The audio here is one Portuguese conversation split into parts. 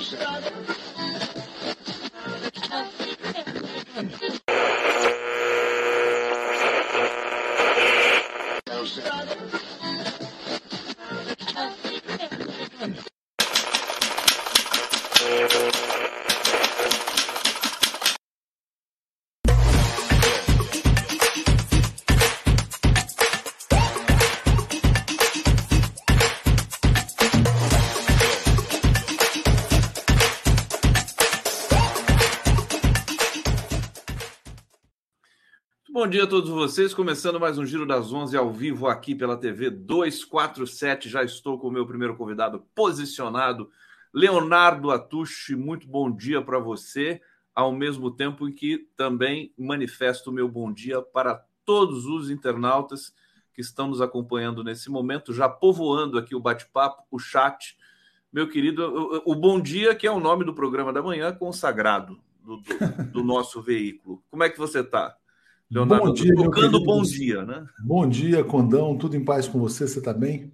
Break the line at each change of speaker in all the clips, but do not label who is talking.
Bom dia a todos vocês, começando mais um Giro das 11 ao vivo aqui pela TV 247. Já estou com o meu primeiro convidado posicionado, Leonardo Atushi. Muito bom dia para você, ao mesmo tempo em que também manifesto o meu bom dia para todos os internautas que estão nos acompanhando nesse momento, já povoando aqui o bate-papo, o chat. Meu querido, o, o bom dia, que é o nome do programa da manhã, consagrado do, do, do nosso veículo. Como é que você está?
Leonardo, bom dia,
tocando bom dia, né?
Bom dia, Condão. Tudo em paz com você? Você está bem?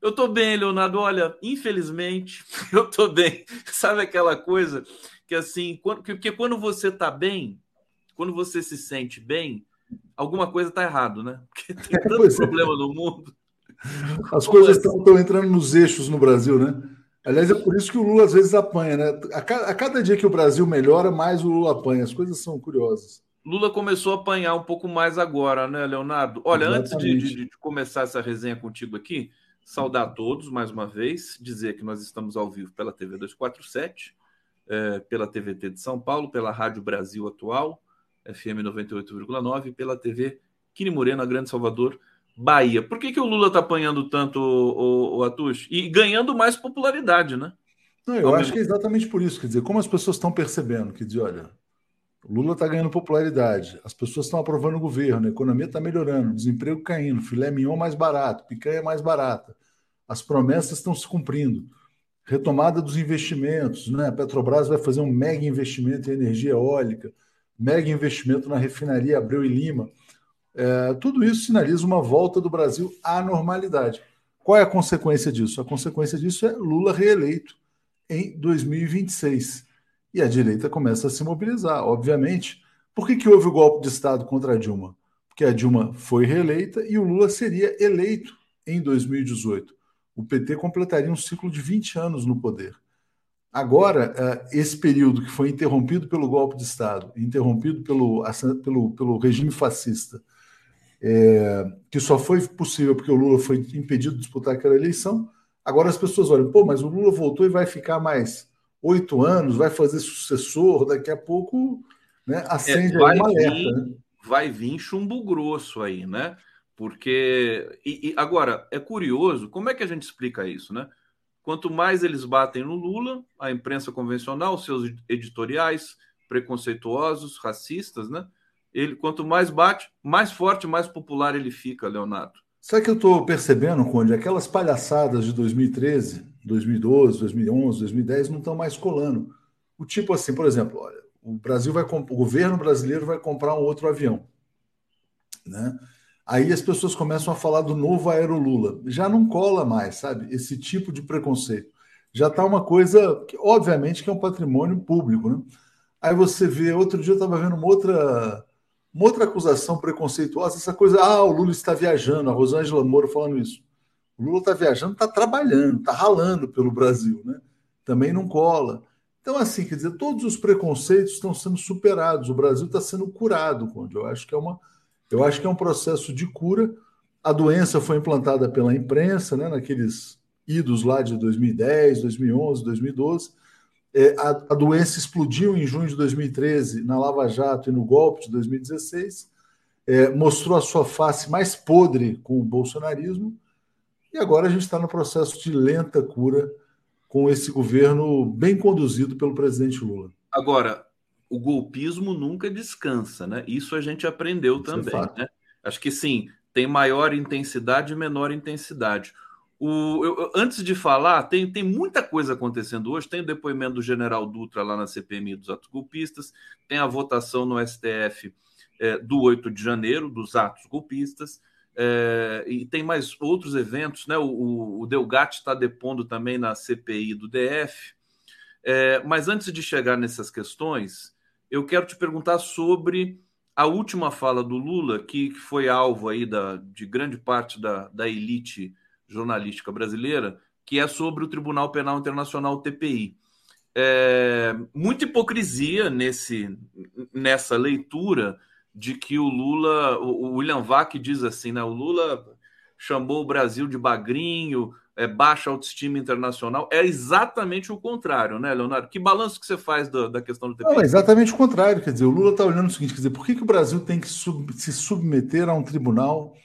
Eu estou bem, Leonardo. Olha, infelizmente, eu estou bem. Sabe aquela coisa que assim, quando, porque quando você está bem, quando você se sente bem, alguma coisa está errado, né? Porque tem tanto é. problema é. no mundo.
As coisas estão assim? entrando nos eixos no Brasil, né? Aliás, é por isso que o Lula às vezes apanha, né? A cada, a cada dia que o Brasil melhora, mais o Lula apanha. As coisas são curiosas.
Lula começou a apanhar um pouco mais agora, né, Leonardo? Olha, Exatamente. antes de, de, de, começar essa resenha contigo aqui, saudar a todos mais uma vez, dizer que nós estamos ao vivo pela TV 247, é, pela TVT de São Paulo, pela Rádio Brasil Atual, FM 98,9, pela TV Quini Morena, Grande Salvador, Bahia. Por que, que o Lula está apanhando tanto, o, o, o Atush? E ganhando mais popularidade, né?
Não, eu acho que é exatamente por isso. Quer dizer, como as pessoas estão percebendo, quer dizer, olha, Lula está ganhando popularidade, as pessoas estão aprovando o governo, a economia está melhorando, desemprego caindo, filé mignon mais barato, picanha mais barata, as promessas estão se cumprindo. Retomada dos investimentos, né? A Petrobras vai fazer um mega investimento em energia eólica, mega investimento na refinaria Abreu e Lima. É, tudo isso sinaliza uma volta do Brasil à normalidade. Qual é a consequência disso? A consequência disso é Lula reeleito em 2026 e a direita começa a se mobilizar, obviamente. Por que, que houve o golpe de Estado contra a Dilma? Porque a Dilma foi reeleita e o Lula seria eleito em 2018. O PT completaria um ciclo de 20 anos no poder. Agora, eh, esse período que foi interrompido pelo golpe de Estado, interrompido pelo, pelo, pelo regime fascista, é, que só foi possível porque o Lula foi impedido de disputar aquela eleição, agora as pessoas olham, pô, mas o Lula voltou e vai ficar mais oito anos, vai fazer sucessor, daqui a pouco né, acende é,
vai
uma
alerta. Vir, né? Vai vir chumbo grosso aí, né? Porque. E, e, agora, é curioso, como é que a gente explica isso, né? Quanto mais eles batem no Lula, a imprensa convencional, seus editoriais preconceituosos, racistas, né? Ele, quanto mais bate, mais forte, mais popular ele fica, Leonardo.
Sabe que eu estou percebendo, Conde? Aquelas palhaçadas de 2013, 2012, 2011, 2010 não estão mais colando. O tipo assim, por exemplo, olha, o Brasil vai o governo brasileiro vai comprar um outro avião, né? Aí as pessoas começam a falar do novo Aerolula. Já não cola mais, sabe? Esse tipo de preconceito. Já está uma coisa que, obviamente, que é um patrimônio público, né? Aí você vê, outro dia eu estava vendo uma outra, uma outra acusação preconceituosa, essa coisa, ah, o Lula está viajando, a Rosângela Moura falando isso. O Lula está viajando, está trabalhando, está ralando pelo Brasil, né? Também não cola. Então, assim, quer dizer, todos os preconceitos estão sendo superados. O Brasil está sendo curado, Conde. Eu acho que é uma, eu acho que é um processo de cura. A doença foi implantada pela imprensa, né? Naqueles idos lá de 2010, 2011, 2012. É, a, a doença explodiu em junho de 2013 na Lava Jato e no golpe de 2016. É, mostrou a sua face mais podre com o bolsonarismo e agora a gente está no processo de lenta cura com esse governo bem conduzido pelo presidente Lula.
Agora, o golpismo nunca descansa, né? Isso a gente aprendeu Isso é também, é né? Acho que sim, tem maior intensidade e menor intensidade. O, eu, antes de falar, tem, tem muita coisa acontecendo hoje. Tem o depoimento do general Dutra lá na CPMI dos atos golpistas, tem a votação no STF é, do 8 de janeiro dos atos golpistas. É, e tem mais outros eventos, né? O, o, Delgatti está depondo também na CPI do DF. É, mas antes de chegar nessas questões, eu quero te perguntar sobre a última fala do Lula, que, que foi alvo aí da, de grande parte da, da elite jornalística brasileira, que é sobre o Tribunal Penal Internacional TPI. É, muita hipocrisia nesse, nessa leitura de que o Lula, o William Vac diz assim, né? O Lula chamou o Brasil de bagrinho, é, baixa autoestima internacional. É exatamente o contrário, né, Leonardo? Que balanço que você faz da, da questão do TPI?
Não, é exatamente o contrário. Quer dizer, o Lula está olhando o seguinte: quer dizer, por que, que o Brasil tem que sub, se submeter a um tribunal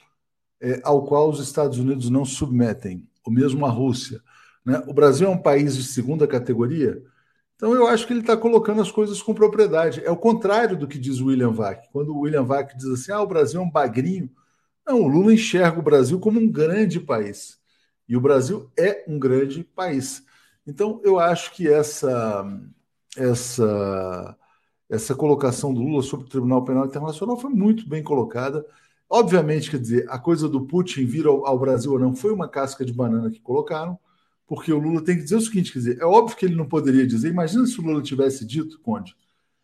é, ao qual os Estados Unidos não submetem, ou mesmo a Rússia? Né? O Brasil é um país de segunda categoria. Então, eu acho que ele está colocando as coisas com propriedade. É o contrário do que diz o William Vac. Quando o William Vac diz assim: ah, o Brasil é um bagrinho. Não, o Lula enxerga o Brasil como um grande país. E o Brasil é um grande país. Então, eu acho que essa, essa, essa colocação do Lula sobre o Tribunal Penal Internacional foi muito bem colocada. Obviamente, quer dizer, a coisa do Putin vir ao, ao Brasil ou não foi uma casca de banana que colocaram porque o Lula tem que dizer o seguinte: quer dizer, é óbvio que ele não poderia dizer. Imagina se o Lula tivesse dito, Conde,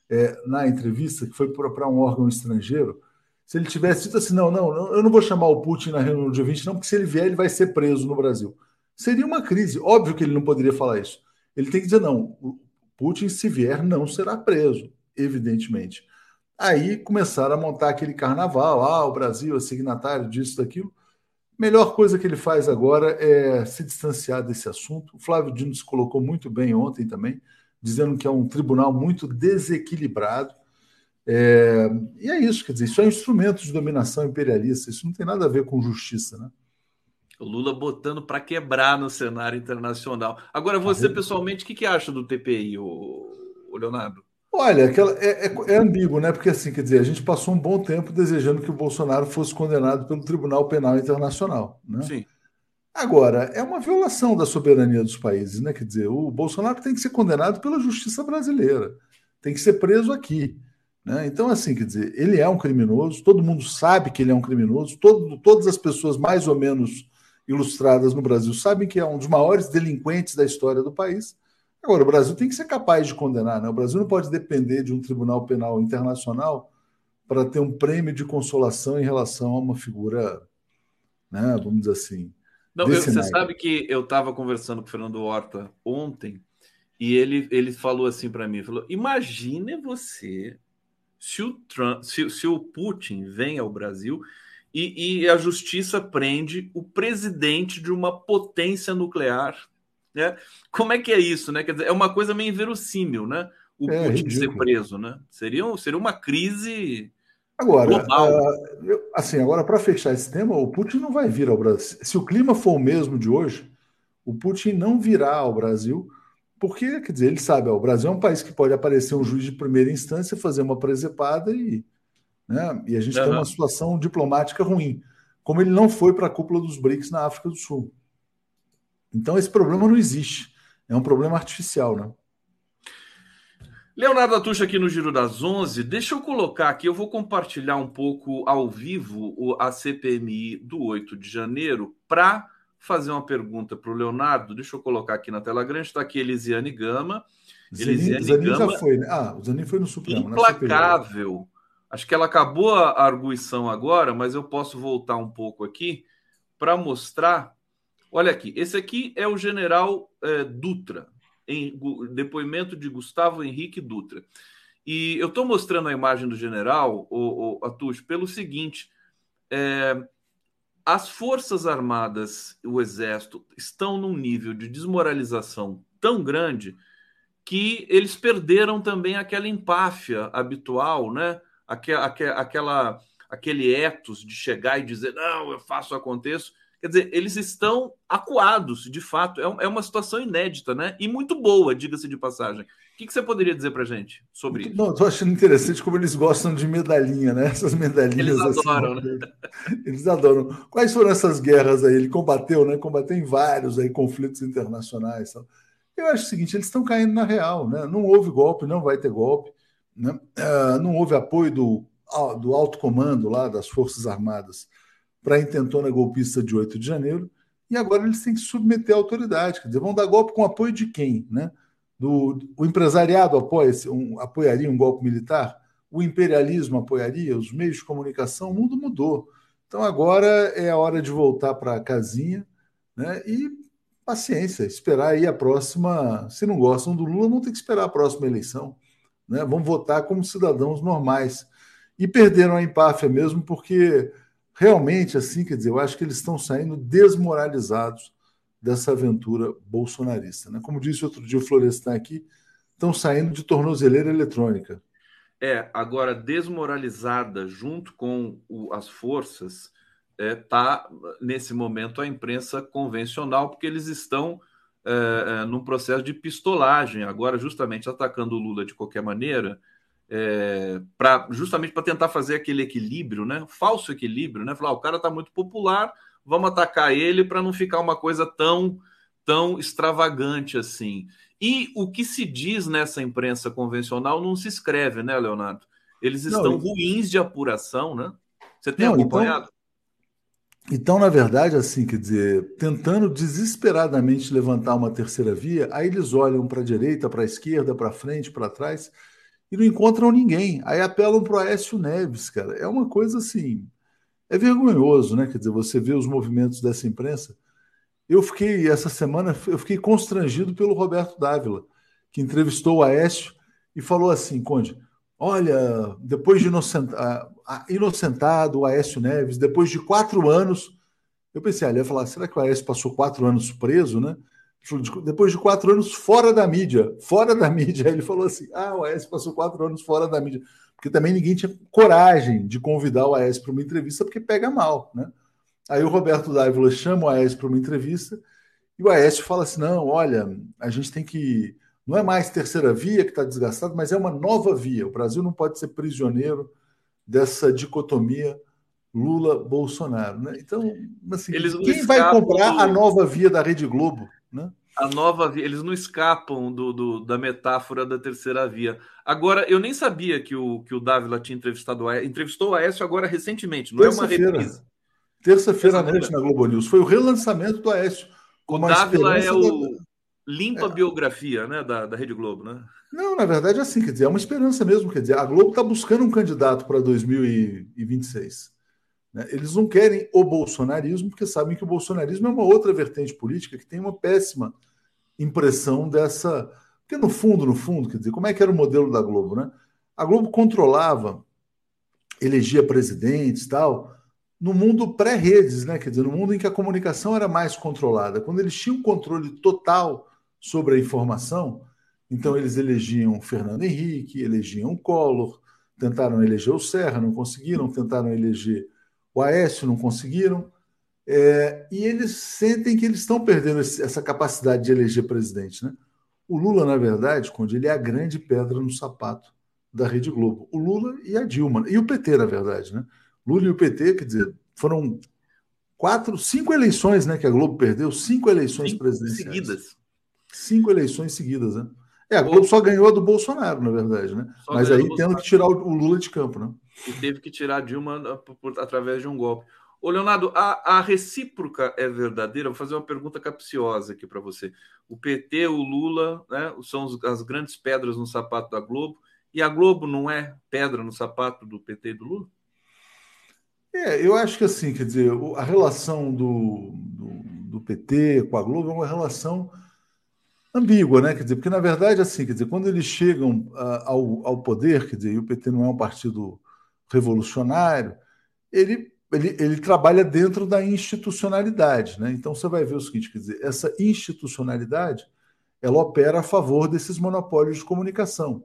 é, na entrevista, que foi para um órgão estrangeiro, se ele tivesse dito assim: não, não, eu não vou chamar o Putin na reunião do dia 20, não, porque se ele vier, ele vai ser preso no Brasil. Seria uma crise. Óbvio que ele não poderia falar isso. Ele tem que dizer: não, o Putin, se vier, não será preso, evidentemente. Aí começaram a montar aquele carnaval, ah, o Brasil é signatário disso, daquilo melhor coisa que ele faz agora é se distanciar desse assunto. O Flávio Dino se colocou muito bem ontem também, dizendo que é um tribunal muito desequilibrado. É... E é isso, quer dizer, isso é um instrumento de dominação imperialista, isso não tem nada a ver com justiça, né?
O Lula botando para quebrar no cenário internacional. Agora, você pessoalmente, o que, que acha do TPI, o Leonardo?
Olha, aquela, é, é, é, ambíguo, né? Porque assim, quer dizer, a gente passou um bom tempo desejando que o Bolsonaro fosse condenado pelo Tribunal Penal Internacional, né?
Sim.
Agora, é uma violação da soberania dos países, né? Quer dizer, o Bolsonaro tem que ser condenado pela justiça brasileira, tem que ser preso aqui. Né? Então, assim, quer dizer, ele é um criminoso, todo mundo sabe que ele é um criminoso, todo, todas as pessoas mais ou menos ilustradas no Brasil sabem que é um dos maiores delinquentes da história do país. Agora, o Brasil tem que ser capaz de condenar, né? O Brasil não pode depender de um tribunal penal internacional para ter um prêmio de consolação em relação a uma figura, né, vamos dizer assim.
Não, eu, você sabe que eu estava conversando com o Fernando Horta ontem e ele, ele falou assim para mim, falou: "Imagine você se o Trump, se, se o Putin vem ao Brasil e, e a justiça prende o presidente de uma potência nuclear né? Como é que é isso, né? Quer dizer, é uma coisa meio inverossímil, né? O é, Putin ridículo. ser preso, né? Seria, seria uma crise
agora, global. Uh, assim, agora para fechar esse tema, o Putin não vai vir ao Brasil. Se o clima for o mesmo de hoje, o Putin não virá ao Brasil, porque, quer dizer, ele sabe, ó, o Brasil é um país que pode aparecer um juiz de primeira instância, fazer uma presepada e, né, e a gente uhum. tem uma situação diplomática ruim. Como ele não foi para a cúpula dos BRICS na África do Sul. Então esse problema não existe. É um problema artificial, né?
Leonardo Atucha aqui no Giro das 11. Deixa eu colocar aqui, eu vou compartilhar um pouco ao vivo a CPMI do 8 de janeiro para fazer uma pergunta para o Leonardo. Deixa eu colocar aqui na tela grande. Está aqui Elisiane Gama.
Elisiane Zanin Gama. já foi, né? Ah, o Zanin foi no Supremo.
Implacável. Acho que ela acabou a arguição agora, mas eu posso voltar um pouco aqui para mostrar Olha aqui, esse aqui é o general é, Dutra, em depoimento de Gustavo Henrique Dutra. E eu estou mostrando a imagem do general, o, o Atush, pelo seguinte: é, as Forças Armadas, o Exército, estão num nível de desmoralização tão grande que eles perderam também aquela empáfia habitual, né? Aquela, aquela, aquele ethos de chegar e dizer, não, eu faço, aconteço. Quer dizer, eles estão acuados, de fato. É, é uma situação inédita, né? E muito boa, diga-se de passagem. O que, você poderia dizer para gente sobre isso?
Não, estou achando interessante como eles gostam de medalhinha, né? Essas medalhinhas.
Eles assim, adoram, assim, né?
Eles adoram. Quais foram essas guerras aí? Ele combateu, né? Combateu em vários aí conflitos internacionais. Eu acho o seguinte: eles estão caindo na real, né? Não houve golpe, não vai ter golpe, né? Uh, não houve apoio do, do alto comando lá das Forças Armadas para a intentona golpista de 8 de janeiro, e agora eles têm que submeter a autoridade. Quer dizer, vão dar golpe com apoio de quem? Né? do o empresariado apoia, um, apoiaria um golpe militar, o imperialismo apoiaria, os meios de comunicação, o mundo mudou. Então agora é a hora de voltar para a casinha né, e paciência, esperar aí a próxima. Se não gostam do Lula, vão ter que esperar a próxima eleição. Né? Vão votar como cidadãos normais. E perderam a empáfia mesmo, porque realmente, assim, quer dizer, eu acho que eles estão saindo desmoralizados dessa aventura bolsonarista. Né? Como disse outro dia o Florestan aqui, estão saindo de tornozeleira eletrônica.
É, agora desmoralizada junto com o, as forças está, é, tá, nesse momento, a imprensa convencional, porque eles estão é, é, num processo de pistolagem, agora justamente atacando o Lula de qualquer maneira, é, pra, justamente para tentar fazer aquele equilíbrio, né? falso equilíbrio, né? Falar, ah, o cara está muito popular, vamos atacar ele para não ficar uma coisa tão, tão extravagante assim. E o que se diz nessa imprensa convencional não se escreve, né, Leonardo? Eles estão não, ruins de apuração, né? Você tem não, então acompanhado?
Então, então, na verdade, assim, quer dizer, tentando desesperadamente levantar uma terceira via, aí eles olham para a direita, para a esquerda, para frente, para trás e não encontram ninguém. Aí apelam para o Aécio Neves, cara. É uma coisa assim é vergonhoso, né? Quer dizer, você vê os movimentos dessa imprensa. Eu fiquei, essa semana, eu fiquei constrangido pelo Roberto Dávila, que entrevistou o Aécio e falou assim, Conde, olha, depois de inocentado o Aécio Neves, depois de quatro anos, eu pensei, ah, ele ia falar, será que o Aécio passou quatro anos preso, né? Depois de quatro anos fora da mídia, fora da mídia, ele falou assim, ah, o Aécio passou quatro anos fora da mídia porque também ninguém tinha coragem de convidar o Aécio para uma entrevista, porque pega mal, né? Aí o Roberto Dávila chama o Aécio para uma entrevista e o Aécio fala assim: não, olha, a gente tem que. Não é mais terceira via que está desgastado, mas é uma nova via. O Brasil não pode ser prisioneiro dessa dicotomia Lula-Bolsonaro. Né? Então, assim, quem vai comprar a nova via da Rede Globo? Né?
a nova via, eles não escapam do, do, da metáfora da terceira via. Agora, eu nem sabia que o, que o Dávila tinha entrevistado o Aécio, entrevistou o Aécio agora recentemente, não é uma reprise.
Terça-feira à noite na Globo News. Foi o relançamento do Aécio.
O Dávila é o da... limpa é. biografia né, da, da Rede Globo, né?
Não, na verdade é assim, quer dizer, é uma esperança mesmo. Quer dizer, a Globo está buscando um candidato para 2026. Né? Eles não querem o bolsonarismo, porque sabem que o bolsonarismo é uma outra vertente política que tem uma péssima impressão dessa. Porque, no fundo, no fundo, quer dizer, como é que era o modelo da Globo, né? A Globo controlava, elegia presidentes tal, no mundo pré-redes, né? Quer dizer, no mundo em que a comunicação era mais controlada. Quando eles tinham controle total sobre a informação, então eles elegiam Fernando Henrique, elegiam Collor, tentaram eleger o Serra, não conseguiram, tentaram eleger o Aécio, não conseguiram. É, e eles sentem que eles estão perdendo esse, essa capacidade de eleger presidente. Né? O Lula, na verdade, Conde, ele é a grande pedra no sapato da Rede Globo. O Lula e a Dilma. E o PT, na verdade. Né? Lula e o PT, quer dizer, foram quatro, cinco eleições né, que a Globo perdeu, cinco eleições cinco presidenciais. Seguidas. Cinco eleições seguidas, né? É, a Globo só ganhou a do Bolsonaro, na verdade, né? Só Mas aí tendo que tirar o Lula de campo, né?
E teve que tirar a Dilma por, através de um golpe. Ô, Leonardo, a, a recíproca é verdadeira? Vou fazer uma pergunta capciosa aqui para você. O PT, o Lula, né, são as grandes pedras no sapato da Globo, e a Globo não é pedra no sapato do PT e do Lula?
É, eu acho que assim, quer dizer, a relação do, do, do, PT com a Globo é uma relação ambígua, né? Quer dizer, porque na verdade, assim, quer dizer, quando eles chegam uh, ao, ao poder, quer dizer, e o PT não é um partido revolucionário, ele ele, ele trabalha dentro da institucionalidade. Né? Então você vai ver o seguinte: quer dizer, essa institucionalidade ela opera a favor desses monopólios de comunicação.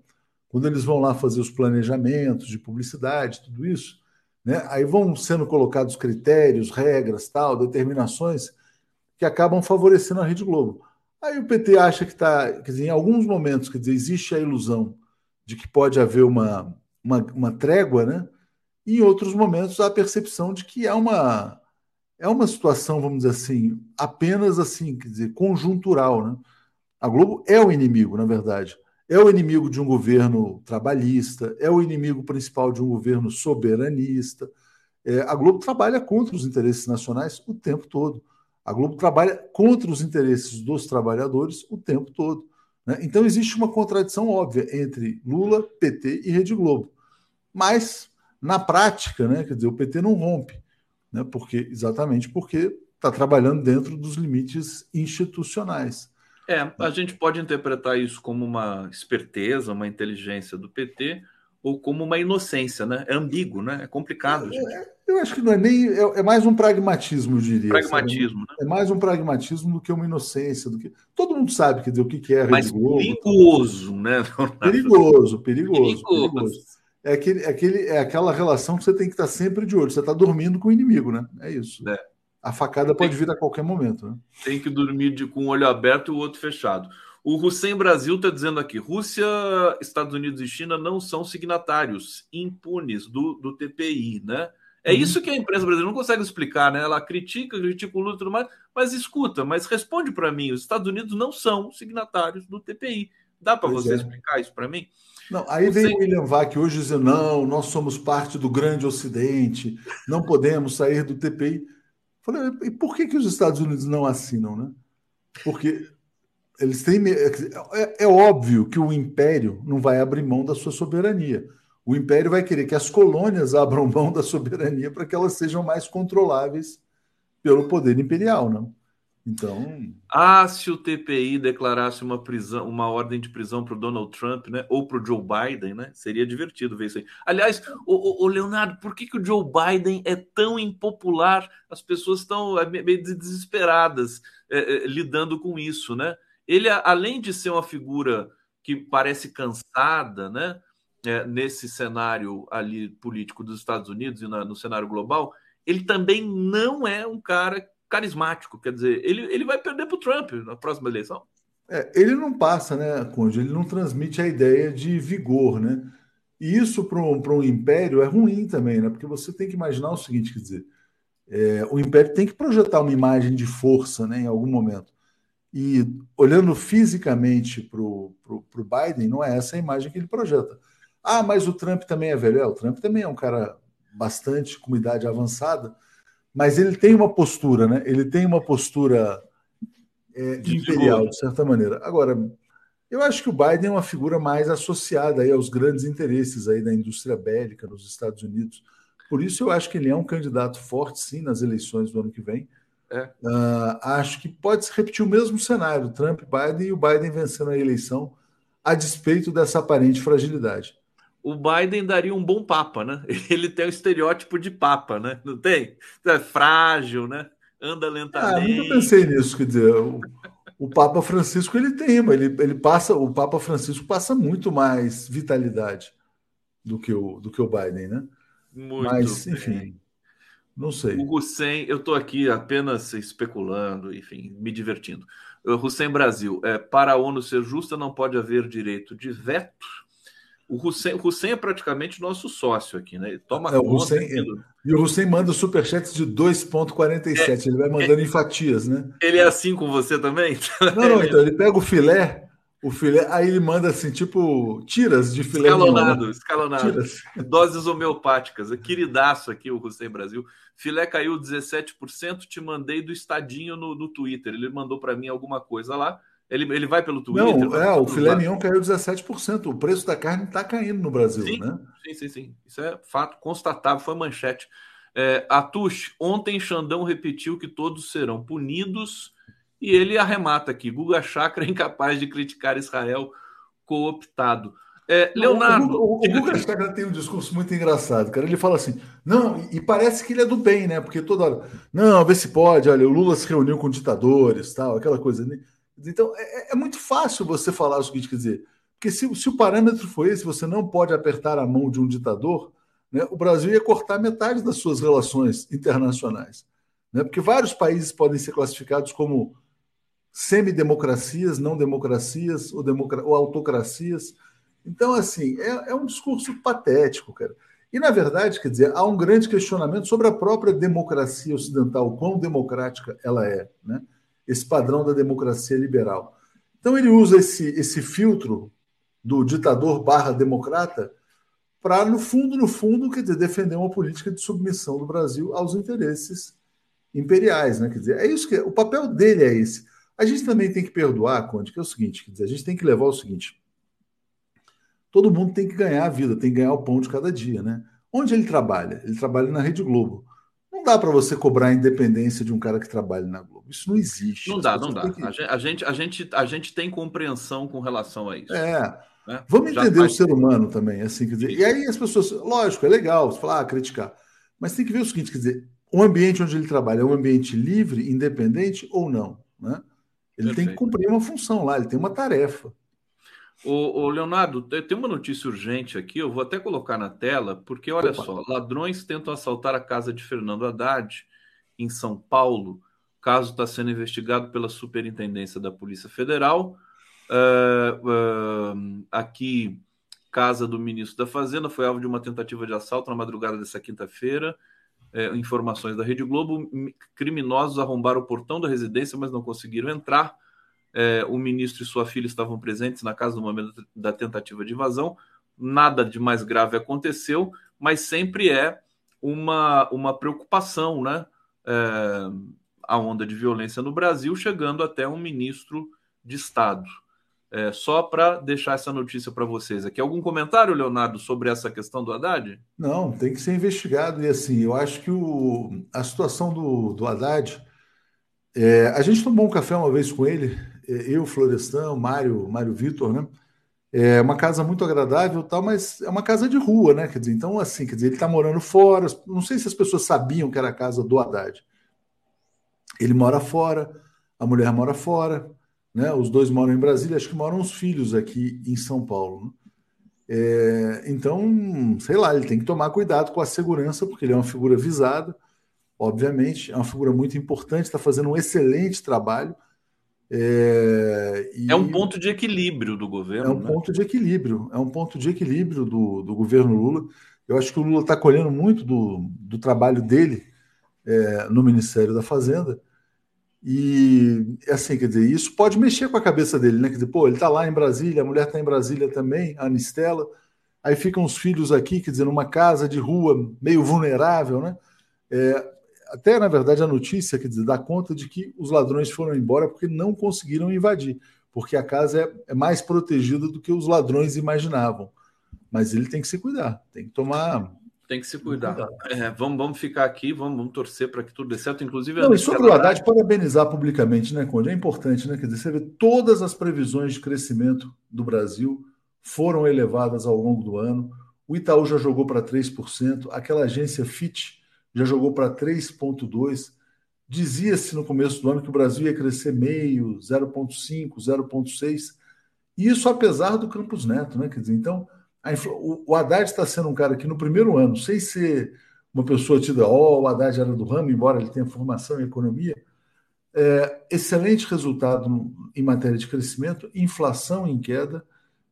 Quando eles vão lá fazer os planejamentos de publicidade, tudo isso, né? aí vão sendo colocados critérios, regras, tal, determinações que acabam favorecendo a Rede Globo. Aí o PT acha que está, quer dizer, em alguns momentos, quer dizer, existe a ilusão de que pode haver uma, uma, uma trégua, né? E em outros momentos há a percepção de que é uma é uma situação, vamos dizer assim, apenas assim, quer dizer, conjuntural, né? A Globo é o inimigo, na verdade. É o inimigo de um governo trabalhista, é o inimigo principal de um governo soberanista. É, a Globo trabalha contra os interesses nacionais o tempo todo. A Globo trabalha contra os interesses dos trabalhadores o tempo todo. Né? Então existe uma contradição óbvia entre Lula, PT e Rede Globo. Mas, na prática, né, quer dizer, o PT não rompe, né, porque, exatamente porque está trabalhando dentro dos limites institucionais.
É, a gente pode interpretar isso como uma esperteza, uma inteligência do PT, ou como uma inocência, né? É ambíguo, né? É complicado.
Gente. É, eu acho que não é nem. É, é mais um pragmatismo, eu diria.
Pragmatismo,
sabe? né? É mais um pragmatismo do que uma inocência. Do que... Todo mundo sabe quer dizer, o que, que é a
Mas Globo, perigoso, né?
Perigoso, perigoso, perigoso. perigoso. É, aquele, é, aquele, é aquela relação que você tem que estar sempre de olho. Você está dormindo com o inimigo, né? É isso. É. A facada pode vir a qualquer momento. Né?
Tem que dormir de, com um olho aberto e o outro fechado. O Hussein Brasil está dizendo aqui: Rússia, Estados Unidos e China não são signatários impunes do, do TPI, né? É uhum. isso que a imprensa brasileira não consegue explicar, né? Ela critica, critica o Lula e tudo mais, mas escuta, mas responde para mim: os Estados Unidos não são signatários do TPI. Dá para você é. explicar isso para mim?
Não, aí vem o William Vac hoje dizendo: não, nós somos parte do grande Ocidente, não podemos sair do TPI. Falei, e por que, que os Estados Unidos não assinam, né? Porque eles têm. É, é, óbvio que o império não vai abrir mão da sua soberania. O império vai querer que as colônias abram mão da soberania para que elas sejam mais controláveis pelo poder imperial, não? Então.
Ah, se o TPI declarasse uma prisão, uma ordem de prisão para o Donald Trump, né? Ou para o Joe Biden, né? Seria divertido ver isso aí. Aliás, o, o, Leonardo, por que, que o Joe Biden é tão impopular? As pessoas estão é, meio desesperadas é, é, lidando com isso, né? Ele, além de ser uma figura que parece cansada, né? É, nesse cenário ali político dos Estados Unidos e na, no cenário global, ele também não é um cara carismático. Quer dizer, ele, ele vai perder para o Trump na próxima eleição.
É, ele não passa, né, Conde? Ele não transmite a ideia de vigor, né? E isso para um, um império é ruim também, né? Porque você tem que imaginar o seguinte, quer dizer, é, o império tem que projetar uma imagem de força, né, em algum momento. E olhando fisicamente para o Biden, não é essa a imagem que ele projeta. Ah, mas o Trump também é velho. É, o Trump também é um cara bastante com idade avançada, mas ele tem uma postura, né? Ele tem uma postura é, de imperial, de certa maneira. Agora, eu acho que o Biden é uma figura mais associada aí aos grandes interesses aí da indústria bélica nos Estados Unidos. Por isso eu acho que ele é um candidato forte, sim, nas eleições do ano que vem. É. Uh, acho que pode se repetir o mesmo cenário, Trump, Biden e o Biden vencendo a eleição a despeito dessa aparente fragilidade
o Biden daria um bom papa, né? Ele tem o estereótipo de papa, né? Não tem? É frágil, né? Anda lentamente.
Ah, nunca pensei nisso, quer dizer, o, o Papa Francisco ele tem, ele, ele passa, o Papa Francisco passa muito mais vitalidade do que o, do que o Biden, né? Muito Mas, enfim, não sei.
O Hussein, eu estou aqui apenas especulando, enfim, me divertindo. O Hussein Brasil, é, para a ONU ser justa, não pode haver direito de veto o Hussein, o Hussein é praticamente nosso sócio aqui, né? Ele toma
é, o Hussein, E o Hussein manda superchats de 2,47. É, ele vai mandando é, em fatias, né?
Ele é assim com você também?
Não, não, então ele pega o filé, o filé, aí ele manda assim, tipo, tiras de filé.
Escalonado, escalonado. Tiras. Doses homeopáticas. É queridaço aqui o Hussein Brasil. Filé caiu 17%, te mandei do estadinho no, no Twitter. Ele mandou para mim alguma coisa lá. Ele, ele vai pelo Twitter?
Não, é, o filé mignon caiu 17%. O preço da carne está caindo no Brasil,
sim,
né?
Sim, sim, sim. Isso é fato constatável, foi manchete. É, Atush, ontem Xandão repetiu que todos serão punidos e ele arremata aqui. Guga Chakra é incapaz de criticar Israel cooptado. É, Leonardo.
O, o, o Guga Chakra tem um discurso muito engraçado, cara. Ele fala assim: não, e parece que ele é do bem, né? Porque toda hora, não, vê se pode, olha, o Lula se reuniu com ditadores, tal, aquela coisa. Né? Então, é, é, muito fácil você falar o seguinte, quer dizer, porque se, se, o parâmetro foi esse, você não pode apertar a mão de um ditador, né, o Brasil ia cortar metade das suas relações internacionais. Né, porque vários países podem ser classificados como semidemocracias, não democracias ou, democra ou autocracias. Então, assim, é, é um discurso patético, cara. E, na verdade, quer dizer, há um grande questionamento sobre a própria democracia ocidental, quão democrática ela é, né? Esse padrão da democracia liberal. Então ele usa esse, esse filtro do ditador barra democrata para, no fundo, no fundo, quer dizer, defender uma política de submissão do Brasil aos interesses imperiais, né? Quer dizer, é isso que o papel dele é esse. A gente também tem que perdoar, Conde, que é o seguinte: quer dizer, a gente tem que levar o seguinte. Todo mundo tem que ganhar a vida, tem que ganhar o pão de cada dia, né? Onde ele trabalha? Ele trabalha na Rede Globo. Não dá para você cobrar a independência de um cara que trabalha na Globo. Isso não existe.
Não dá, não dá. Que... A, gente, a, gente, a gente tem compreensão com relação a isso.
É. Né? Vamos entender o ser humano também, assim, quer dizer. E aí as pessoas, lógico, é legal, você falar, ah, criticar. Mas tem que ver o seguinte, quer dizer, o ambiente onde ele trabalha é um ambiente livre, independente ou não, né? Ele Perfeito. tem que cumprir uma função lá, ele tem uma tarefa.
O, Leonardo, tem uma notícia urgente aqui, eu vou até colocar na tela, porque olha Opa. só, ladrões tentam assaltar a casa de Fernando Haddad, em São Paulo. O caso está sendo investigado pela Superintendência da Polícia Federal. Uh, uh, aqui, casa do ministro da Fazenda, foi alvo de uma tentativa de assalto na madrugada dessa quinta-feira. Uh, informações da Rede Globo: criminosos arrombaram o portão da residência, mas não conseguiram entrar é, o ministro e sua filha estavam presentes na casa no momento da tentativa de invasão. Nada de mais grave aconteceu, mas sempre é uma, uma preocupação, né? É, a onda de violência no Brasil, chegando até um ministro de Estado. É, só para deixar essa notícia para vocês aqui. Algum comentário, Leonardo, sobre essa questão do Haddad?
Não, tem que ser investigado. E assim, eu acho que o, a situação do, do Haddad. É, a gente tomou um café uma vez com ele eu, Florestão, Mário, Mário Vitor, né? É uma casa muito agradável, tal, mas é uma casa de rua, né? Quer dizer, então assim, quer dizer, ele está morando fora. Não sei se as pessoas sabiam que era a casa do Haddad. Ele mora fora, a mulher mora fora, né? Os dois moram em Brasília, acho que moram os filhos aqui em São Paulo. Né? É, então, sei lá, ele tem que tomar cuidado com a segurança, porque ele é uma figura visada, obviamente, é uma figura muito importante, está fazendo um excelente trabalho
é, é, um ponto de equilíbrio do governo.
É um
né?
ponto de equilíbrio, é um ponto de equilíbrio do, do governo Lula. Eu acho que o Lula está colhendo muito do, do trabalho dele é, no Ministério da Fazenda. E assim, quer dizer, isso pode mexer com a cabeça dele, né? Quer dizer, pô, ele está lá em Brasília, a mulher está em Brasília também, a Anistela. Aí ficam os filhos aqui, quer dizer, numa casa de rua meio vulnerável, né? É, até na verdade a notícia quer dizer, dá conta de que os ladrões foram embora porque não conseguiram invadir, porque a casa é, é mais protegida do que os ladrões imaginavam. Mas ele tem que se cuidar, tem que tomar.
Tem que se cuidar. É, vamos, vamos ficar aqui, vamos, vamos torcer para que tudo dê certo, inclusive.
Não, e sobre o Haddad, parabenizar publicamente, né, Conde? É importante, né? Quer dizer, você vê todas as previsões de crescimento do Brasil foram elevadas ao longo do ano. O Itaú já jogou para 3%, aquela agência FIT já jogou para 3,2. Dizia-se no começo do ano que o Brasil ia crescer meio, 0,5, 0,6. E isso apesar do Campos Neto, né? Quer dizer, então, infla... o Haddad está sendo um cara que no primeiro ano, sem ser uma pessoa tida, ó, oh, o Haddad era do ramo, embora ele tenha formação em economia, é, excelente resultado em matéria de crescimento, inflação em queda,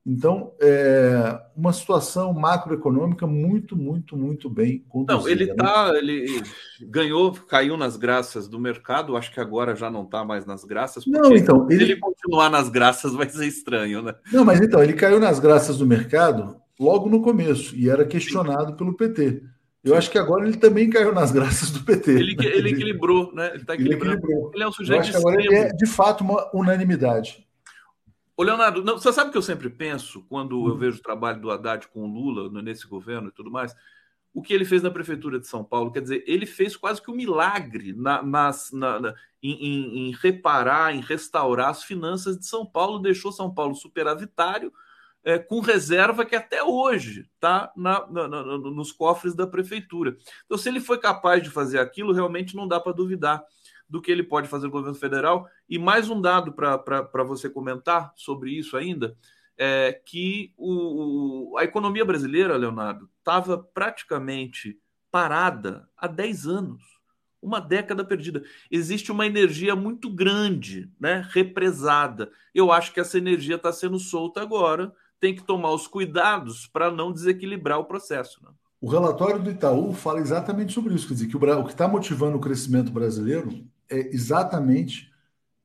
então, é uma situação macroeconômica muito, muito, muito bem
conduzida. Não, ele tá, ele ganhou, caiu nas graças do mercado, acho que agora já não está mais nas graças.
Não, então,
ele... se ele continuar nas graças vai ser estranho, né?
Não, mas então, ele caiu nas graças do mercado logo no começo e era questionado pelo PT. Eu acho que agora ele também caiu nas graças do PT.
Ele, ele equilibrou, né? Ele está equilibrando. Ele, equilibrou.
ele é um sujeito Eu acho que agora ele é, de fato, uma unanimidade.
Ô, Leonardo, não, você sabe que eu sempre penso, quando eu uhum. vejo o trabalho do Haddad com o Lula nesse governo e tudo mais, o que ele fez na Prefeitura de São Paulo, quer dizer, ele fez quase que um milagre na, nas, na, na em, em, em, reparar, em restaurar as finanças de São Paulo, deixou São Paulo superavitário, é, com reserva que até hoje está nos cofres da Prefeitura. Então, se ele foi capaz de fazer aquilo, realmente não dá para duvidar do que ele pode fazer no governo federal. E mais um dado para você comentar sobre isso ainda, é que o, a economia brasileira, Leonardo, estava praticamente parada há 10 anos. Uma década perdida. Existe uma energia muito grande, né, represada. Eu acho que essa energia está sendo solta agora. Tem que tomar os cuidados para não desequilibrar o processo. Né?
O relatório do Itaú fala exatamente sobre isso, quer dizer, que o que está motivando o crescimento brasileiro é exatamente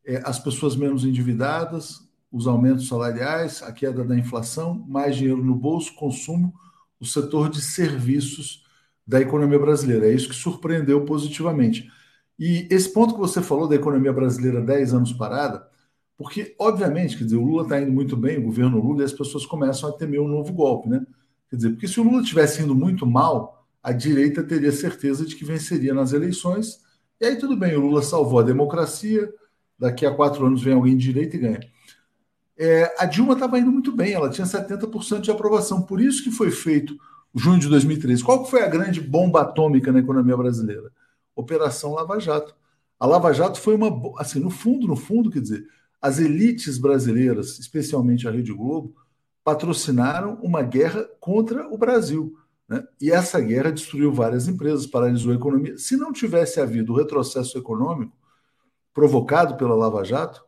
é, as pessoas menos endividadas, os aumentos salariais, a queda da inflação, mais dinheiro no bolso, consumo, o setor de serviços da economia brasileira. É isso que surpreendeu positivamente. E esse ponto que você falou da economia brasileira 10 anos parada, porque, obviamente, quer dizer, o Lula está indo muito bem, o governo Lula, e as pessoas começam a temer um novo golpe, né? Quer dizer, porque se o Lula tivesse indo muito mal, a direita teria certeza de que venceria nas eleições, e aí tudo bem, o Lula salvou a democracia, daqui a quatro anos vem alguém de direita e ganha. É, a Dilma estava indo muito bem, ela tinha 70% de aprovação, por isso que foi feito junho de 2013. Qual foi a grande bomba atômica na economia brasileira? Operação Lava Jato. A Lava Jato foi uma, assim, no fundo, no fundo, quer dizer, as elites brasileiras, especialmente a Rede Globo, patrocinaram uma guerra contra o Brasil. Né? E essa guerra destruiu várias empresas, paralisou a economia. Se não tivesse havido o retrocesso econômico provocado pela Lava Jato,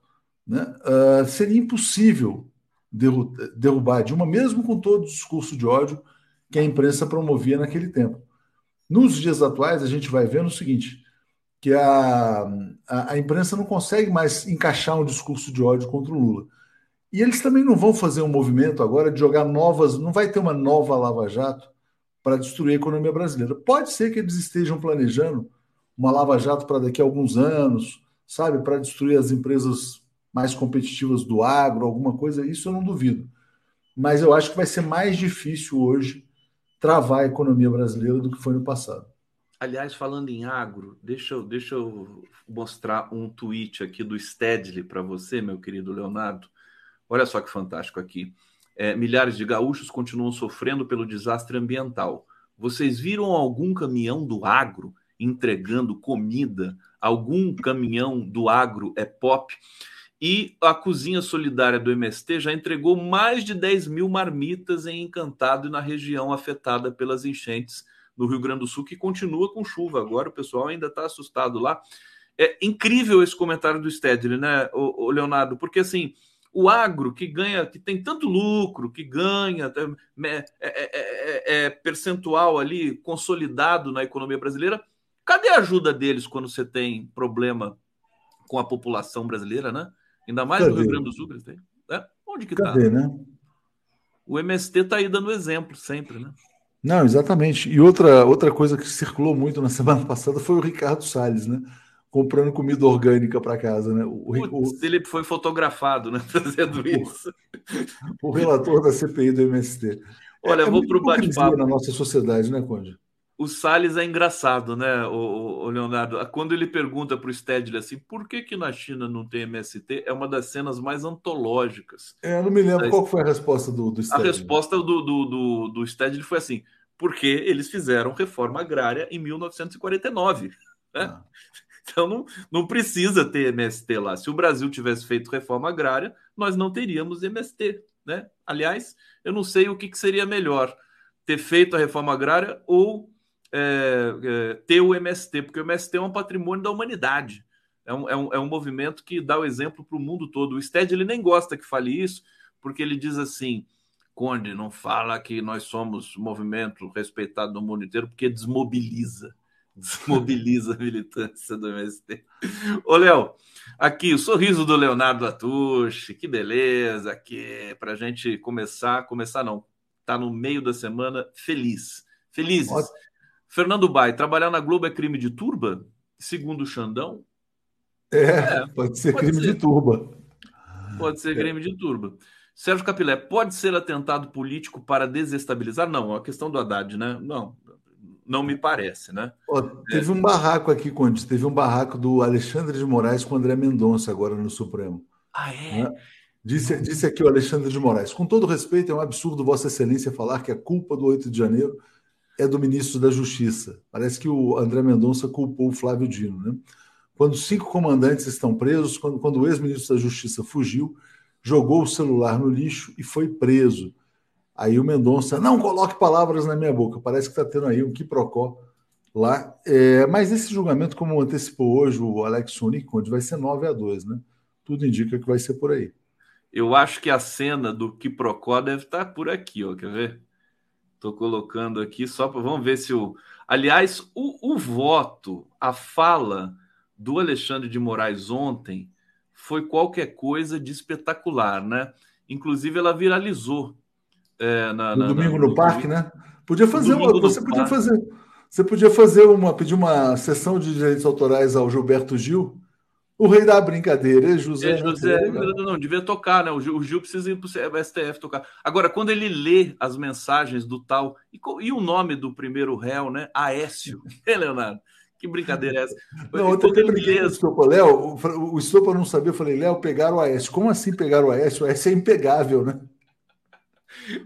né, uh, seria impossível derrubar Dilma, mesmo com todo o discurso de ódio que a imprensa promovia naquele tempo. Nos dias atuais, a gente vai vendo o seguinte: que a, a, a, imprensa não consegue mais encaixar um discurso de ódio contra o Lula. E eles também não vão fazer um movimento agora de jogar novas, não vai ter uma nova Lava Jato para destruir a economia brasileira. Pode ser que eles estejam planejando uma Lava Jato para daqui a alguns anos, sabe, para destruir as empresas mais competitivas do agro, alguma coisa, isso eu não duvido. Mas eu acho que vai ser mais difícil hoje travar a economia brasileira do que foi no passado.
Aliás, falando em agro, deixa eu, deixa eu mostrar um tweet aqui do Stedley para você, meu querido Leonardo. Olha só que fantástico aqui. É, milhares de gaúchos continuam sofrendo pelo desastre ambiental. Vocês viram algum caminhão do agro entregando comida? Algum caminhão do agro é pop? E a Cozinha Solidária do MST já entregou mais de 10 mil marmitas em Encantado e na região afetada pelas enchentes no Rio Grande do Sul, que continua com chuva agora. O pessoal ainda está assustado lá. É incrível esse comentário do Stedley, né, o, Leonardo? Porque assim, o agro que ganha, que tem tanto lucro, que ganha é, é, é, percentual ali consolidado na economia brasileira, cadê a ajuda deles quando você tem problema com a população brasileira, né? Ainda mais Cadê? no Rio Grande do Sul que eles têm. É? Onde que
Cadê, tá? né?
O MST está aí dando exemplo sempre, né?
Não, exatamente. E outra, outra coisa que circulou muito na semana passada foi o Ricardo Salles, né? Comprando comida orgânica para casa, né? O,
Putz, o, ele foi fotografado, né? Fazendo isso.
O relator da CPI do MST.
Olha, é, vou para o bate-papo.
na nossa sociedade, né, Conde?
o Salles é engraçado, né, o, o Leonardo? Quando ele pergunta para o Stedley assim, por que, que na China não tem MST? É uma das cenas mais antológicas.
É, eu não me lembro qual foi a resposta do, do
Stedley. A resposta do, do, do, do Stedley foi assim, porque eles fizeram reforma agrária em 1949. Né? Ah. Então não, não precisa ter MST lá. Se o Brasil tivesse feito reforma agrária, nós não teríamos MST. Né? Aliás, eu não sei o que, que seria melhor, ter feito a reforma agrária ou é, é, ter o MST, porque o MST é um patrimônio da humanidade. É um, é um, é um movimento que dá o exemplo para o mundo todo. O Sted ele nem gosta que fale isso, porque ele diz assim: Conde, não fala que nós somos movimento respeitado no mundo inteiro, porque desmobiliza. Desmobiliza a militância do MST. Ô, Léo, aqui o sorriso do Leonardo Atushi, que beleza, aqui, para a gente começar, começar não, tá no meio da semana feliz. Felizes. Fernando Bai, trabalhar na Globo é crime de turba? Segundo o Xandão?
É, é pode ser pode crime ser. de turba.
Pode ser é. crime de turba. Sérgio Capilé, pode ser atentado político para desestabilizar? Não, a questão do Haddad, né? Não, não me parece, né?
Ó, teve é. um barraco aqui, Conde, teve um barraco do Alexandre de Moraes com o André Mendonça agora no Supremo.
Ah, é? Né?
Disse, disse aqui o Alexandre de Moraes. Com todo respeito, é um absurdo Vossa Excelência falar que a culpa do 8 de janeiro é do ministro da Justiça. Parece que o André Mendonça culpou o Flávio Dino. Né? Quando cinco comandantes estão presos, quando, quando o ex-ministro da Justiça fugiu, jogou o celular no lixo e foi preso. Aí o Mendonça, não coloque palavras na minha boca, parece que está tendo aí um quiprocó lá. É, mas esse julgamento, como antecipou hoje o Alex Uniconde, vai ser 9 a 2, né? Tudo indica que vai ser por aí.
Eu acho que a cena do quiprocó deve estar tá por aqui, ó, quer ver? Estou colocando aqui só para. Vamos ver se o. Aliás, o, o voto, a fala do Alexandre de Moraes ontem foi qualquer coisa de espetacular, né? Inclusive, ela viralizou.
É, na, no na, domingo na, no, no, parque, né? Podia fazer uma, você podia parque. fazer. Você podia fazer uma, pedir uma sessão de direitos autorais ao Gilberto Gil, o rei da brincadeira, é José. É
José, não, não, devia tocar, né? O Gil, o Gil precisa ir para o STF tocar. Agora, quando ele lê as mensagens do tal, e, e o nome do primeiro réu, né? Aécio, é, Leonardo? Que brincadeira é essa?
Não, eu brinquei com o Estopa. Léo, o Estopa não sabia, eu falei, Léo, pegaram o Aécio. Como assim pegaram o Aécio? O Aécio é impegável, né?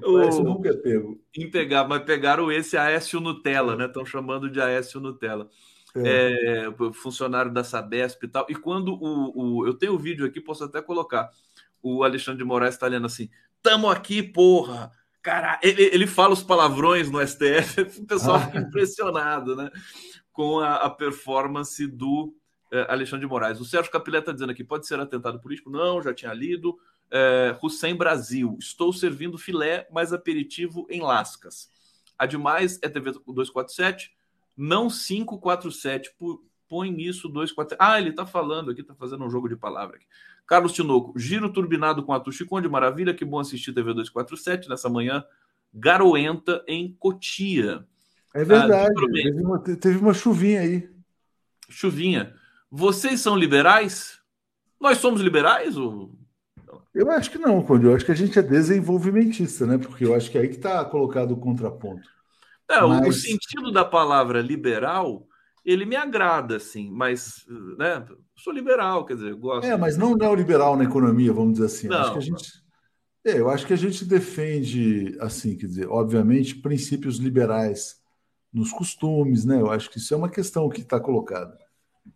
O Aécio nunca é pego. Impegável, mas pegaram esse Aécio Nutella, né? Estão chamando de Aécio Nutella. É. É, funcionário da Sabesp e tal. E quando o, o, Eu tenho o vídeo aqui, posso até colocar. O Alexandre de Moraes está lendo assim: tamo aqui, porra! Cara, ele, ele fala os palavrões no STF, o pessoal fica impressionado, né? com a, a performance do é, Alexandre de Moraes. O Sérgio Capilé está dizendo aqui: pode ser atentado político? Não, já tinha lido. É, Hussein Brasil, estou servindo filé, mas aperitivo em lascas. A demais é TV 247, não 547. Põe isso 247. Ah, ele está falando aqui, está fazendo um jogo de palavra aqui. Carlos Tinoco, giro turbinado com a Tuxicon maravilha, que bom assistir TV 247 nessa manhã garoenta em Cotia.
É verdade. Ah, teve, uma, teve uma chuvinha aí.
Chuvinha. Vocês são liberais? Nós somos liberais? Ou...
Eu acho que não, Conde. Eu acho que a gente é desenvolvimentista, né? Porque eu acho que é aí que está colocado o contraponto.
É, mas... O sentido da palavra liberal, ele me agrada, assim, mas né, sou liberal, quer dizer, gosto.
É, mas não neoliberal na economia, vamos dizer assim. Não, acho que a gente. É, eu acho que a gente defende, assim, quer dizer, obviamente, princípios liberais nos costumes, né? Eu acho que isso é uma questão que está colocada.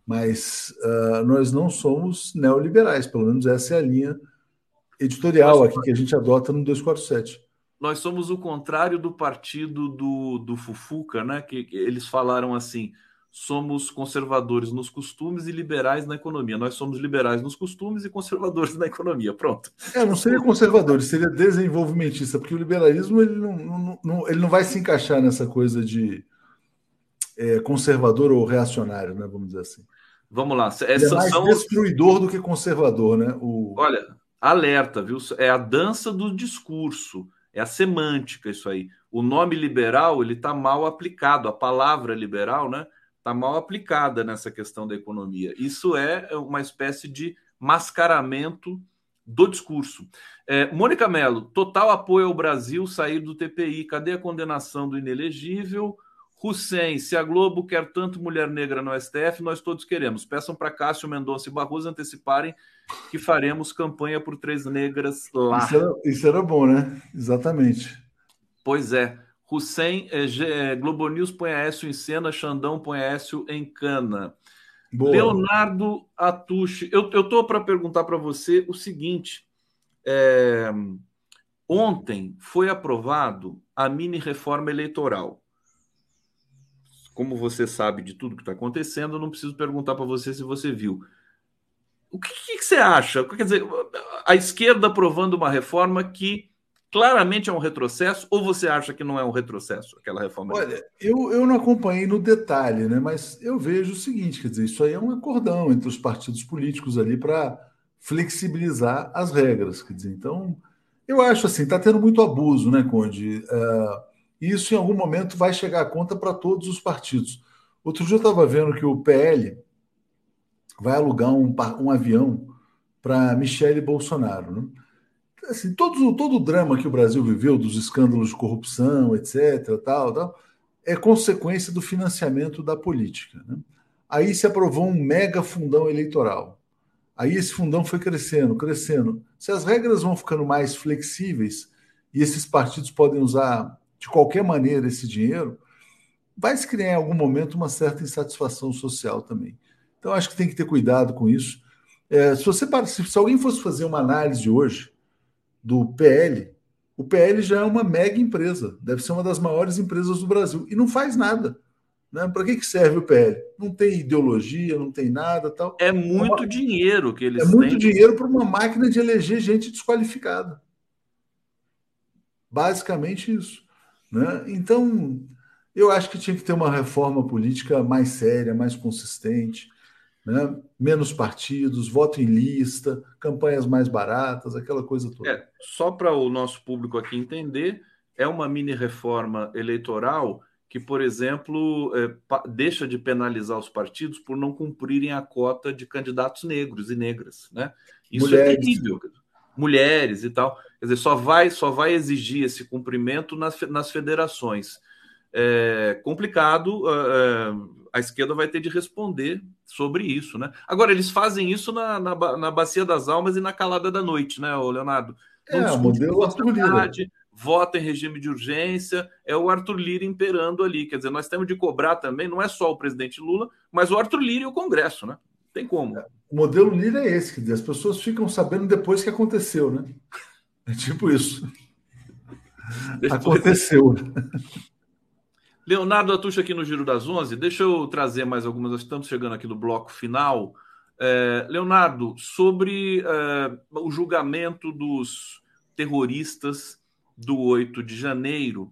Mas uh, nós não somos neoliberais, pelo menos essa é a linha editorial aqui que a gente adota no 247.
Nós somos o contrário do partido do, do Fufuca, né? Que, que eles falaram assim: somos conservadores nos costumes e liberais na economia. Nós somos liberais nos costumes e conservadores na economia. Pronto.
É, não seria conservador, seria desenvolvimentista, porque o liberalismo ele não, não, não, ele não vai se encaixar nessa coisa de é, conservador ou reacionário, né? Vamos dizer assim.
Vamos lá.
Essas ele é mais são... destruidor do que conservador, né?
O... Olha, alerta, viu? É a dança do discurso, é a semântica isso aí. O nome liberal ele está mal aplicado, a palavra liberal, né? Está mal aplicada nessa questão da economia. Isso é uma espécie de mascaramento do discurso. É, Mônica Mello, total apoio ao Brasil sair do TPI. Cadê a condenação do inelegível? Hussein, se a Globo quer tanto mulher negra no STF, nós todos queremos. Peçam para Cássio Mendonça e Barroso anteciparem que faremos campanha por três negras lá.
Isso era, isso era bom, né? Exatamente.
Pois é. Hussein, é, é, Globo News põe Aécio em cena, Xandão põe Aécio em cana. Boa. Leonardo Atushi, eu estou para perguntar para você o seguinte: é, ontem foi aprovado a mini reforma eleitoral como você sabe de tudo que está acontecendo, eu não preciso perguntar para você se você viu. O que, que, você acha? Quer dizer, a esquerda aprovando uma reforma que claramente é um retrocesso, ou você acha que não é um retrocesso, aquela reforma?
Olha, eu, eu não acompanhei no detalhe, né? mas eu vejo o seguinte: quer dizer, isso aí é um acordão entre os partidos políticos ali para flexibilizar as regras. Quer dizer, então, eu acho assim, está tendo muito abuso, né, Conde? Uh, e isso, em algum momento, vai chegar a conta para todos os partidos. Outro dia eu estava vendo que o PL vai alugar um, um avião para Michele Bolsonaro. Né? Assim, todo, todo o drama que o Brasil viveu, dos escândalos de corrupção, etc., tal, tal, é consequência do financiamento da política. Né? Aí se aprovou um mega fundão eleitoral. Aí esse fundão foi crescendo, crescendo. Se as regras vão ficando mais flexíveis e esses partidos podem usar de qualquer maneira esse dinheiro, vai se criar em algum momento uma certa insatisfação social também. Então, acho que tem que ter cuidado com isso. É, se, você, se, se alguém fosse fazer uma análise hoje do PL, o PL já é uma mega empresa, deve ser uma das maiores empresas do Brasil, e não faz nada. Né? Para que, que serve o PL? Não tem ideologia, não tem nada tal.
É muito uma... dinheiro que eles
É muito dinheiro para uma máquina de eleger gente desqualificada. Basicamente isso. Né? Então, eu acho que tinha que ter uma reforma política mais séria, mais consistente, né? menos partidos, voto em lista, campanhas mais baratas, aquela coisa toda.
É, só para o nosso público aqui entender, é uma mini reforma eleitoral que, por exemplo, é, deixa de penalizar os partidos por não cumprirem a cota de candidatos negros e negras, né? Isso é Mulheres. é terrível. Mulheres e tal. Quer dizer, só vai, só vai exigir esse cumprimento nas, nas federações. É complicado, é, a esquerda vai ter de responder sobre isso, né? Agora, eles fazem isso na, na, na Bacia das Almas e na Calada da Noite, né, Leonardo?
Vão é, o modelo Arthur Lira.
Vota em regime de urgência, é o Arthur Lira imperando ali. Quer dizer, nós temos de cobrar também, não é só o presidente Lula, mas o Arthur Lira e o Congresso, né? Tem como. É,
o modelo Lira é esse, que as pessoas ficam sabendo depois que aconteceu, né? É tipo isso. Depois... Aconteceu.
Leonardo Atucha aqui no Giro das Onze. Deixa eu trazer mais algumas. Estamos chegando aqui no bloco final. É, Leonardo, sobre é, o julgamento dos terroristas do 8 de janeiro,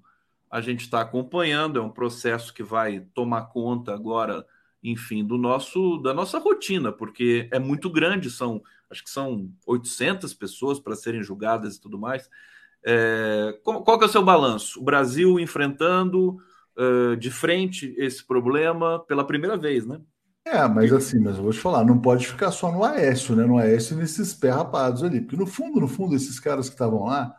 a gente está acompanhando, é um processo que vai tomar conta agora, enfim, do nosso da nossa rotina, porque é muito grande, são acho que são 800 pessoas para serem julgadas e tudo mais. É, qual, qual que é o seu balanço? O Brasil enfrentando uh, de frente esse problema pela primeira vez, né?
É, mas assim, mas eu vou te falar, não pode ficar só no Aécio, né? No Aécio nesses pé rapados ali. Porque no fundo, no fundo, esses caras que estavam lá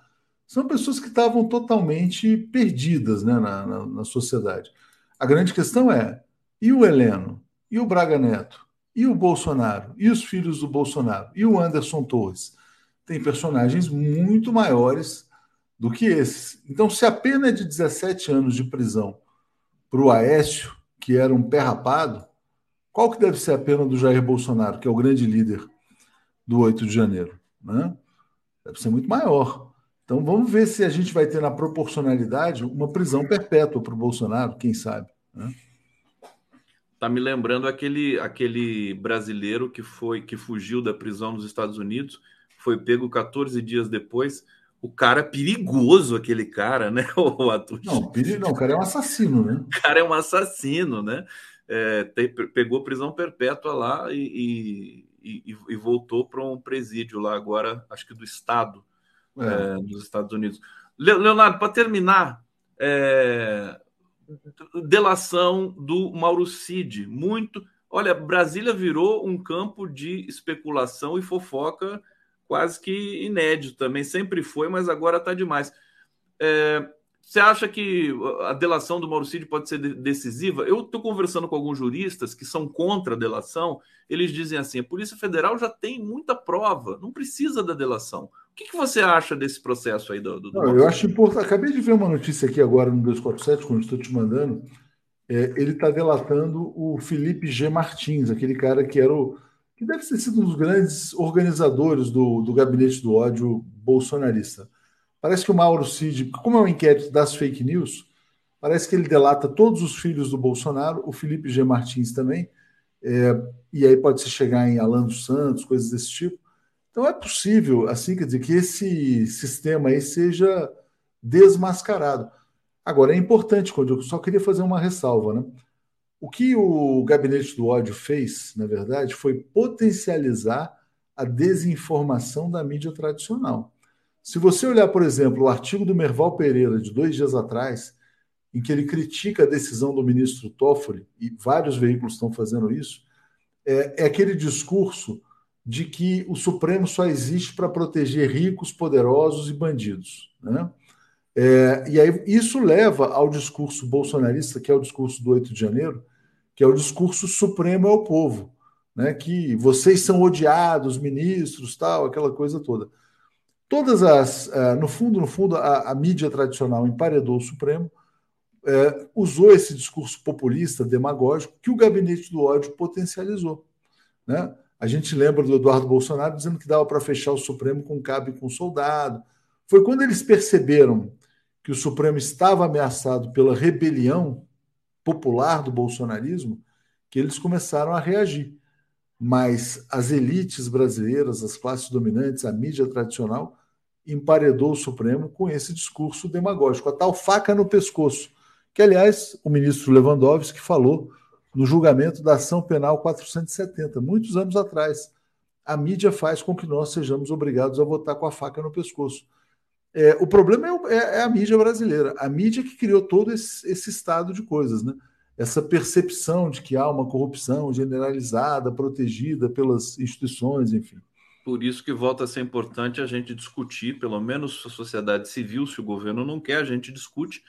são pessoas que estavam totalmente perdidas né, na, na, na, sociedade. A grande questão é: e o Heleno? E o Braga Neto? E o Bolsonaro? E os filhos do Bolsonaro? E o Anderson Torres? Tem personagens muito maiores do que esses. Então, se a pena é de 17 anos de prisão para o Aécio, que era um pé rapado, qual que deve ser a pena do Jair Bolsonaro, que é o grande líder do 8 de janeiro? Né? Deve ser muito maior. Então vamos ver se a gente vai ter na proporcionalidade uma prisão perpétua para o Bolsonaro, quem sabe. Né?
Tá me lembrando aquele, aquele brasileiro que foi que fugiu da prisão nos Estados Unidos, foi pego 14 dias depois o cara é perigoso, aquele cara, né? O
ator. Não, não, o cara é um assassino, né?
O cara é um assassino, né? É, te, pegou prisão perpétua lá e, e, e voltou para um presídio lá agora, acho que do Estado, é. É, nos Estados Unidos. Leonardo, para terminar, é, delação do Mauro Cid, muito. Olha, Brasília virou um campo de especulação e fofoca quase que inédito também. Sempre foi, mas agora está demais. É, você acha que a delação do Mauricídio pode ser decisiva? Eu estou conversando com alguns juristas que são contra a delação. Eles dizem assim: a Polícia Federal já tem muita prova, não precisa da delação. Que, que você acha desse processo aí do. do,
do não, eu acho importante. Acabei de ver uma notícia aqui agora no 247, quando estou te mandando. É, ele está delatando o Felipe G. Martins, aquele cara que era o que deve ter sido um dos grandes organizadores do, do gabinete do ódio bolsonarista. Parece que o Mauro Cid, como é um inquérito das fake news, parece que ele delata todos os filhos do Bolsonaro, o Felipe G. Martins também, é, e aí pode se chegar em Alan dos Santos, coisas desse tipo. Então é possível, assim, quer dizer, que esse sistema aí seja desmascarado. Agora, é importante, quando eu só queria fazer uma ressalva, né? O que o gabinete do ódio fez, na verdade, foi potencializar a desinformação da mídia tradicional. Se você olhar, por exemplo, o artigo do Merval Pereira de dois dias atrás, em que ele critica a decisão do ministro Toffoli, e vários veículos estão fazendo isso, é, é aquele discurso de que o Supremo só existe para proteger ricos, poderosos e bandidos. Né? É, e aí isso leva ao discurso bolsonarista, que é o discurso do 8 de janeiro, que é o discurso supremo ao povo, né? que vocês são odiados, ministros, tal, aquela coisa toda. Todas as, uh, no fundo, no fundo, a, a, mídia tradicional emparedou o Supremo, uh, usou esse discurso populista, demagógico, que o gabinete do ódio potencializou. Né? A gente lembra do Eduardo Bolsonaro dizendo que dava para fechar o Supremo com cabo e com soldado. Foi quando eles perceberam que o Supremo estava ameaçado pela rebelião popular do bolsonarismo, que eles começaram a reagir. Mas as elites brasileiras, as classes dominantes, a mídia tradicional, emparedou o Supremo com esse discurso demagógico, a tal faca no pescoço, que, aliás, o ministro Lewandowski falou no julgamento da ação penal 470, muitos anos atrás. A mídia faz com que nós sejamos obrigados a votar com a faca no pescoço. É, o problema é, é, é, a mídia brasileira. A mídia que criou todo esse, esse estado de coisas, né? Essa percepção de que há uma corrupção generalizada, protegida pelas instituições, enfim.
Por isso que volta a ser importante a gente discutir, pelo menos a sociedade civil, se o governo não quer, a gente discute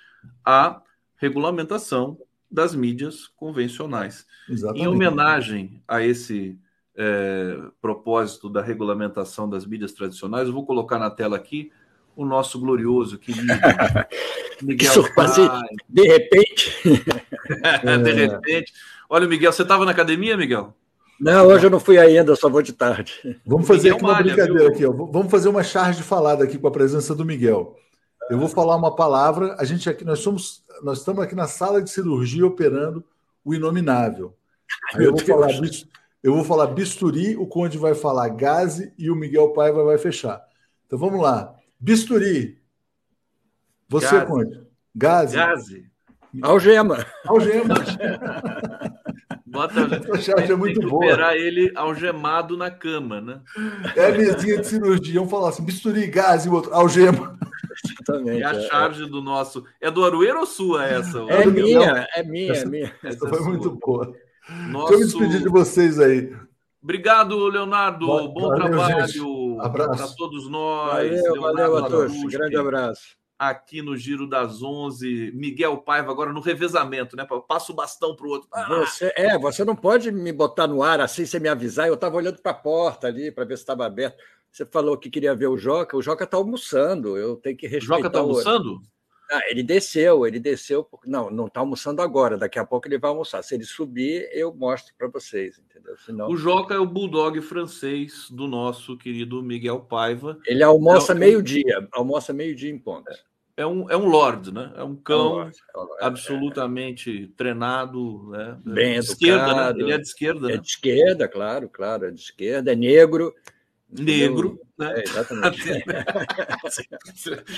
a regulamentação das mídias convencionais. Exatamente. Em homenagem a esse é, propósito da regulamentação das mídias tradicionais, eu vou colocar na tela aqui o nosso glorioso querido
Miguel. Surpresa, de repente.
de repente. Olha, Miguel, você estava na academia, Miguel?
Não, hoje eu não fui ainda, só vou de tarde.
Vamos fazer aqui uma Malha, brincadeira viu? aqui, ó. Vamos fazer uma charge falada aqui com a presença do Miguel. Eu vou falar uma palavra. A gente aqui, nós somos, nós estamos aqui na sala de cirurgia operando o inominável. Aí eu vou falar, eu vou falar bisturi, o Conde vai falar gaze e o Miguel Paiva vai fechar. Então vamos lá. Bisturi. Você, Gaze. Conde. Gaze.
Gaze.
Algema.
Algema.
Bota, Essa é muito boa. Operar ele algemado na cama, né?
É a mesinha de cirurgia. Vamos falar assim: bisturi, gás e outro, algema.
Exatamente. É a é, é. charge é. do nosso. É do Arueiro ou sua essa?
É, minha, é minha, essa, é minha.
Essa, foi muito boa. Nosso... Deixa eu me despedir de vocês aí.
Obrigado, Leonardo. Bom, Bom valeu, trabalho para todos nós.
Valeu, Leonardo valeu a todos. Grande abraço.
Aqui no Giro das Onze, Miguel Paiva agora no revezamento, né? Passa o bastão para o outro.
Ah! Você, é, você não pode me botar no ar assim sem me avisar. Eu estava olhando para a porta ali para ver se estava aberto. Você falou que queria ver o Joca. O Joca está almoçando. Eu tenho que respeitar. O
Joca está almoçando?
Ah, ele desceu, ele desceu. Não, não está almoçando agora. Daqui a pouco ele vai almoçar. Se ele subir, eu mostro para vocês, entendeu?
Senão... O Joca é o bulldog francês do nosso querido Miguel Paiva.
Ele almoça é, meio-dia, almoça meio-dia em ponto.
É um, é um lord, né? É um cão é um lord, é um lord, absolutamente é. treinado, né?
Bem de educado. Esquerda, né?
Ele é de esquerda.
É né? de esquerda, claro, claro, é de esquerda, é negro.
Negro, né?
É, exatamente.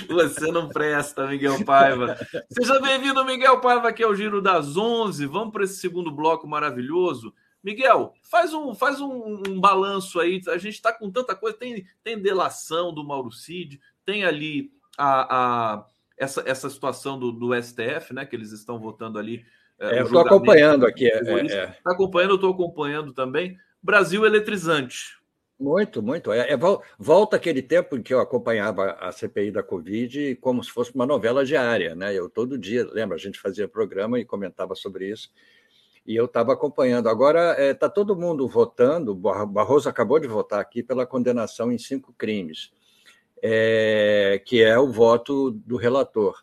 Você não presta, Miguel Paiva. Seja bem-vindo, Miguel Paiva, aqui é o Giro das 11. Vamos para esse segundo bloco maravilhoso. Miguel, faz um, faz um, um balanço aí. A gente está com tanta coisa. Tem, tem delação do Mauro Cid, tem ali a, a, essa, essa situação do, do STF, né? Que eles estão votando ali.
É, eu estou acompanhando aqui. Está é, é.
Tá acompanhando, eu estou acompanhando também. Brasil eletrizante.
Muito, muito. É, é, volta aquele tempo em que eu acompanhava a CPI da Covid como se fosse uma novela diária, né? Eu todo dia, lembra, a gente fazia programa e comentava sobre isso. E eu estava acompanhando. Agora está é, tá todo mundo votando. Barroso acabou de votar aqui pela condenação em cinco crimes, é, que é o voto do relator.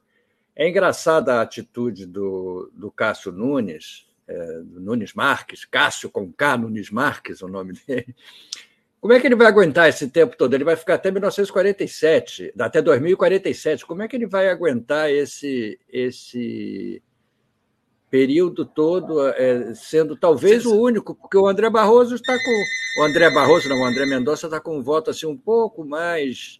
É engraçada a atitude do, do Cássio Nunes, é, do Nunes Marques, Cássio com K, Nunes Marques, o nome dele, como é que ele vai aguentar esse tempo todo? Ele vai ficar até 1947, até 2047. Como é que ele vai aguentar esse, esse período todo, é, sendo talvez o único, porque o André Barroso está com. O André Barroso, não, o André Mendonça está com um voto assim um pouco mais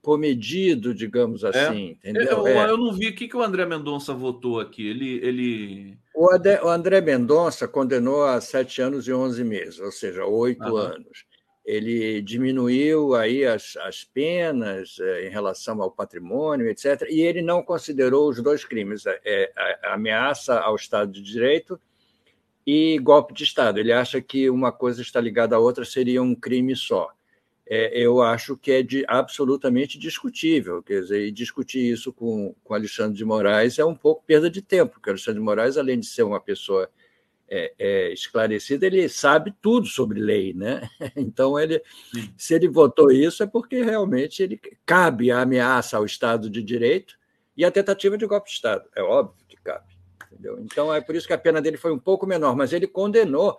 comedido, digamos é. assim. É.
Eu, é. eu, não vi o que, que o André Mendonça votou aqui. Ele. ele...
O André, o André Mendonça condenou a sete anos e onze meses, ou seja, oito anos ele diminuiu aí as, as penas é, em relação ao patrimônio, etc., e ele não considerou os dois crimes, é, é, a ameaça ao Estado de Direito e golpe de Estado. Ele acha que uma coisa está ligada à outra, seria um crime só. É, eu acho que é de, absolutamente discutível, quer dizer, discutir isso com, com Alexandre de Moraes é um pouco perda de tempo, porque Alexandre de Moraes, além de ser uma pessoa é, é, esclarecido, ele sabe tudo sobre lei, né? Então, ele, se ele votou isso, é porque realmente ele cabe a ameaça ao Estado de Direito e a tentativa de golpe de Estado. É óbvio que cabe. Entendeu? Então, é por isso que a pena dele foi um pouco menor, mas ele condenou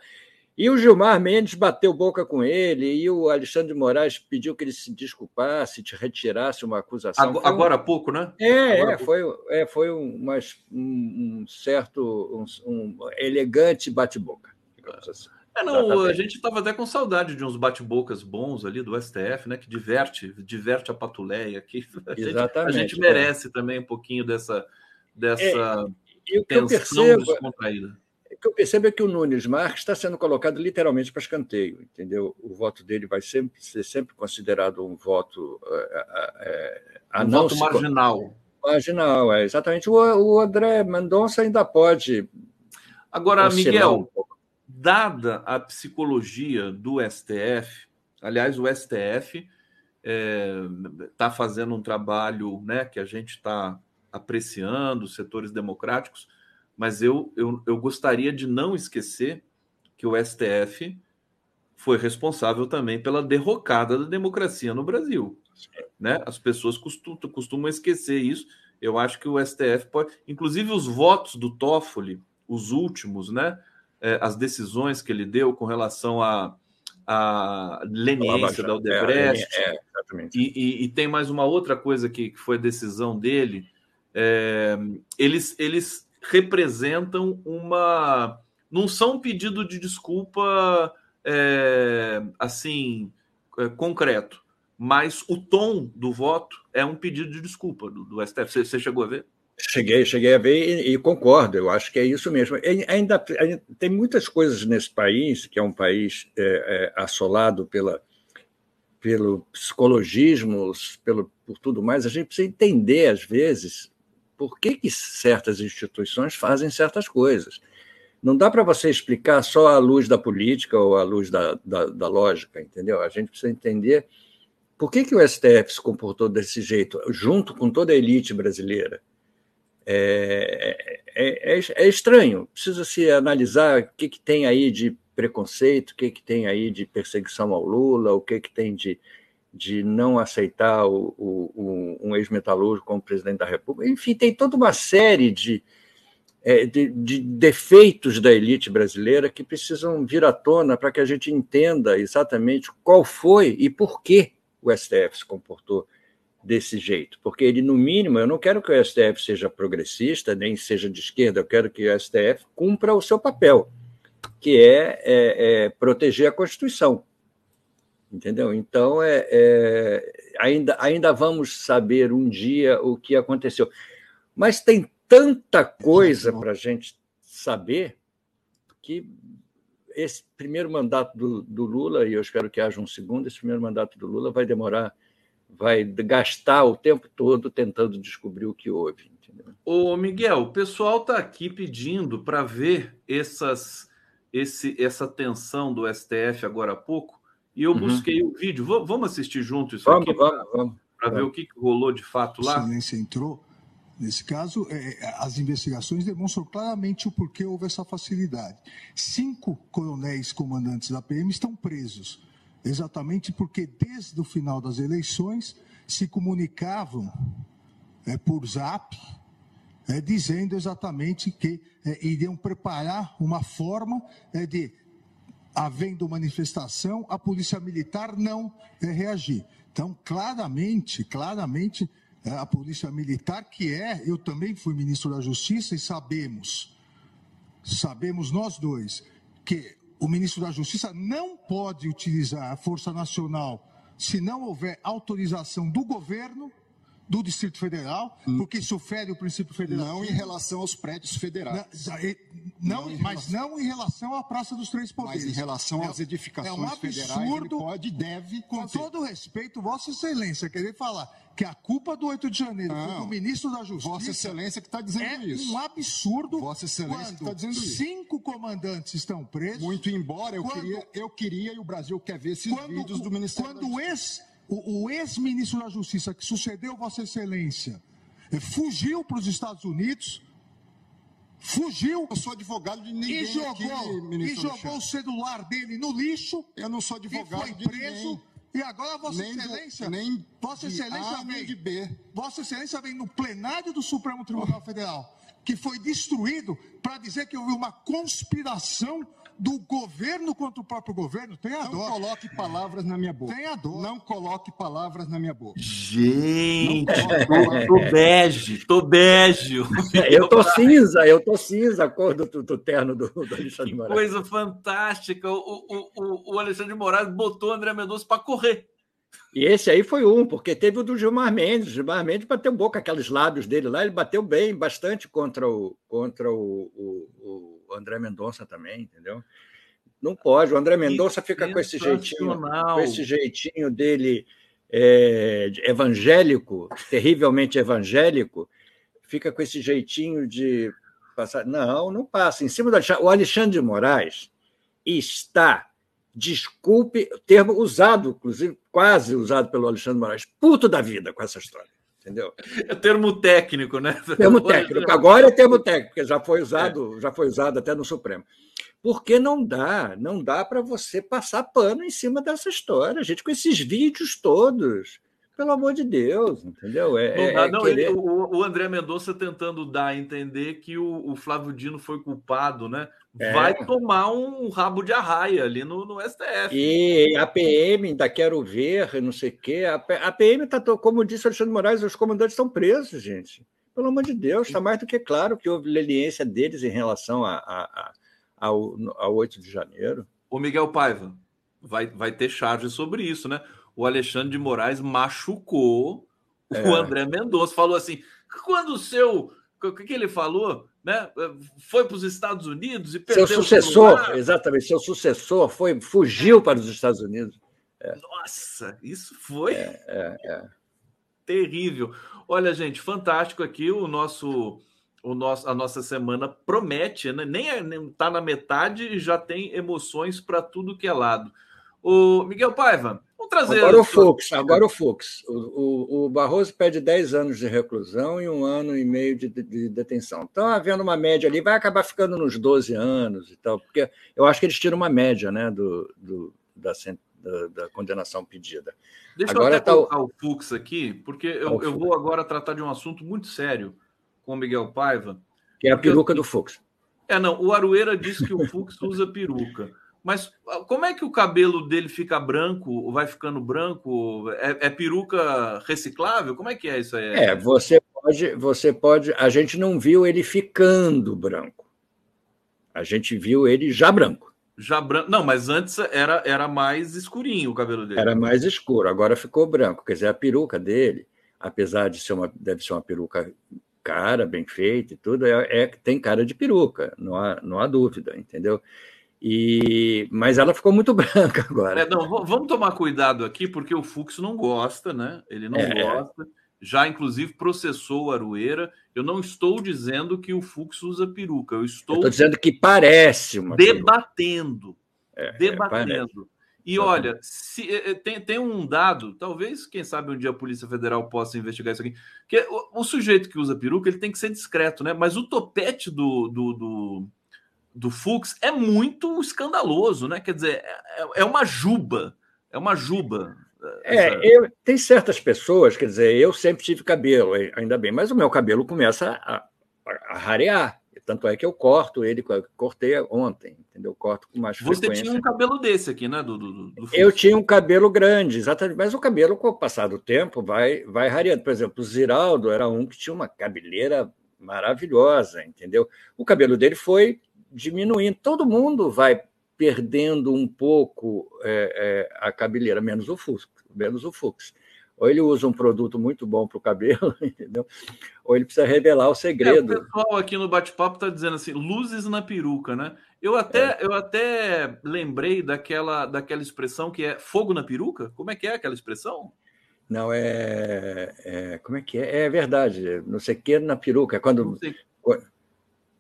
e o Gilmar Mendes bateu boca com ele, e o Alexandre de Moraes pediu que ele se desculpasse, te retirasse uma acusação.
Agora, agora há pouco, né?
É, é foi, é foi um, um, um certo, um, um elegante bate-boca, assim.
É, não, a gente estava até com saudade de uns bate-bocas bons ali do STF, né? Que diverte, diverte a patuleia aqui. A. Gente, a gente merece é. também um pouquinho dessa, dessa
é, tensão percebo, descontraída que eu percebo é que o Nunes Marques está sendo colocado literalmente para escanteio, entendeu? O voto dele vai sempre ser sempre considerado um voto
é, é, um voto marginal.
Marginal, é exatamente. O, o André Mendonça ainda pode.
Agora, Miguel, um dada a psicologia do STF, aliás, o STF está é, fazendo um trabalho né, que a gente está apreciando, setores democráticos, mas eu, eu, eu gostaria de não esquecer que o STF foi responsável também pela derrocada da democracia no Brasil. Né? As pessoas costumam, costumam esquecer isso. Eu acho que o STF pode. Inclusive, os votos do Toffoli, os últimos, né? É, as decisões que ele deu com relação a, a leniência da Odebrecht. É, é, e, e, e, tem mais uma outra coisa que, que foi a decisão dele. É, eles, eles representam uma. Não são um pedido de desculpa é, assim é, concreto, mas o tom do voto é um pedido de desculpa do, do STF. Você, você chegou a ver?
Cheguei, cheguei a ver e, e, concordo, eu acho que é isso mesmo. E ainda, tem muitas coisas nesse país, que é um país é, é, assolado pela, pelo psicologismo, pelo, por tudo mais, a gente precisa entender, às vezes, por que, que certas instituições fazem certas coisas. Não dá para você explicar só à luz da política ou à luz da, da, da lógica, entendeu? A gente precisa entender por que, que o STF se comportou desse jeito, junto com toda a elite brasileira é, é, é, é, estranho. Precisa se analisar o que, que tem aí de preconceito, o que, que tem aí de perseguição ao Lula, o que, que tem de, de não aceitar o, o, um ex-metalúrgico como presidente da República. Enfim, tem toda uma série de, é, de, de, defeitos da elite brasileira que precisam vir à tona para que a gente entenda exatamente qual foi e por que o STF se comportou desse jeito, porque ele, no mínimo, eu não quero que o STF seja progressista, nem seja de esquerda, eu quero que o STF cumpra o seu papel, que é, é, é proteger a Constituição. Entendeu? Então, é, é, ainda, ainda vamos saber um dia o que aconteceu. Mas tem tanta coisa para a gente saber que esse primeiro mandato do, do Lula, e eu espero que haja um segundo, esse primeiro mandato do Lula vai demorar vai gastar o tempo todo tentando descobrir o que houve. Entendeu?
Ô, Miguel, o pessoal está aqui pedindo para ver essas, esse, essa tensão do STF agora há pouco, e eu uhum. busquei o vídeo. V vamos assistir junto isso
vamos,
aqui
para
ver o que rolou de fato lá?
O silêncio entrou. Nesse caso, é, é, as investigações demonstram claramente o porquê houve essa facilidade. Cinco coronéis comandantes da PM estão presos exatamente porque desde o final das eleições se comunicavam é, por zap, é, dizendo exatamente que é, iriam preparar uma forma é, de, havendo manifestação, a polícia militar não é, reagir. Então, claramente, claramente, é, a polícia militar, que é, eu também fui ministro da Justiça e sabemos, sabemos nós dois, que o ministro da Justiça não pode utilizar a Força Nacional se não houver autorização do governo do Distrito Federal, porque isso fere o princípio federal.
Não em relação aos prédios federais.
Não, não mas não em relação à Praça dos Três Poderes.
Mas em relação às edificações é um absurdo, federais, pode e deve
Com todo respeito, Vossa Excelência, querer falar que a culpa do 8 de janeiro não, foi do ministro da Justiça.
Vossa Excelência que está dizendo
é
isso.
É um absurdo.
Vossa Excelência que está dizendo isso.
Cinco comandantes estão presos.
Muito embora eu quando, queria, eu queria e o Brasil quer ver esses quando, vídeos do Ministério
quando da Justiça. Quando o, o ex-ministro da Justiça que sucedeu Vossa Excelência eh, fugiu para os Estados Unidos, fugiu.
Eu sou advogado de ninguém.
E jogou, aqui, e jogou o celular dele no lixo.
Eu não sou advogado
e foi preso. E agora Vossa nem Excelência,
do, nem
Vossa Excelência vem,
de B.
Vossa Excelência vem no plenário do Supremo Tribunal Federal, que foi destruído para dizer que houve uma conspiração do governo contra o próprio governo, tem a
Não coloque palavras na minha boca.
Tem a dor.
Não coloque palavras na minha boca.
Gente, tô, tô bege, tô bege.
Eu tô cinza, eu tô cinza, a cor do, do terno do, do Alexandre
que
Moraes.
Coisa fantástica. O, o, o, o Alexandre de Moraes botou o André Mendonça para correr.
E esse aí foi um, porque teve o do Gilmar Mendes. Gilmar Mendes bateu boca, aqueles lábios dele lá, ele bateu bem, bastante contra o, contra o, o, o o André Mendonça também, entendeu? Não pode. O André Mendonça fica com esse jeitinho, com esse jeitinho dele é, evangélico, terrivelmente evangélico, fica com esse jeitinho de passar. Não, não passa. Em cima do Alexandre, o Alexandre de Moraes está, desculpe, termo usado, inclusive quase usado pelo Alexandre de Moraes, puto da vida com essa história. Entendeu?
É termo técnico, né?
Termo técnico. Agora é termo técnico, porque já foi usado, é. já foi usado até no Supremo. Porque não dá, não dá para você passar pano em cima dessa história, gente, com esses vídeos todos. Pelo amor de Deus, entendeu?
É, não, é, não, querer... ele, o, o, André Mendonça tentando dar a entender que o, o Flávio Dino foi culpado, né? É. Vai tomar um rabo de arraia ali no, no STF.
E a PM ainda quero ver, não sei o quê. A, a PM está, como disse o Alexandre Moraes, os comandantes estão presos, gente. Pelo amor de Deus, está mais do que claro que houve leniência deles em relação a, a, a, ao, ao 8 de janeiro.
O Miguel Paiva vai, vai ter charge sobre isso, né? O Alexandre de Moraes machucou é. o André Mendonça. Falou assim: quando o seu. O que, que ele falou? Né? Foi para os Estados Unidos e
perdeu Seu sucessor, exatamente, seu sucessor foi, fugiu para os Estados Unidos.
É. Nossa, isso foi é, é, é, terrível. Olha, gente, fantástico aqui o nosso. O nosso, a nossa semana promete, né? nem está na metade e já tem emoções para tudo que é lado. O Miguel Paiva, vamos trazer.
Agora o Fux, agora o Fux. O, o, o, Barroso pede 10 anos de reclusão e um ano e meio de, de, de, detenção. Então, havendo uma média ali, vai acabar ficando nos 12 anos e tal, porque eu acho que eles tiram uma média né, do, do da, da, da, condenação pedida.
Deixa agora eu até tá colocar o... o Fux aqui, porque eu, eu vou agora tratar de um assunto muito sério com o Miguel Paiva.
Que é a peruca eu... do Fux.
É, não, o Arueira disse que o Fux usa peruca. Mas ah, como é que o cabelo dele fica branco, vai ficando branco? É, é, peruca reciclável? Como é que é isso aí?
É, você pode, você pode. A gente não viu ele ficando branco. A gente viu ele já branco.
Já branco. Não, mas antes era, era mais escurinho o cabelo dele.
Era mais escuro, agora ficou branco. Quer dizer, a peruca dele, apesar de ser uma, deve ser uma peruca cara, bem feita e tudo, é, é tem cara de peruca, não há, não há dúvida, entendeu? E, mas ela ficou muito branca agora.
É, não, vamos tomar cuidado aqui, porque o Fux não gosta, né? Ele não é. gosta. Já, inclusive, processou o Arueira. Eu não estou dizendo que o Fux usa peruca. Eu estou, estou
dizendo que parece uma
debatendo. É, é debatendo. e olha, se, é, é, tem, tem um dado, talvez, quem sabe, um dia a Polícia Federal possa investigar isso aqui. Que o, o sujeito que usa peruca ele tem que ser discreto, né? Mas o topete do, do, do do Fux é muito escandaloso, né? Quer dizer, é, é uma juba, é uma juba.
É, eu, tem certas pessoas, quer dizer, eu sempre tive cabelo, ainda bem, mas o meu cabelo começa a, a, rarear. Tanto é que eu corto ele, cortei ontem, entendeu? Eu corto com mais
Você
frequência.
tinha um cabelo desse aqui, né? Do, do, do
eu tinha um cabelo grande, exatamente. Mas o cabelo, com o passar do tempo, vai, vai rareando. Por exemplo, o Ziraldo era um que tinha uma cabeleira maravilhosa, entendeu? O cabelo dele foi diminuindo. Todo mundo vai perdendo um pouco é, é, a cabeleira, menos o Fux, menos o Fux. Ou ele usa um produto muito bom para o cabelo, entendeu? Ou ele precisa revelar o segredo. É,
o pessoal aqui no bate-papo está dizendo assim, luzes na peruca, né? Eu até, é. eu até lembrei daquela, daquela expressão que é fogo na peruca. Como é que é aquela expressão?
Não, é, é como é que é? É verdade, não sei o que na peruca. Quando,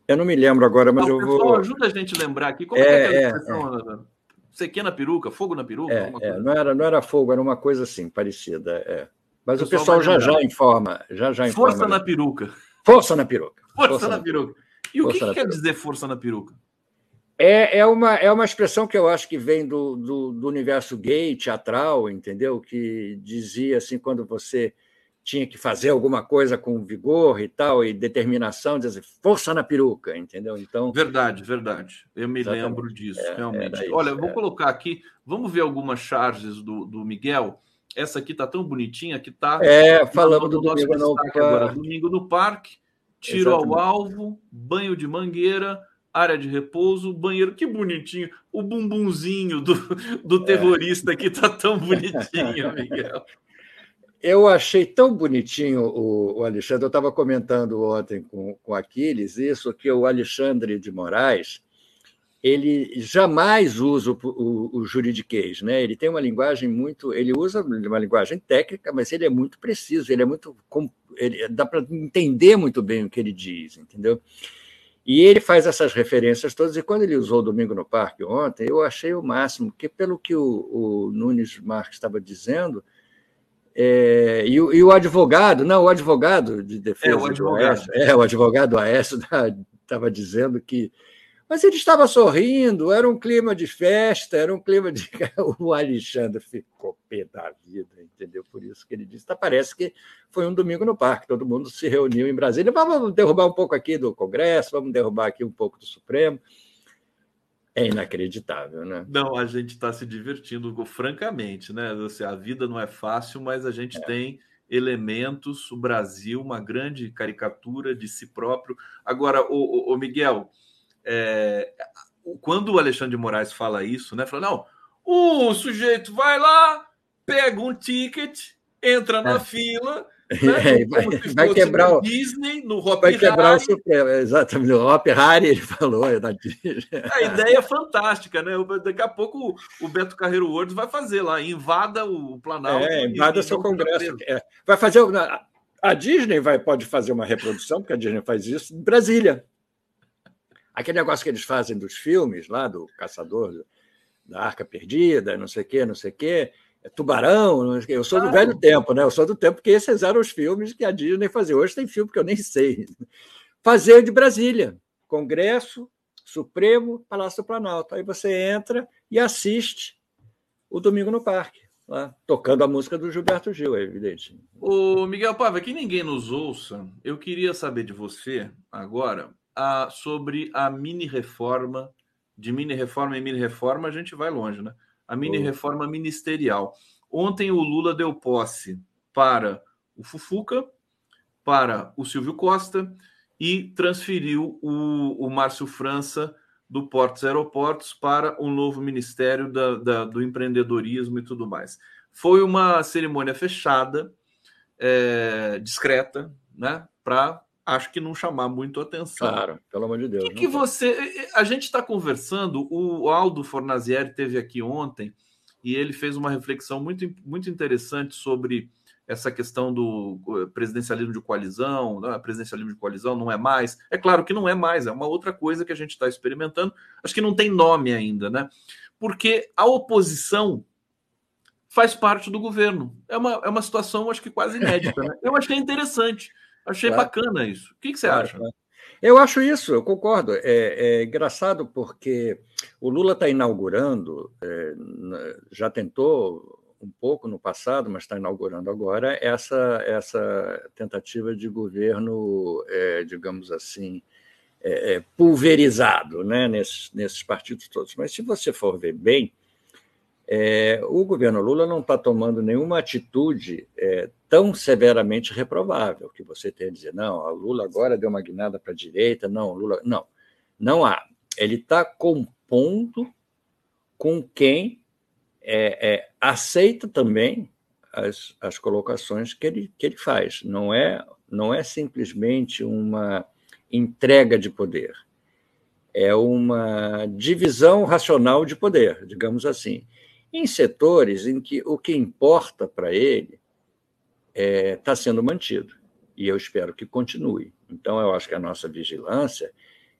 eu não me lembro agora, mas não, eu pessoal,
vou. Ajuda a gente a lembrar aqui. Como é, é é aquela expressão? É. na peruca, fogo na peruca?
É, é, não, era, não era fogo, era uma coisa assim, parecida. É. Mas o pessoal, o pessoal já já informa. Já, já
informa força na peruca.
Força na peruca.
Força, força na, na peruca. peruca. E o que, que quer dizer força na peruca?
É, é, uma, é uma expressão que eu acho que vem do, do, do universo gay, teatral, entendeu? Que dizia assim, quando você tinha que fazer alguma coisa com vigor e tal, e determinação, dizer, força na peruca, entendeu?
Então. Verdade, verdade. Eu me exatamente. lembro disso, é, realmente. Isso, Olha, eu vou é. colocar aqui, vamos ver algumas charges do, do Miguel. Essa aqui tá tão bonitinha que tá.
É, falando do, do domingo no parque. Agora.
Domingo no parque, tiro exatamente. ao alvo, banho de mangueira, área de repouso, banheiro, que bonitinho. O bumbumzinho do, do é. terrorista é. aqui tá tão bonitinho, Miguel.
eu achei tão bonitinho o, o Alexandre. Eu estava comentando ontem com, com Aquiles isso, que o Alexandre de Moraes ele jamais usa o, o, o, juridiquês, né? Ele tem uma linguagem muito, ele usa uma linguagem técnica, mas ele é muito preciso, ele é muito, ele, dá para entender muito bem o que ele diz, entendeu? E ele faz essas referências todas, e quando ele usou Domingo no Parque ontem, eu achei o máximo, porque pelo que o, o Nunes Marques estava dizendo, é, e, e, o advogado, não, o advogado de defesa é, o advogado. do Aécio, é, o advogado Aécio estava dizendo que mas ele estava sorrindo, era um clima de festa, era um clima de. O Alexandre ficou pé da vida, entendeu? Por isso que ele disse. Tá, parece que foi um domingo no parque, todo mundo se reuniu em Brasília. Vamos derrubar um pouco aqui do Congresso, vamos derrubar aqui um pouco do Supremo. É inacreditável, né?
Não, a gente está se divertindo, francamente, né? Assim, a vida não é fácil, mas a gente é. tem elementos, o Brasil, uma grande caricatura de si próprio. Agora, o, o Miguel, é, quando o Alexandre de Moraes fala isso, né? Fala, não, o sujeito vai lá, pega um ticket, entra na é. fila. Né,
é, vai, vai quebrar o
Disney, no Hop
Vai quebrar Harry. o Supremo, exatamente. No Hop Harry, ele falou. É da.
A ideia é fantástica, né? Daqui a pouco o Beto Carreiro Words vai fazer lá, invada o Planalto.
É, invada seu Congresso. É. Vai fazer. A Disney vai, pode fazer uma reprodução, porque a Disney faz isso, em Brasília. Aquele negócio que eles fazem dos filmes, lá do Caçador da Arca Perdida, não sei o quê, não sei o quê, Tubarão, eu sou do velho tempo, né? Eu sou do tempo que esses eram os filmes que a Disney fazia. Hoje tem filme que eu nem sei. Fazer de Brasília, Congresso, Supremo, Palácio do Planalto. Aí você entra e assiste o Domingo no Parque, lá, tocando a música do Gilberto Gil, é evidente.
O Miguel Pava, que ninguém nos ouça, eu queria saber de você agora a, sobre a mini reforma, de mini reforma em mini reforma, a gente vai longe, né? A mini reforma ministerial. Ontem o Lula deu posse para o Fufuca, para o Silvio Costa e transferiu o, o Márcio França do Portos Aeroportos para o novo Ministério da, da, do Empreendedorismo e tudo mais. Foi uma cerimônia fechada, é, discreta, né, para acho que não chamar muito atenção.
Claro, pelo amor de Deus.
O que, que você. A gente está conversando, o Aldo Fornazieri teve aqui ontem e ele fez uma reflexão muito, muito interessante sobre essa questão do presidencialismo de coalizão, né? presidencialismo de coalizão não é mais. É claro que não é mais, é uma outra coisa que a gente está experimentando. Acho que não tem nome ainda, né? Porque a oposição faz parte do governo. É uma, é uma situação, acho que quase inédita. Né? Eu achei interessante. Achei claro. bacana isso. O que, que você claro, acha? Claro.
Eu acho isso, eu concordo. É, é engraçado porque o Lula está inaugurando, é, já tentou um pouco no passado, mas está inaugurando agora essa, essa tentativa de governo, é, digamos assim, é, é, pulverizado né, nesses, nesses partidos todos. Mas se você for ver bem, é, o governo Lula não está tomando nenhuma atitude é, tão severamente reprovável que você tem a dizer, não, o Lula agora deu uma guinada para a direita, não, Lula. Não, não há. Ele está compondo com quem é, é, aceita também as, as colocações que ele, que ele faz. Não é, não é simplesmente uma entrega de poder, é uma divisão racional de poder, digamos assim em setores em que o que importa para ele está é, tá sendo mantido. E eu espero que continue. Então, eu acho que a nossa vigilância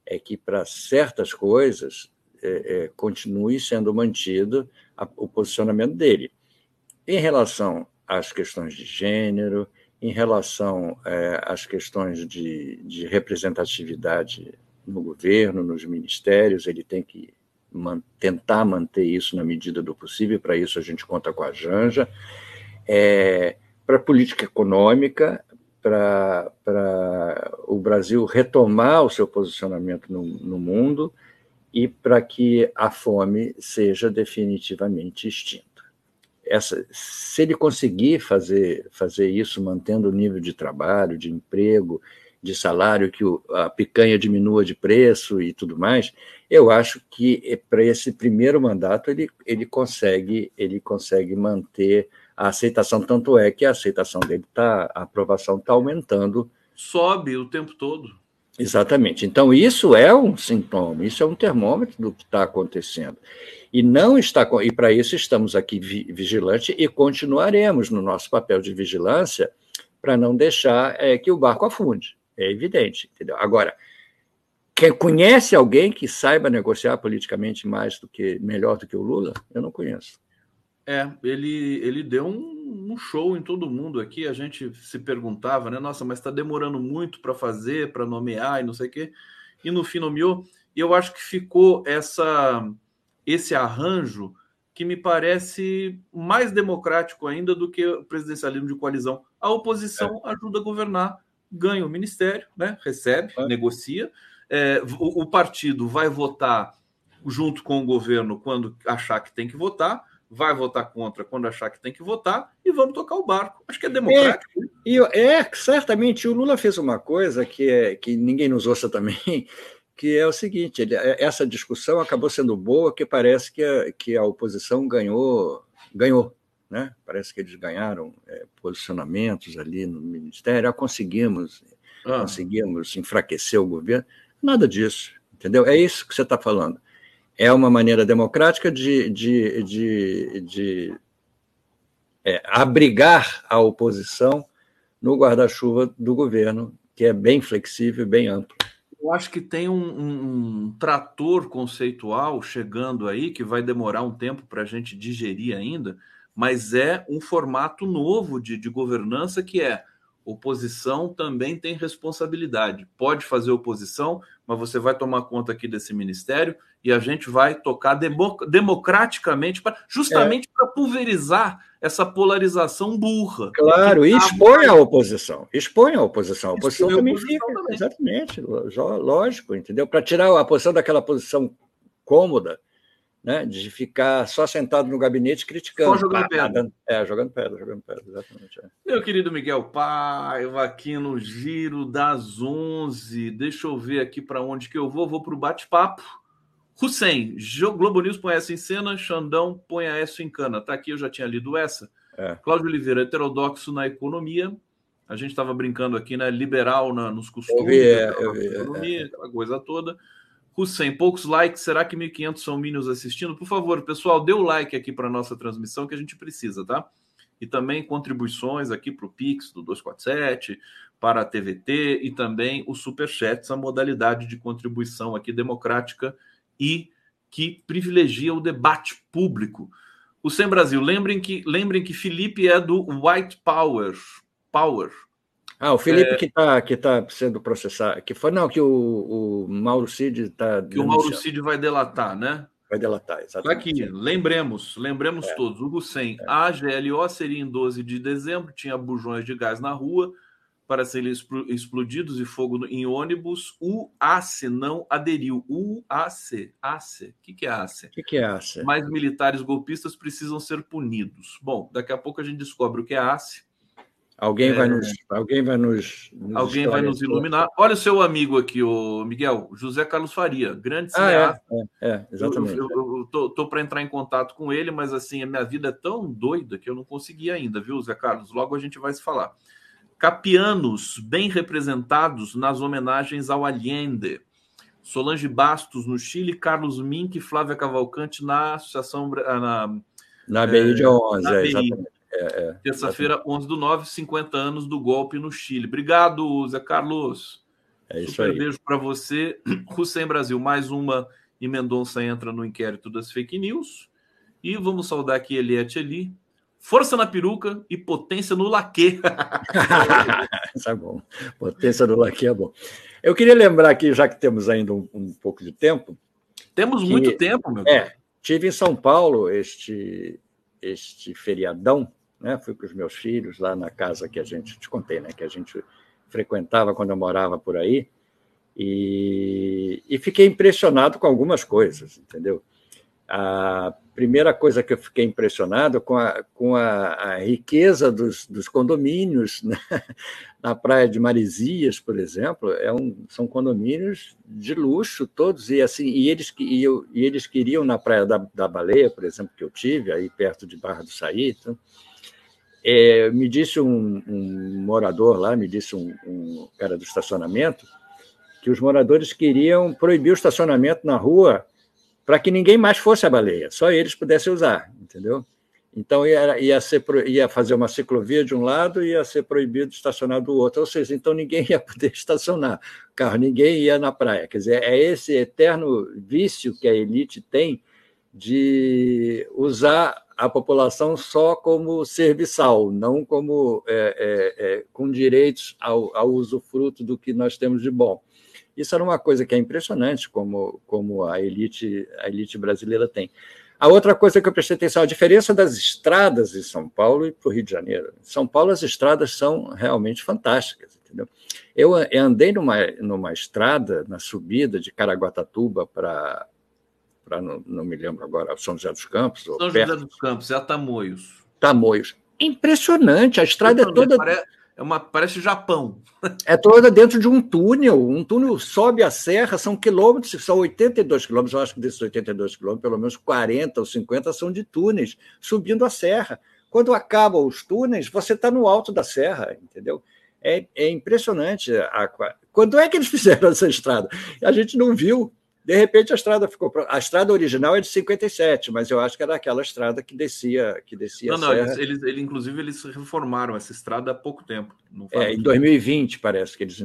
é que, para certas coisas, é, é, continue sendo mantido a, o posicionamento dele. Em relação às questões de gênero, em relação é, às questões de, de representatividade no governo, nos ministérios, ele tem que man, tentar manter isso na medida do possível, para isso a gente conta com a Janja. É, para política econômica, para o Brasil retomar o seu posicionamento no, no mundo e para que a fome seja definitivamente extinta. Essa, se ele conseguir fazer, fazer isso, mantendo o nível de trabalho, de emprego, de salário, que o, a picanha diminua de preço e tudo mais, eu acho que para esse primeiro mandato ele, ele consegue ele consegue manter a aceitação, tanto é que a aceitação dele está, a aprovação está aumentando.
Sobe o tempo todo.
Exatamente. Então, isso é um sintoma, isso é um termômetro do que está acontecendo. E não está e para isso estamos aqui vigilantes e continuaremos no nosso papel de vigilância para não deixar é, que o barco afunde. É evidente, entendeu? Agora, quem conhece alguém que saiba negociar politicamente mais do que melhor do que o Lula? Eu não conheço.
É, ele, ele deu um, um show em todo mundo aqui. A gente se perguntava, né? Nossa, mas está demorando muito para fazer, para nomear e não sei o quê. E no fim nomeou. E eu acho que ficou essa esse arranjo que me parece mais democrático ainda do que o presidencialismo de coalizão. A oposição é. ajuda a governar, ganha o ministério, né? recebe, é. negocia. É, o, o partido vai votar junto com o governo quando achar que tem que votar vai votar contra quando achar que tem que votar e vamos tocar o barco. Acho que é democrático.
É, e, é certamente o Lula fez uma coisa que, é, que ninguém nos ouça também, que é o seguinte: ele, é, essa discussão acabou sendo boa, que parece que a, que a oposição ganhou, ganhou. Né? Parece que eles ganharam é, posicionamentos ali no Ministério, ah, conseguimos, ah. conseguimos enfraquecer o governo. Nada disso, entendeu? É isso que você está falando é uma maneira democrática de, de, de, de é, abrigar a oposição no guarda-chuva do governo, que é bem flexível e bem amplo.
Eu acho que tem um, um, um, trator conceitual chegando aí, que vai demorar um tempo para a gente digerir ainda, mas é um formato novo de, de governança que é oposição também tem responsabilidade. Pode fazer oposição, mas você vai tomar conta aqui desse ministério e a gente vai tocar democraticamente, pra, justamente é. para pulverizar essa polarização burra.
Claro, e expõe a oposição. Expõe a oposição. A oposição também a oposição fica. Também. Exatamente, lógico, entendeu? Para tirar a posição daquela posição cômoda né, de ficar só sentado no gabinete criticando. Só
jogando pedra.
É, jogando pedra, jogando pedra, exatamente. É.
Meu querido Miguel Paiva, aqui no Giro das 11. Deixa eu ver aqui para onde que eu vou. Vou para o bate-papo. Hussein, Globo News põe essa em cena, Xandão põe essa em cana. Tá aqui, eu já tinha lido essa. É. Cláudio Oliveira, heterodoxo na economia. A gente estava brincando aqui, né? Liberal na, nos costumes, eu vi, é, eu vi, economia, é. aquela coisa toda. Hussein, poucos likes, será que 1.500 são minions assistindo? Por favor, pessoal, dê o like aqui para nossa transmissão que a gente precisa, tá? E também contribuições aqui para o Pix do 247, para a TVT e também o Superchat, essa modalidade de contribuição aqui democrática e que privilegia o debate público. O Sem Brasil, lembrem que, lembrem que Felipe é do White Power. Power
ah, o Felipe é... que está que tá sendo processado, que foi não que o, o Mauro Cid está
que o Mauro Cid vai delatar, né?
Vai delatar,
exatamente. Tá aqui, lembremos, lembremos é. todos. O Hussein, é. a GLO seria em 12 de dezembro, tinha bujões de gás na rua para serem explodidos e fogo em ônibus. O ACE não aderiu. O ACE, ACE, o que, que é ACE?
O que, que é ACE?
Mais militares golpistas precisam ser punidos. Bom, daqui a pouco a gente descobre o que é ACE
Alguém, é... vai nos, alguém vai nos,
nos alguém vai nos iluminar. Olha o seu amigo aqui, o Miguel, José Carlos Faria, grande
ah, é, cineasta. É, é, exatamente.
Eu, eu, eu tô, tô para entrar em contato com ele, mas assim a minha vida é tão doida que eu não consegui ainda, viu, Zé Carlos? Logo a gente vai se falar. Capianos bem representados nas homenagens ao Allende. Solange Bastos no Chile, Carlos Mink e Flávia Cavalcante na Associação
na na BI de 11, é, exatamente.
É, é, Terça-feira, 11 do 9, 50 anos do golpe no Chile. Obrigado, Zé Carlos.
É isso Super aí.
beijo para você. Hussein Brasil, mais uma e Mendonça entra no inquérito das fake news. E vamos saudar aqui Eliette ali. Força na peruca e potência no laque.
Isso é bom. Potência no laque é bom. Eu queria lembrar aqui, já que temos ainda um, um pouco de tempo.
Temos que, muito tempo, meu
É, tive em São Paulo este, este feriadão né? Fui com os meus filhos lá na casa que a gente te contei, né? Que a gente frequentava quando eu morava por aí e, e fiquei impressionado com algumas coisas, entendeu? A primeira coisa que eu fiquei impressionado com a, com a, a riqueza dos, dos condomínios né? na praia de Marizias, por exemplo, é um, são condomínios de luxo todos e assim e eles e, eu, e eles queriam na praia da, da Baleia, por exemplo, que eu tive aí perto de Barra do Saí, então, é, me disse um, um, morador lá, me disse um, um cara do estacionamento, que os moradores queriam proibir o estacionamento na rua para que ninguém mais fosse a baleia, só eles pudessem usar, entendeu? Então ia, ia, ser, ia fazer uma ciclovia de um lado e ia ser proibido estacionar do outro, ou seja, então ninguém ia poder estacionar carro, ninguém ia na praia. Quer dizer, é esse eterno vício que a elite tem de usar a população só como serviçal, não como é, é, é, com direitos ao, ao usufruto do que nós temos de bom. Isso era uma coisa que é impressionante como, como a elite a elite brasileira tem. A outra coisa que eu prestei atenção, a diferença das estradas em São Paulo e para o Rio de Janeiro. Em São Paulo, as estradas são realmente fantásticas, entendeu? Eu, andei numa, numa estrada, na subida de Caraguatatuba para, para não, não, me lembro agora, São José dos Campos.
São José dos Campos, é a Tamoios.
Tamoios. Impressionante, a estrada é toda... Parece
é uma, parece Japão.
É toda dentro de um túnel. Um túnel sobe a serra, são quilômetros, são 82 quilômetros. Eu acho que desses 82 quilômetros, pelo menos 40 ou 50 são de túneis, subindo a serra. Quando acabam os túneis, você está no alto da serra, entendeu? É, é impressionante. A, quando é que eles fizeram essa estrada? A gente não viu. De repente a estrada ficou. A estrada original é de 57, mas eu acho que era aquela estrada que descia. Que descia
não, não, eles, eles, eles, inclusive, eles reformaram essa estrada há pouco tempo.
É, em 2020, parece que eles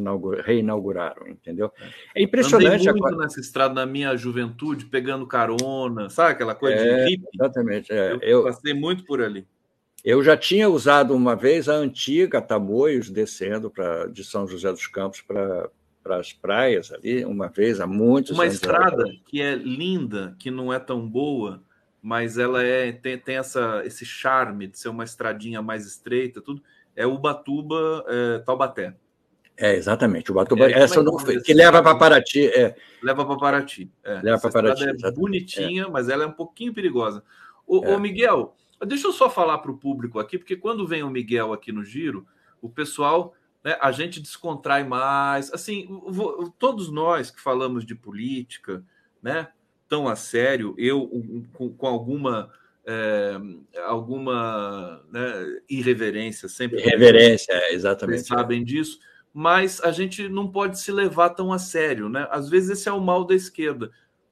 reinauguraram, entendeu? É impressionante.
Andei muito a... nessa estrada na minha juventude, pegando carona, sabe aquela coisa
é,
de hippie?
Exatamente. É.
Eu, eu passei muito por ali.
Eu já tinha usado uma vez a antiga Tamoios descendo pra, de São José dos Campos para para as praias ali, uma vez há muitos
uma anos. Uma estrada que é linda, que não é tão boa, mas ela é tem, tem essa, esse charme de ser uma estradinha mais estreita, tudo. É Ubatuba é, Taubaté.
É, exatamente. Ubatuba, é, essa não foi, que leva para Paraty. É.
Leva para Paraty. É.
Leva para Paraty. É
exatamente. bonitinha, é. mas ela é um pouquinho perigosa. O, é. Miguel, deixa eu só falar para o público aqui, porque quando vem o Miguel aqui no Giro, o pessoal né, a gente descontrai mais. Assim, todos nós que falamos de política, né, tão a sério, eu com, com alguma é, alguma né, irreverência sempre.
Irreverência, é, exatamente.
Vocês sabem disso, mas a gente não pode se levar tão a sério, né? Às vezes esse é o mal da esquerda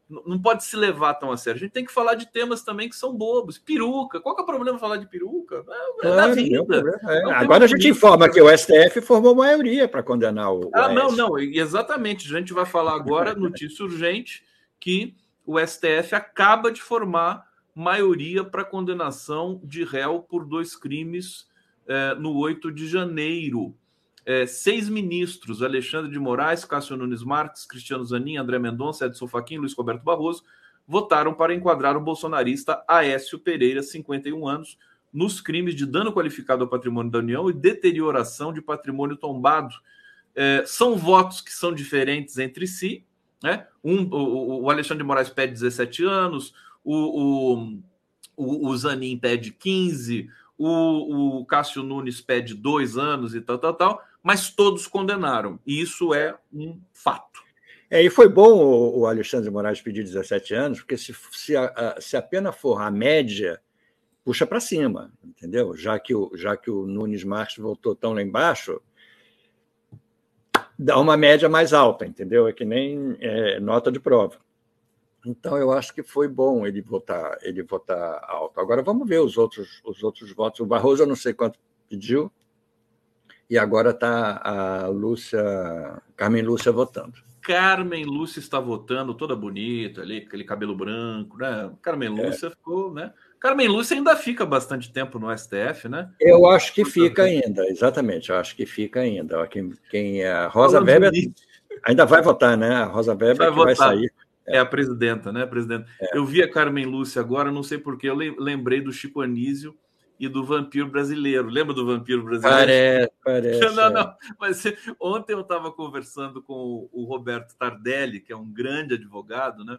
não pode se levar tão a sério. A gente tem que falar de temas também que são bobos. Peruca. Qual que é o problema falar de peruca? É, é da vida.
É. É Agora a gente informa que o STF formou maioria para condenar o.
Ah, não, não. Exatamente. A gente vai falar agora, notícia urgente, que o STF acaba de formar maioria para condenação de réu por dois crimes no 8 de janeiro é, seis ministros, Alexandre de Moraes, Cássio Nunes Marques, Cristiano Zanin, André Mendonça, Edson Fachin, Luiz Roberto Barroso, votaram para enquadrar o bolsonarista Aécio Pereira, 51 anos, nos crimes de dano qualificado ao patrimônio da União e deterioração de patrimônio tombado. É, são votos que são diferentes entre si. Né? Um, o, o Alexandre de Moraes pede 17 anos, o, o, o, Zanin pede 15, o, o Cássio Nunes pede dois anos e tal, tal, tal mas todos condenaram. E isso é um fato.
É, e foi bom o, Alexandre Moraes pedir 17 anos, porque se, se, a, se a pena for a média, puxa para cima, entendeu? Já que, o, já que o Nunes Marques voltou tão lá embaixo, dá uma média mais alta, entendeu? É que nem é, nota de prova. Então eu acho que foi bom ele votar, ele votar alto. Agora vamos ver os outros, os outros votos. O Barroso eu não sei quanto pediu, e agora está a Lúcia, Carmen Lúcia votando.
Carmen Lúcia está votando, toda bonita ali, aquele cabelo branco, né? Carmen é. Lúcia é. ficou, né? Carmen Lúcia ainda fica bastante tempo no STF, né?
Eu acho que fica ainda, exatamente. Eu acho que fica ainda. Quem, quem é a Rosa Weber ainda vai votar, né? A Rosa Weber vai, que vai sair.
É. é. a presidenta, né? Presidenta. É. Eu vi a Carmen Lúcia agora, não sei porque eu lembrei do Chico Anísio e do Vampiro Brasileiro. Lembra do Vampiro
Brasileiro? Parece, parece.
Não, não. Mas ontem eu estava conversando com o Roberto Tardelli, que é um grande advogado, né?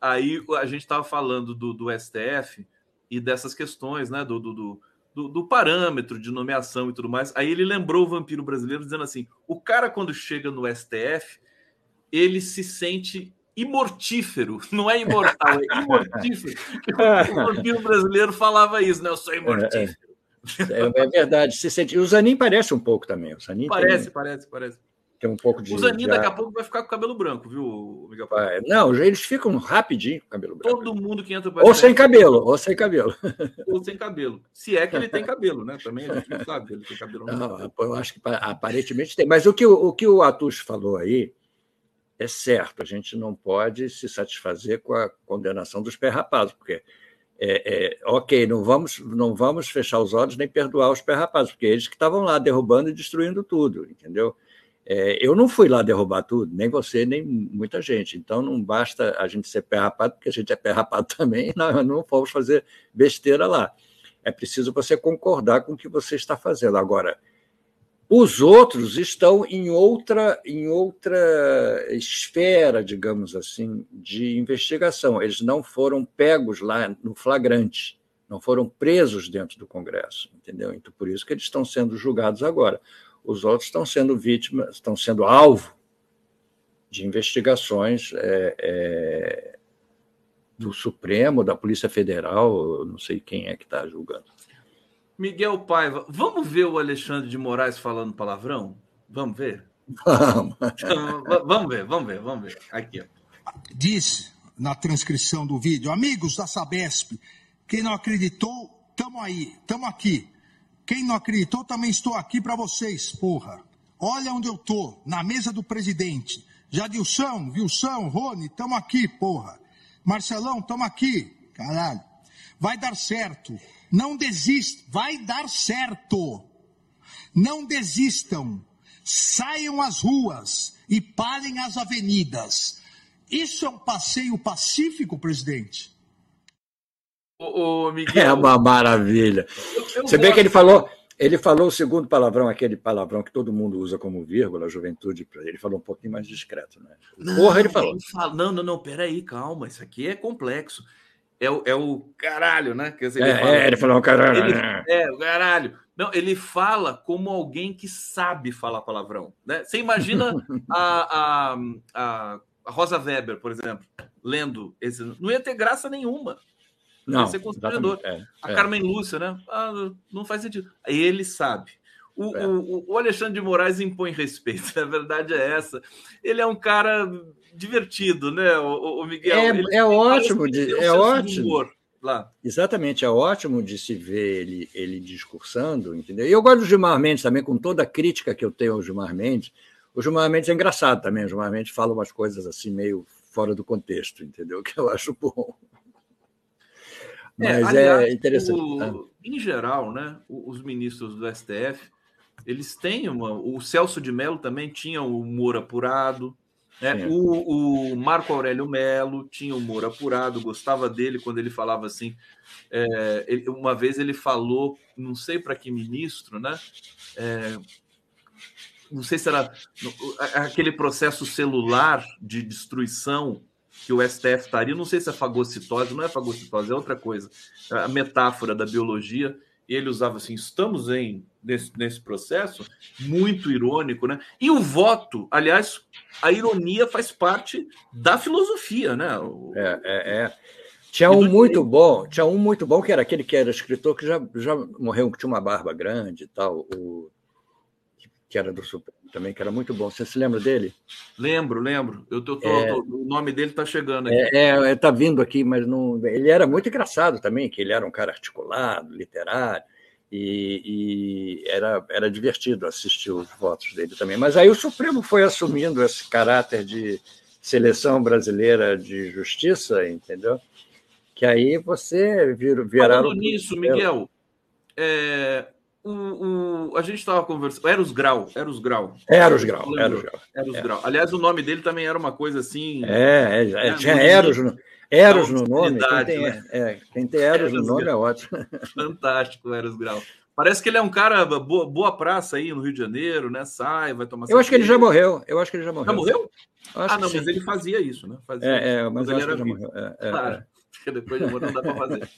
Aí a gente estava falando do, do, STF e dessas questões, né? Do, do, do, do, parâmetro de nomeação e tudo mais. Aí ele lembrou o Vampiro Brasileiro dizendo assim: o cara, quando chega no STF, ele se sente imortífero, não é imortal, é imortífero. o brasileiro falava isso, né? Eu sou imortífero.
É, é verdade. Se sente... O Zanin parece um pouco também. O Zanin
parece, tem... parece, parece.
Tem um pouco de.
O Zanin daqui a pouco vai ficar com o cabelo branco, viu, Miguel?
Não, eles ficam rapidinho com o cabelo branco.
Todo mundo que entra
para Ou sem cabelo, ou sem cabelo.
Ou sem cabelo. Se é que ele tem cabelo, né? Também a gente não sabe ele tem cabelo. Não, não
eu acho que aparentemente tem. Mas o que o, o, que o Atus falou aí é certo. A gente não pode se satisfazer com a condenação dos perrapados, porque é, é, ok, não vamos, não vamos fechar os olhos nem perdoar os pé rapazes, porque eles que estavam lá derrubando e destruindo tudo, entendeu? É, eu não fui lá derrubar tudo, nem você, nem muita gente. Então não basta a gente ser pé rapado, porque a gente é pé rapado também, não, não vamos fazer besteira lá. É preciso você concordar com o que você está fazendo. Agora, os outros estão em outra, em outra esfera, digamos assim, de investigação. Eles não foram pegos lá no flagrante, não foram presos dentro do Congresso, entendeu? Então, por isso que eles estão sendo julgados agora. Os outros estão sendo vítimas, estão sendo alvo de investigações é, é, do Supremo, da Polícia Federal, não sei quem é que está julgando.
Miguel Paiva, vamos ver o Alexandre de Moraes falando palavrão? Vamos ver?
Vamos.
vamos ver, vamos ver, vamos ver. Aqui. Ó.
Diz na transcrição do vídeo, amigos da Sabesp, quem não acreditou, tamo aí, tamo aqui. Quem não acreditou, também estou aqui para vocês, porra. Olha onde eu tô, na mesa do presidente. Jadilson, Wilson, Rony, tamo aqui, porra. Marcelão, tamo aqui. Caralho. Vai dar certo. Não desista, vai dar certo. Não desistam. Saiam às ruas e parem as avenidas. Isso é um passeio pacífico, presidente?
Ô, Miguel, é uma maravilha. Eu, eu Você vê que ele falou, ele falou o segundo palavrão, aquele palavrão que todo mundo usa como vírgula, juventude, ele falou um pouquinho mais discreto, né?
Não, Porra, ele falou. Ele fala, não, não, não, peraí, calma, isso aqui é complexo é o, é o caralho, né? Quer dizer,
ele, é, fala, é, ele falou caralho. Ele,
né? é, o caralho. Não, ele fala como alguém que sabe falar palavrão. Né? Você imagina a, a, a, a Rosa Weber, por exemplo, lendo esse. Não ia ter graça nenhuma.
Não,
ia ser constrangedor. É, a é. Carmen Lúcia, né? Ah, não faz sentido. Ele sabe. O, é. o, o, Alexandre de Moraes impõe respeito, a verdade é essa. Ele é um cara divertido, né, o, o Miguel?
É,
ele,
é ótimo, de, é ótimo. Lá. Exatamente, é ótimo de se ver ele, ele discursando, entendeu? E eu gosto do Gilmar Mendes também, com toda a crítica que eu tenho ao Gilmar Mendes. O Gilmar Mendes é engraçado também, o Gilmar Mendes fala umas coisas assim meio fora do contexto, entendeu? Que eu acho bom.
É, Mas é, aliás, é interessante. O, né? em geral, né, os ministros do STF eles têm uma. O Celso de Mello também tinha o humor apurado. Né? O, o, Marco Aurélio Melo tinha humor apurado, gostava dele quando ele falava assim. É, ele, uma vez ele falou, não sei para que ministro, né? É, não sei se era aquele processo celular de destruição que o STF estaria, não sei se é fagocitose, não é fagocitose, é outra coisa. A metáfora da biologia e ele usava assim: estamos em nesse, nesse processo, muito irônico, né? E o voto, aliás, a ironia faz parte da filosofia, né? O...
É, é, é. Tinha um muito bom, tinha um muito bom que era aquele que era escritor que já, já morreu, que tinha uma barba grande e tal, o, que era do Supremo também, que era muito bom. Você se lembra dele?
Lembro, lembro. Eu tô, tô, é, tô o nome dele está chegando aqui.
É, é, é, tá vindo aqui, mas não. Ele era muito engraçado também, que ele era um cara articulado, literário, e, e era, era divertido assistir os votos dele também. Mas aí o Supremo foi assumindo esse caráter de seleção brasileira de justiça, entendeu? Que aí você vir,
virá. Falando nisso, Miguel, é, o, o, a gente estava conversando. Eros Grau. Eros Grau.
Eros Grau. Eros Grau.
Eros Grau. Aliás, o nome dele também era uma coisa assim.
É, é, é tinha Eros, no, Eros no nome. Quem tem, né? é, quem tem Eros, Eros no nome Grau. é ótimo.
Fantástico, Eros Grau. Parece que ele é um cara boa, boa praça aí no Rio de Janeiro, né? Sai, vai tomar.
Eu acho que ele já morreu. Eu acho que ele já morreu.
Já morreu? ah, não, mas ele fazia isso, né? Fazia
é, é, mas, mas ele era vivo. É,
é, claro. É. Depois de morrer não dá para fazer.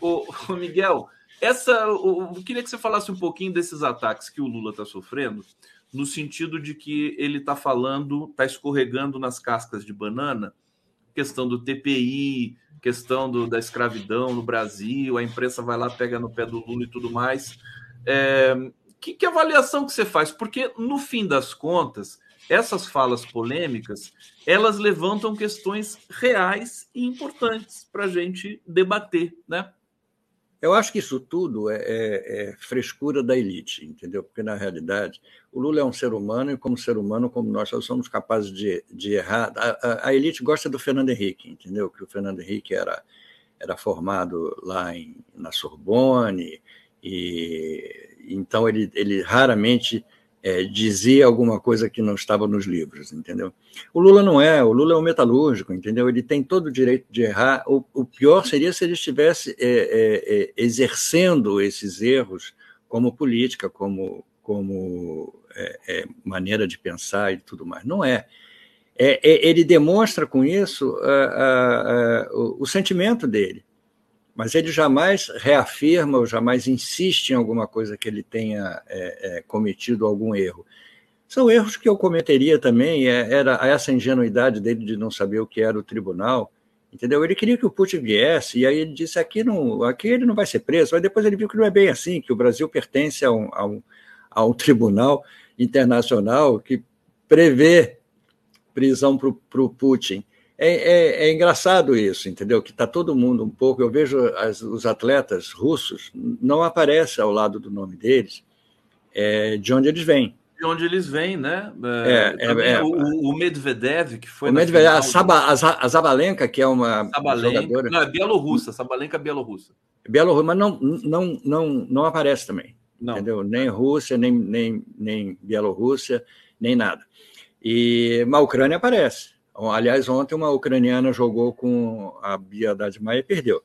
o, o Miguel, essa, eu queria que você falasse um pouquinho desses ataques que o Lula está sofrendo, no sentido de que ele está falando, está escorregando nas cascas de banana, questão do TPI, questão do, da escravidão no Brasil, a imprensa vai lá, pega no pé do Lula e tudo mais. É, que, que avaliação que você faz? Porque, no fim das contas, essas falas polêmicas, elas levantam questões reais e importantes para a gente debater, né?
Eu acho que isso tudo é, é, é, frescura da elite, entendeu? Porque, na realidade, o Lula é um ser humano e, como ser humano, como nós, nós somos capazes de, de errar. A, a, a, elite gosta do Fernando Henrique, entendeu? Que o Fernando Henrique era, era formado lá em, na Sorbonne, e então ele, ele raramente é, dizia alguma coisa que não estava nos livros, entendeu? O Lula não é, o Lula é um metalúrgico, entendeu? Ele tem todo o direito de errar. O, o pior seria se ele estivesse é, é, é exercendo esses erros como política, como, como é, é, maneira de pensar e tudo mais. Não é. ele demonstra com isso o, o sentimento dele mas ele jamais reafirma ou jamais insiste em alguma coisa que ele tenha é, é, cometido algum erro. São erros que eu cometeria também, é, era essa ingenuidade dele de não saber o que era o tribunal, entendeu? Ele queria que o Putin viesse, e aí ele disse, aqui, não, aqui ele não vai ser preso, mas depois ele viu que não é bem assim, que o Brasil pertence a um, a um, a um tribunal internacional que prevê prisão para o Putin. É, é, é, engraçado isso, entendeu? Que está todo mundo um pouco. Eu vejo as, os atletas russos, não aparece ao lado do nome deles é, de onde eles vêm.
De onde eles vêm, né? É, é, é o, o, Medvedev, que foi.
O Medvedev, a, Saba, a Zabalenka, que é uma Sabalenka, jogadora.
Não, é bielorrussa, Sabalenka é bielorrussa.
Bielorrussa, mas não, não, não, não aparece também. Não. Entendeu? Nem Rússia, nem, nem, nem Bielorrússia, nem nada. E, mas a Ucrânia aparece. Aliás, ontem uma ucraniana jogou com a Bia Haddad Maia e perdeu.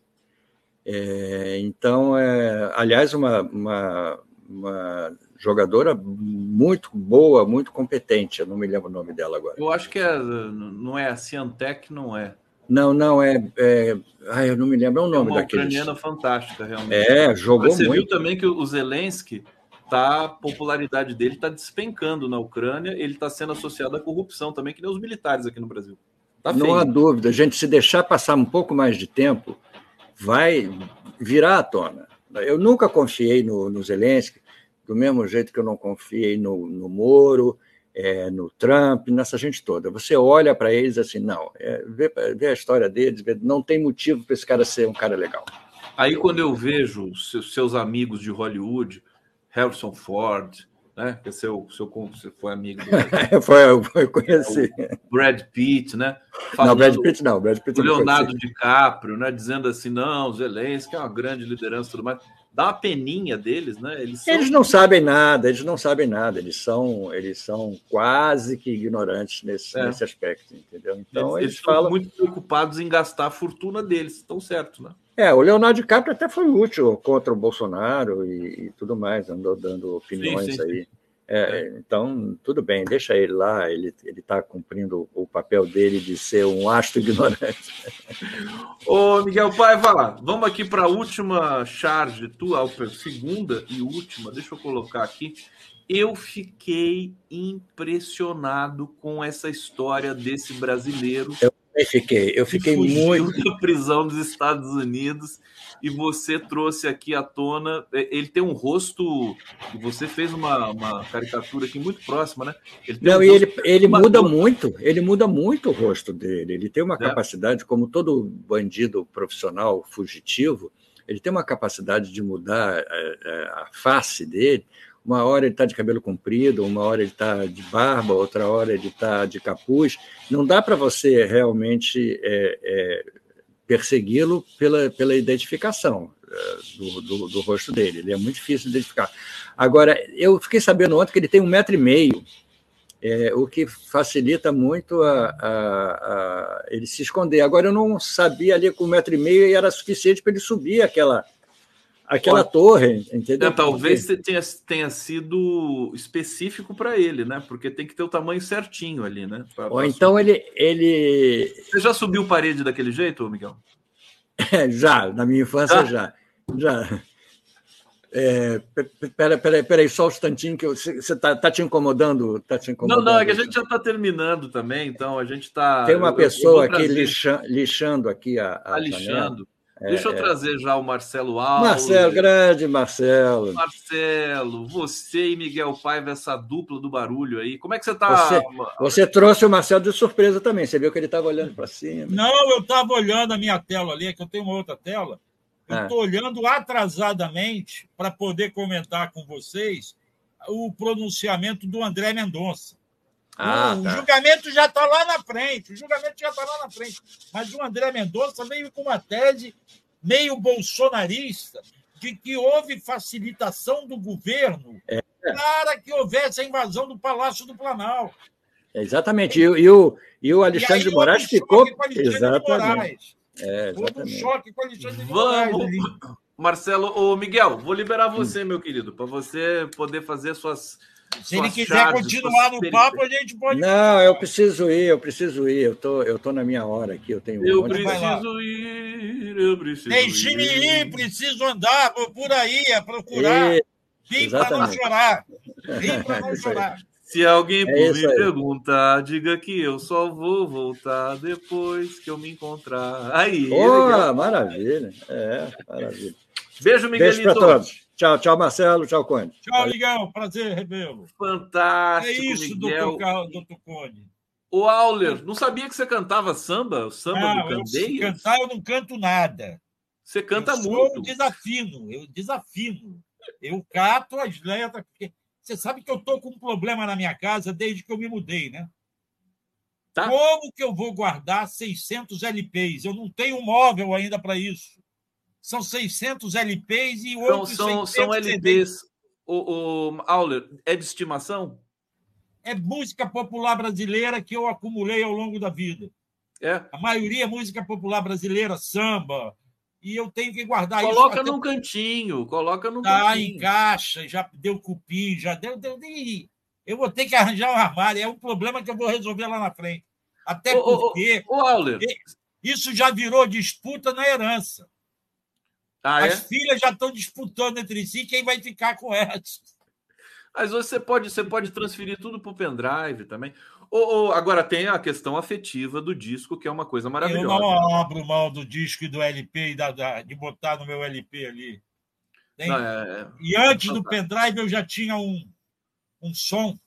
É, então, é, aliás, uma, uma, uma, jogadora muito boa, muito competente. Eu não me lembro o nome dela agora.
Eu acho que é, não é a Ciantec, não é.
Não, não, é. é ai, eu não me lembro o nome é uma
daquele. ucraniana fantástica, realmente.
É, jogou
Você
muito.
Você viu também que o Zelensky tá, a popularidade dele está despencando na Ucrânia, ele está sendo associado à corrupção também, que nem os militares aqui no Brasil.
Tá Não há dúvida, gente, se deixar passar um pouco mais de tempo, vai virar à tona. Eu nunca confiei no, no Zelensky, do mesmo jeito que eu não confiei no, no Moro, é, no Trump, nessa gente toda. Você olha para eles assim, não, é, vê, vê, a história deles, vê, não tem motivo para esse cara ser um cara legal.
Aí quando eu vejo seus amigos de Hollywood Harrison Ford, né? Que é seu, seu, você foi amigo
do. foi, eu conheci.
O Brad Pitt, né?
Falando, não, Brad Pitt não, Brad Pitt
o Leonardo DiCaprio, né? Dizendo assim, não, Zelensky é uma grande liderança tudo mais. Dá uma peninha deles, né?
Eles, são... eles não sabem nada, eles não sabem nada, eles são, eles são quase que ignorantes nesse, é. nesse aspecto, entendeu?
Então eles, eles, eles falam muito preocupados em gastar a fortuna deles, estão certo, né?
É, o Leonardo DiCaprio até foi útil contra o Bolsonaro e, e tudo mais, andou dando opiniões sim, sim, aí. Sim. É, é. Então, tudo bem, deixa ele lá, ele está cumprindo o papel dele de ser um astro ignorante.
Ô, Miguel Paiva, vamos aqui para a última charge tua, segunda e última, deixa eu colocar aqui. Eu fiquei impressionado com essa história desse brasileiro.
Eu também fiquei. Eu fiquei muito.
da prisão dos Estados Unidos e você trouxe aqui à tona. É, ele tem um rosto. Você fez uma, uma caricatura aqui muito próxima, né?
Ele Não, um e ele, ele muda muito. Ele muda muito o rosto dele. Ele tem uma é. capacidade, como todo bandido profissional fugitivo, ele tem uma capacidade de mudar a, a, a face dele uma hora ele está de cabelo comprido, uma hora ele está de barba, outra hora ele está de capuz. Não dá para você realmente é, é, persegui-lo pela, pela identificação é, do, do, do, rosto dele. Ele é muito difícil de identificar. Agora, eu fiquei sabendo ontem que ele tem um metro e meio, é, o que facilita muito a, a, a, ele se esconder. Agora, eu não sabia ali que um metro e meio era suficiente para ele subir aquela aquela torre, entendeu?
É, talvez tenha, tenha sido específico para ele, né? Porque tem que ter o tamanho certinho ali, né?
Pra, Ou então ele, ele.
Você já subiu parede daquele jeito, Miguel?
já, na minha infância já. Já. É, peraí, pera, pera só um instantinho, que você está tá te incomodando? Tá te incomodando?
Não, não, é que a gente já está terminando também, então a gente está.
Tem uma pessoa aqui lixando, lixando aqui a. a
tá lixando. É, Deixa eu é... trazer já o Marcelo Alves.
Marcelo, grande Marcelo.
Marcelo, você e Miguel Paiva, essa dupla do barulho aí. Como é que você está?
Você, você, trouxe o Marcelo de surpresa também. Você viu que ele estava olhando para cima.
Não, eu estava olhando a minha tela ali, é que eu tenho uma outra tela. Eu estou é. olhando atrasadamente para poder comentar com vocês o pronunciamento do André Mendonça. Ah, o, tá. julgamento já está lá na frente, o julgamento já está lá na frente. Mas o André Mendonça veio com uma tese meio bolsonarista de que houve facilitação do governo é. para que houvesse a invasão do Palácio do Planalto.
É, exatamente. E, e, o, e o Alexandre de Moraes ficou. Exatamente.
É, houve um choque com o Alexandre
de Moraes. Marcelo, ô Miguel, vou liberar você, meu querido, para você poder fazer suas
se ele quiser chaves, continuar no papo, a gente pode.
Não, eu preciso ir, eu preciso ir. Eu tô, eu tô na minha hora aqui. Eu tenho.
Eu preciso ir, eu preciso
Deixe-me ir. ir, preciso andar por aí, a procurar. E... Vim para não chorar. Vim para não chorar.
Se alguém é me perguntar, diga que eu só vou voltar depois que eu me encontrar. Aí.
Boa, maravilha. É, maravilha.
Beijo, Miguelito.
Beijo para todos. Tchau, tchau, Marcelo. Tchau, Conde.
Tchau, Miguel. Prazer revê-lo.
Fantástico. É
isso, Miguel. doutor, doutor Conde.
O Auler, não sabia que você cantava samba? O samba não, do Candeias?
Eu, cantar, eu não canto nada.
Você canta
eu
muito.
Eu desafino, eu desafino. Eu cato as letras, porque você sabe que eu estou com um problema na minha casa desde que eu me mudei, né? Tá. Como que eu vou guardar 600 LPs? Eu não tenho móvel ainda para isso são 600 LPs e outros
são, são, são LPs. O, o Auler, é de estimação?
É música popular brasileira que eu acumulei ao longo da vida.
É.
A maioria é música popular brasileira, samba. E eu tenho que guardar
coloca isso. Coloca num cantinho, coloca num
tá
cantinho.
em caixa, já deu cupim, já deu, deu. Eu vou ter que arranjar um armário. É um problema que eu vou resolver lá na frente. Até porque.
O, Auler.
Isso já virou disputa na herança. Ah, As é? filhas já estão disputando entre si quem vai ficar com elas.
Mas você pode, você pode transferir tudo para o pendrive também. Ou, ou, agora tem a questão afetiva do disco, que é uma coisa maravilhosa. Eu
não abro mão do disco e do LP e da, da, de botar no meu LP ali. Não, é, é... E antes do pendrive eu já tinha um, um som.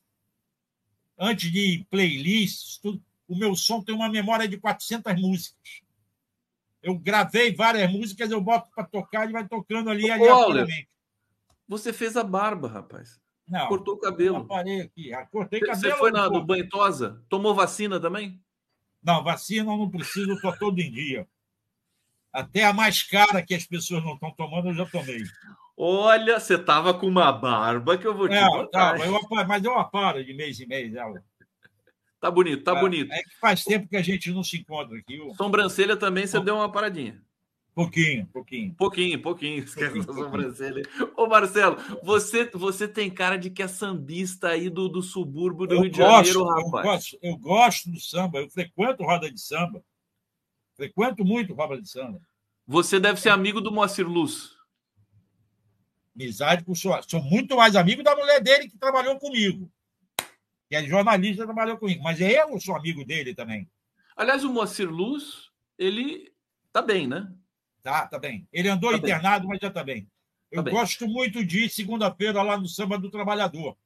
Antes de playlists, tudo, o meu som tem uma memória de 400 músicas. Eu gravei várias músicas, eu boto para tocar e vai tocando ali aleatoriamente.
Você fez a barba, rapaz.
Não.
Cortou o cabelo.
parei aqui. Ah, cortei
cabelo. Você foi na, no Banhosa? Tomou vacina também?
Não, vacina eu não preciso, estou todo em dia. Até a mais cara que as pessoas não estão tomando, eu já tomei.
Olha, você tava com uma barba que eu vou te
não, Tá, eu, mas eu aparo de mês em mês ela.
Tá bonito, tá, bonito.
É que faz tempo que a gente não se encontra aqui.
Sobrancelha também você deu uma paradinha.
Pouquinho, pouquinho.
Pouquinho, pouquinho. Esquece da sobrancelha. Ô, Marcelo, você, você tem cara de que é sambista aí do, do subúrbio do eu Rio de Janeiro, rapaz.
Eu gosto, eu gosto do samba, eu frequento roda de samba. Frequento muito roda de samba.
Você deve ser amigo do Moacir Luz.
Amizade com sua. Sou muito mais amigo da mulher dele que trabalhou comigo que é jornalista, trabalhou comigo. Mas eu sou amigo dele também.
Aliás, o Moacir Luz, ele tá bem, né?
Tá, tá bem. Ele andou tá internado, bem. mas já tá bem. Tá eu tá gosto bem. muito de ir segunda-feira lá no Samba do Trabalhador.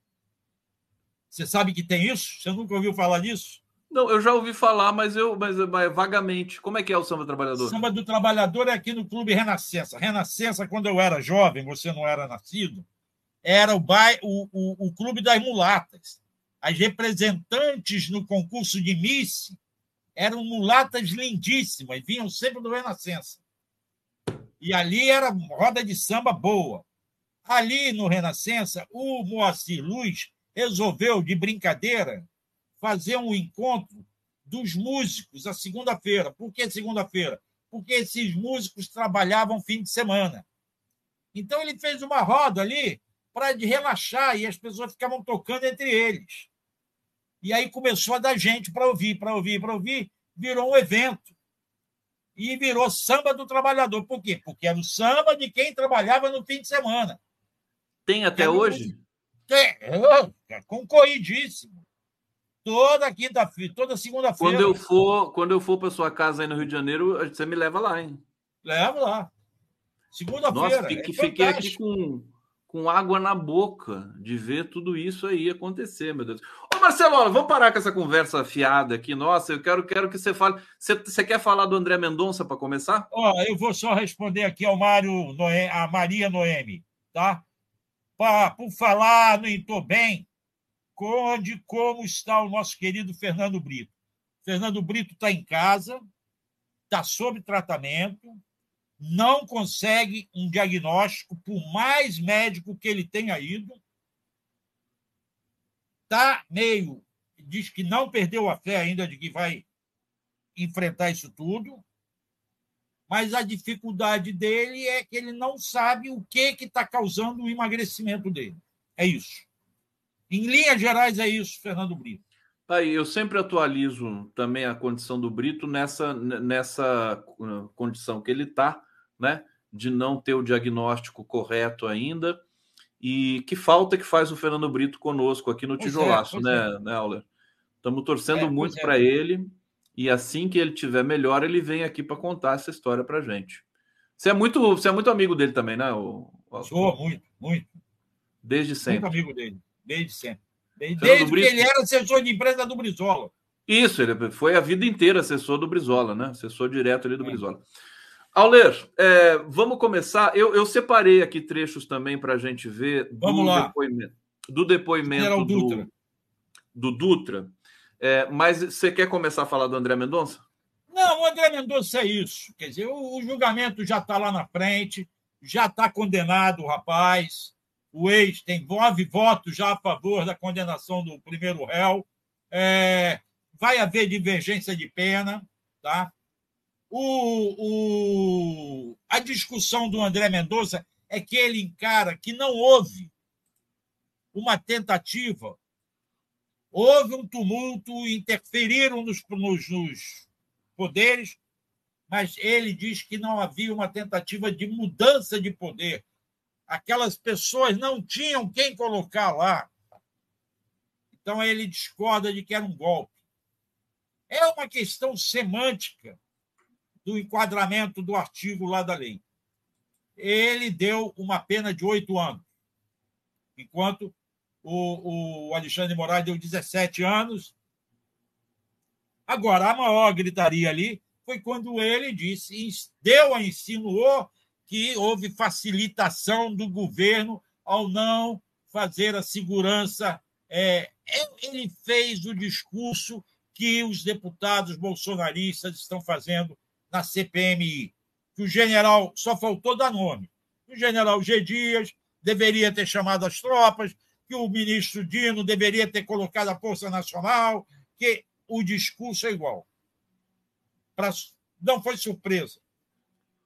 Você sabe que tem isso? Você nunca ouviu falar nisso?
Não, eu já ouvi falar, mas eu mas, mas, vagamente. Como é que é o Samba do Trabalhador?
Samba do Trabalhador é aqui no Clube Renascença. Renascença, quando eu era jovem, você não era nascido, era o, bairro, o, o, o Clube das Mulatas as representantes no concurso de Miss eram mulatas lindíssimas, vinham sempre do Renascença. E ali era roda de samba boa. Ali no Renascença, o Moacir Luz resolveu, de brincadeira, fazer um encontro dos músicos a segunda-feira. Por que segunda-feira? Porque esses músicos trabalhavam fim de semana. Então ele fez uma roda ali para relaxar e as pessoas ficavam tocando entre eles. E aí começou a dar gente para ouvir, para ouvir, para ouvir, virou um evento. E virou samba do trabalhador. Por quê? Porque era o samba de quem trabalhava no fim de semana.
Tem até hoje?
Tem, é concorridíssimo. Toda quinta-feira, toda segunda-feira.
Quando eu for, quando eu for para sua casa aí no Rio de Janeiro, você me leva lá, hein?
Leva lá. Segunda-feira.
Nossa, fiquei, é fiquei aqui com, com água na boca de ver tudo isso aí acontecer, meu Deus. Ô, Marcelo, vamos parar com essa conversa fiada aqui. Nossa, eu quero, quero que você fale. Você, você quer falar do André Mendonça para começar?
Ó, eu vou só responder aqui ao Mário Noé, a Maria Noemi, tá? Pra, por falar no Estou Bem, onde como está o nosso querido Fernando Brito. Fernando Brito está em casa, está sob tratamento, não consegue um diagnóstico, por mais médico que ele tenha ido. Está meio. Diz que não perdeu a fé ainda de que vai enfrentar isso tudo, mas a dificuldade dele é que ele não sabe o que está causando o emagrecimento dele. É isso. Em linhas gerais, é isso, Fernando Brito.
Aí, eu sempre atualizo também a condição do Brito nessa, nessa uh, condição que ele está, né? De não ter o diagnóstico correto ainda. E que falta que faz o Fernando Brito conosco aqui no pois é, Tijolaço, é, né, é. né, Auler? Estamos torcendo é, muito é. para ele. E assim que ele tiver melhor, ele vem aqui para contar essa história para gente. Você é muito, você é muito amigo dele também, né? O,
o... Sou muito, muito.
Desde sempre.
Muito amigo dele. Desde sempre. Desde, desde que ele era assessor de empresa do Brizola.
Isso, ele foi a vida inteira assessor do Brizola, né? Assessor direto ali do é. Brizola. Auler, é, vamos começar. Eu, eu, separei aqui trechos também para a gente ver
vamos do lá.
depoimento, do, depoimento Dutra. do, do Dutra. É, mas você quer começar a falar do André Mendonça?
Não, o André Mendonça é isso. Quer dizer, o, o julgamento já está lá na frente, já está condenado o rapaz o ex tem nove votos já a favor da condenação do primeiro réu. É, vai haver divergência de pena, tá? O, o, a discussão do André Mendonça é que ele encara que não houve uma tentativa, houve um tumulto, interferiram nos, nos, nos poderes, mas ele diz que não havia uma tentativa de mudança de poder aquelas pessoas não tinham quem colocar lá. Então ele discorda de que era um golpe. É uma questão semântica do enquadramento do artigo lá da lei. Ele deu uma pena de oito anos, enquanto o, o Alexandre Moraes deu 17 anos. Agora, a maior gritaria ali foi quando ele disse, deu, insinuou que houve facilitação do governo ao não fazer a segurança. É, ele fez o discurso que os deputados bolsonaristas estão fazendo na CPMI, que o general só faltou dar nome. O general G. Dias deveria ter chamado as tropas, que o ministro Dino deveria ter colocado a Força Nacional, que o discurso é igual. Pra... Não foi surpresa.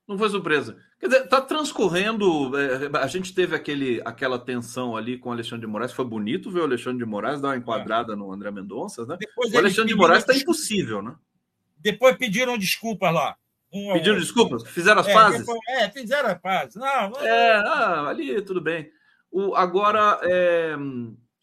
Não foi surpresa. Quer dizer, está transcorrendo. É, a gente teve aquele, aquela tensão ali com o Alexandre de Moraes. Foi bonito ver o Alexandre de Moraes dar uma enquadrada é. no André Mendonça, né? Depois o Alexandre de Moraes está impossível, né?
Depois pediram desculpas lá.
Um, pediram desculpas? Fizeram as é, pazes?
Depois, é, fizeram as pazes. Não,
não, é, ah, ali tudo bem. O, agora, é,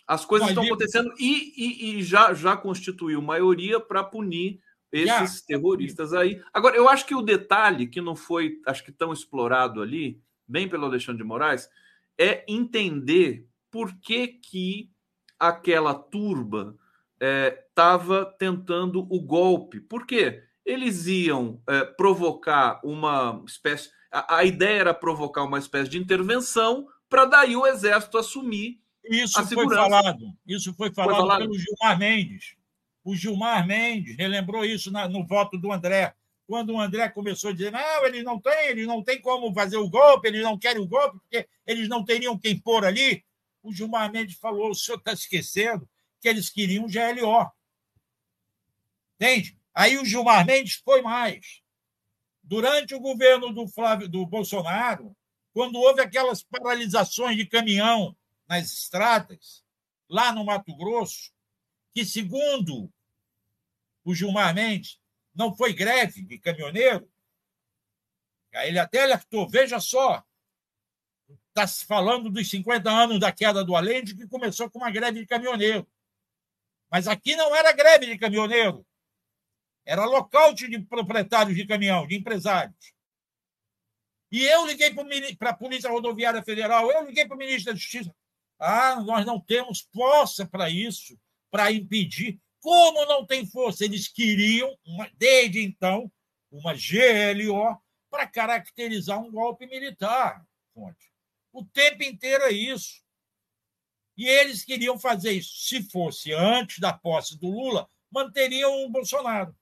as coisas estão acontecendo e, e, e, já, já constituiu maioria para punir esses terroristas aí. Agora, eu acho que o detalhe que não foi, acho que tão explorado ali, bem pelo Alexandre de Moraes, é entender por que que aquela turba estava é, tentando o golpe. Por quê? Eles iam é, provocar uma espécie. A, a, ideia era provocar uma espécie de intervenção para daí o exército assumir.
Isso a foi falado. Isso foi falado, foi falado pelo Gilmar Mendes. O Gilmar Mendes relembrou isso na, no voto do André. Quando o André começou a dizer, não, eles não têm, eles não têm como fazer o golpe, eles não querem o golpe, porque eles não teriam quem pôr ali. O Gilmar Mendes falou: o senhor está esquecendo que eles queriam GLO. Entende? Aí o Gilmar Mendes foi mais. Durante o governo do, Flávio, do Bolsonaro, quando houve aquelas paralisações de caminhão nas estradas, lá no Mato Grosso, que, segundo o Gilmar Mendes, não foi greve de caminhoneiro. Ele até alertou: veja só, está se falando dos 50 anos da queda do Allende, que começou com uma greve de caminhoneiro. Mas aqui não era greve de caminhoneiro. Era lockout de proprietários de caminhão, de empresários. E eu liguei para a Polícia Rodoviária Federal, eu liguei para o ministro da Justiça. Ah, nós não temos força para isso, para impedir. Como não tem força? Eles queriam, desde então, uma GLO para caracterizar um golpe militar. O tempo inteiro é isso. E eles queriam fazer isso. Se fosse antes da posse do Lula, manteriam o Bolsonaro.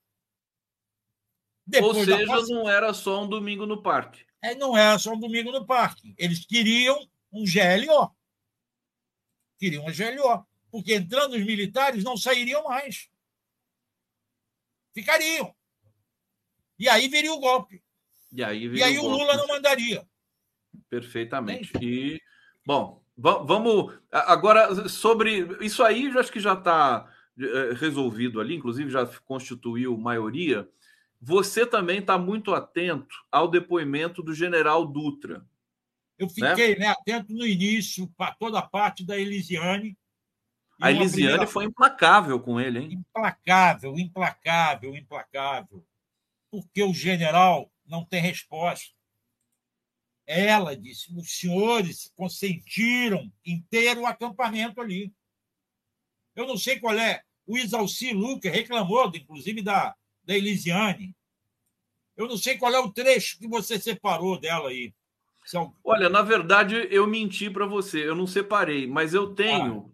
Depois Ou seja, posse... não era só um domingo no parque.
É, não era só um domingo no parque. Eles queriam um GLO. Queriam um GLO. Porque entrando os militares não sairiam mais. Ficariam. E aí viria o golpe.
E aí,
e aí o, o Lula não mandaria.
Perfeitamente. E, bom, vamos. Agora, sobre. Isso aí, eu acho que já está é, resolvido ali, inclusive já constituiu maioria. Você também está muito atento ao depoimento do general Dutra.
Eu né? fiquei né? Né, atento no início para toda a parte da Elisiane.
A Elisiane primeira... foi implacável com ele, hein?
Implacável, implacável, implacável. Porque o general não tem resposta. Ela disse: os senhores consentiram ter o acampamento ali. Eu não sei qual é. O Isalci Luca reclamou, inclusive, da, da Elisiane. Eu não sei qual é o trecho que você separou dela aí.
Olha, na verdade, eu menti para você. Eu não separei, mas eu tenho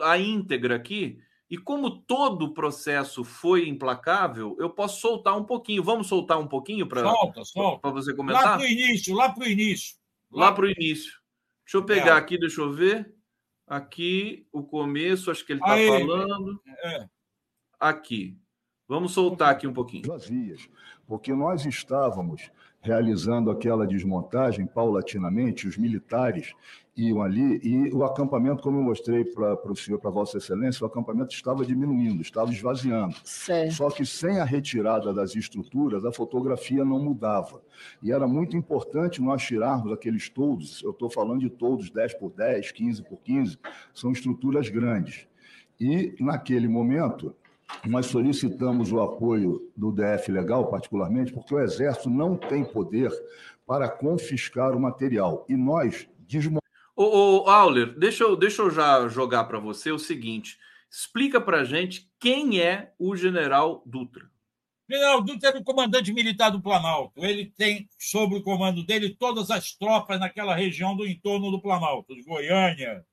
ah. a íntegra aqui e como todo o processo foi implacável, eu posso soltar um pouquinho. Vamos soltar um pouquinho para você comentar?
Lá para o início, lá para o início.
Lá, lá para o início. Deixa eu pegar é. aqui, deixa eu ver. Aqui, o começo, acho que ele está falando. É. Aqui. Vamos soltar aqui um pouquinho.
Vazias, porque nós estávamos realizando aquela desmontagem paulatinamente, os militares iam ali e o acampamento, como eu mostrei para o senhor, para Vossa Excelência, o acampamento estava diminuindo, estava esvaziando.
Certo.
Só que sem a retirada das estruturas, a fotografia não mudava. E era muito importante nós tirarmos aqueles toldos, eu estou falando de toldos 10 por 10, 15 por 15, são estruturas grandes. E, naquele momento, nós solicitamos o apoio do DF Legal, particularmente, porque o Exército não tem poder para confiscar o material. E nós desmontamos
Ô, ô Auler, deixa eu, deixa eu já jogar para você o seguinte: explica para gente quem é o general Dutra.
General Dutra era o comandante militar do Planalto. Ele tem sob o comando dele todas as tropas naquela região do entorno do Planalto, de Goiânia.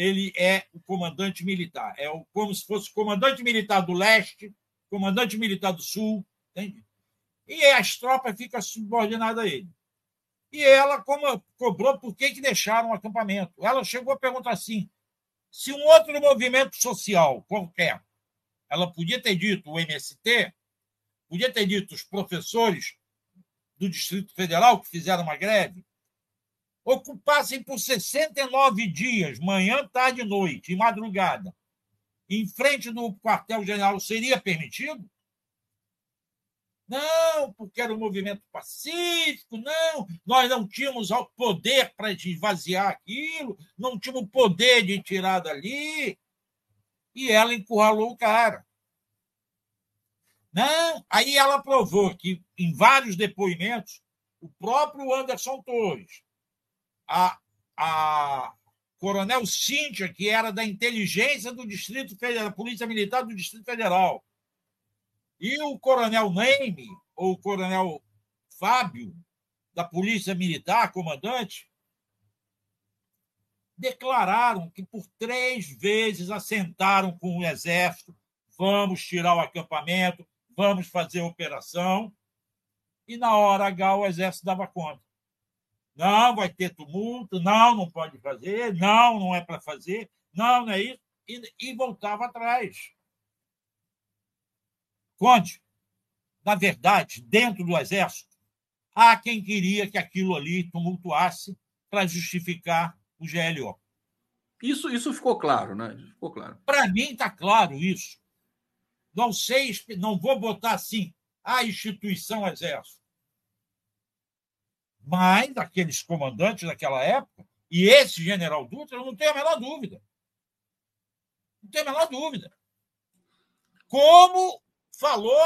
Ele é o comandante militar. É o, como se fosse comandante militar do leste, comandante militar do sul, entende? E as tropas ficam subordinadas a ele. E ela como, cobrou por que, que deixaram o acampamento. Ela chegou a perguntar assim: se um outro movimento social qualquer, ela podia ter dito o MST, podia ter dito os professores do Distrito Federal que fizeram uma greve, ocupassem por 69 dias, manhã, tarde e noite, e madrugada, em frente do quartel-general, seria permitido? Não, porque era um movimento pacífico, não, nós não tínhamos o poder para esvaziar aquilo, não tínhamos poder de tirar dali. E ela encurralou o cara. Não, aí ela provou que, em vários depoimentos, o próprio Anderson Torres, a, a coronel Cíntia, que era da inteligência do Distrito Federal, Polícia Militar do Distrito Federal, e o coronel Neime, ou o coronel Fábio, da Polícia Militar, comandante, declararam que por três vezes assentaram com o Exército: vamos tirar o acampamento, vamos fazer a operação. E na hora H o Exército dava conta. Não, vai ter tumulto, não, não pode fazer, não, não é para fazer, não, não é isso. E, e voltava atrás. Conde, na verdade, dentro do Exército, há quem queria que aquilo ali tumultuasse para justificar o GLO.
Isso, isso ficou claro, né? Ficou claro.
Para mim está claro isso. Não sei, não vou botar assim a instituição Exército. Mas aqueles comandantes daquela época, e esse general Dutra, eu não tenho a menor dúvida. Não tenho a menor dúvida. Como falou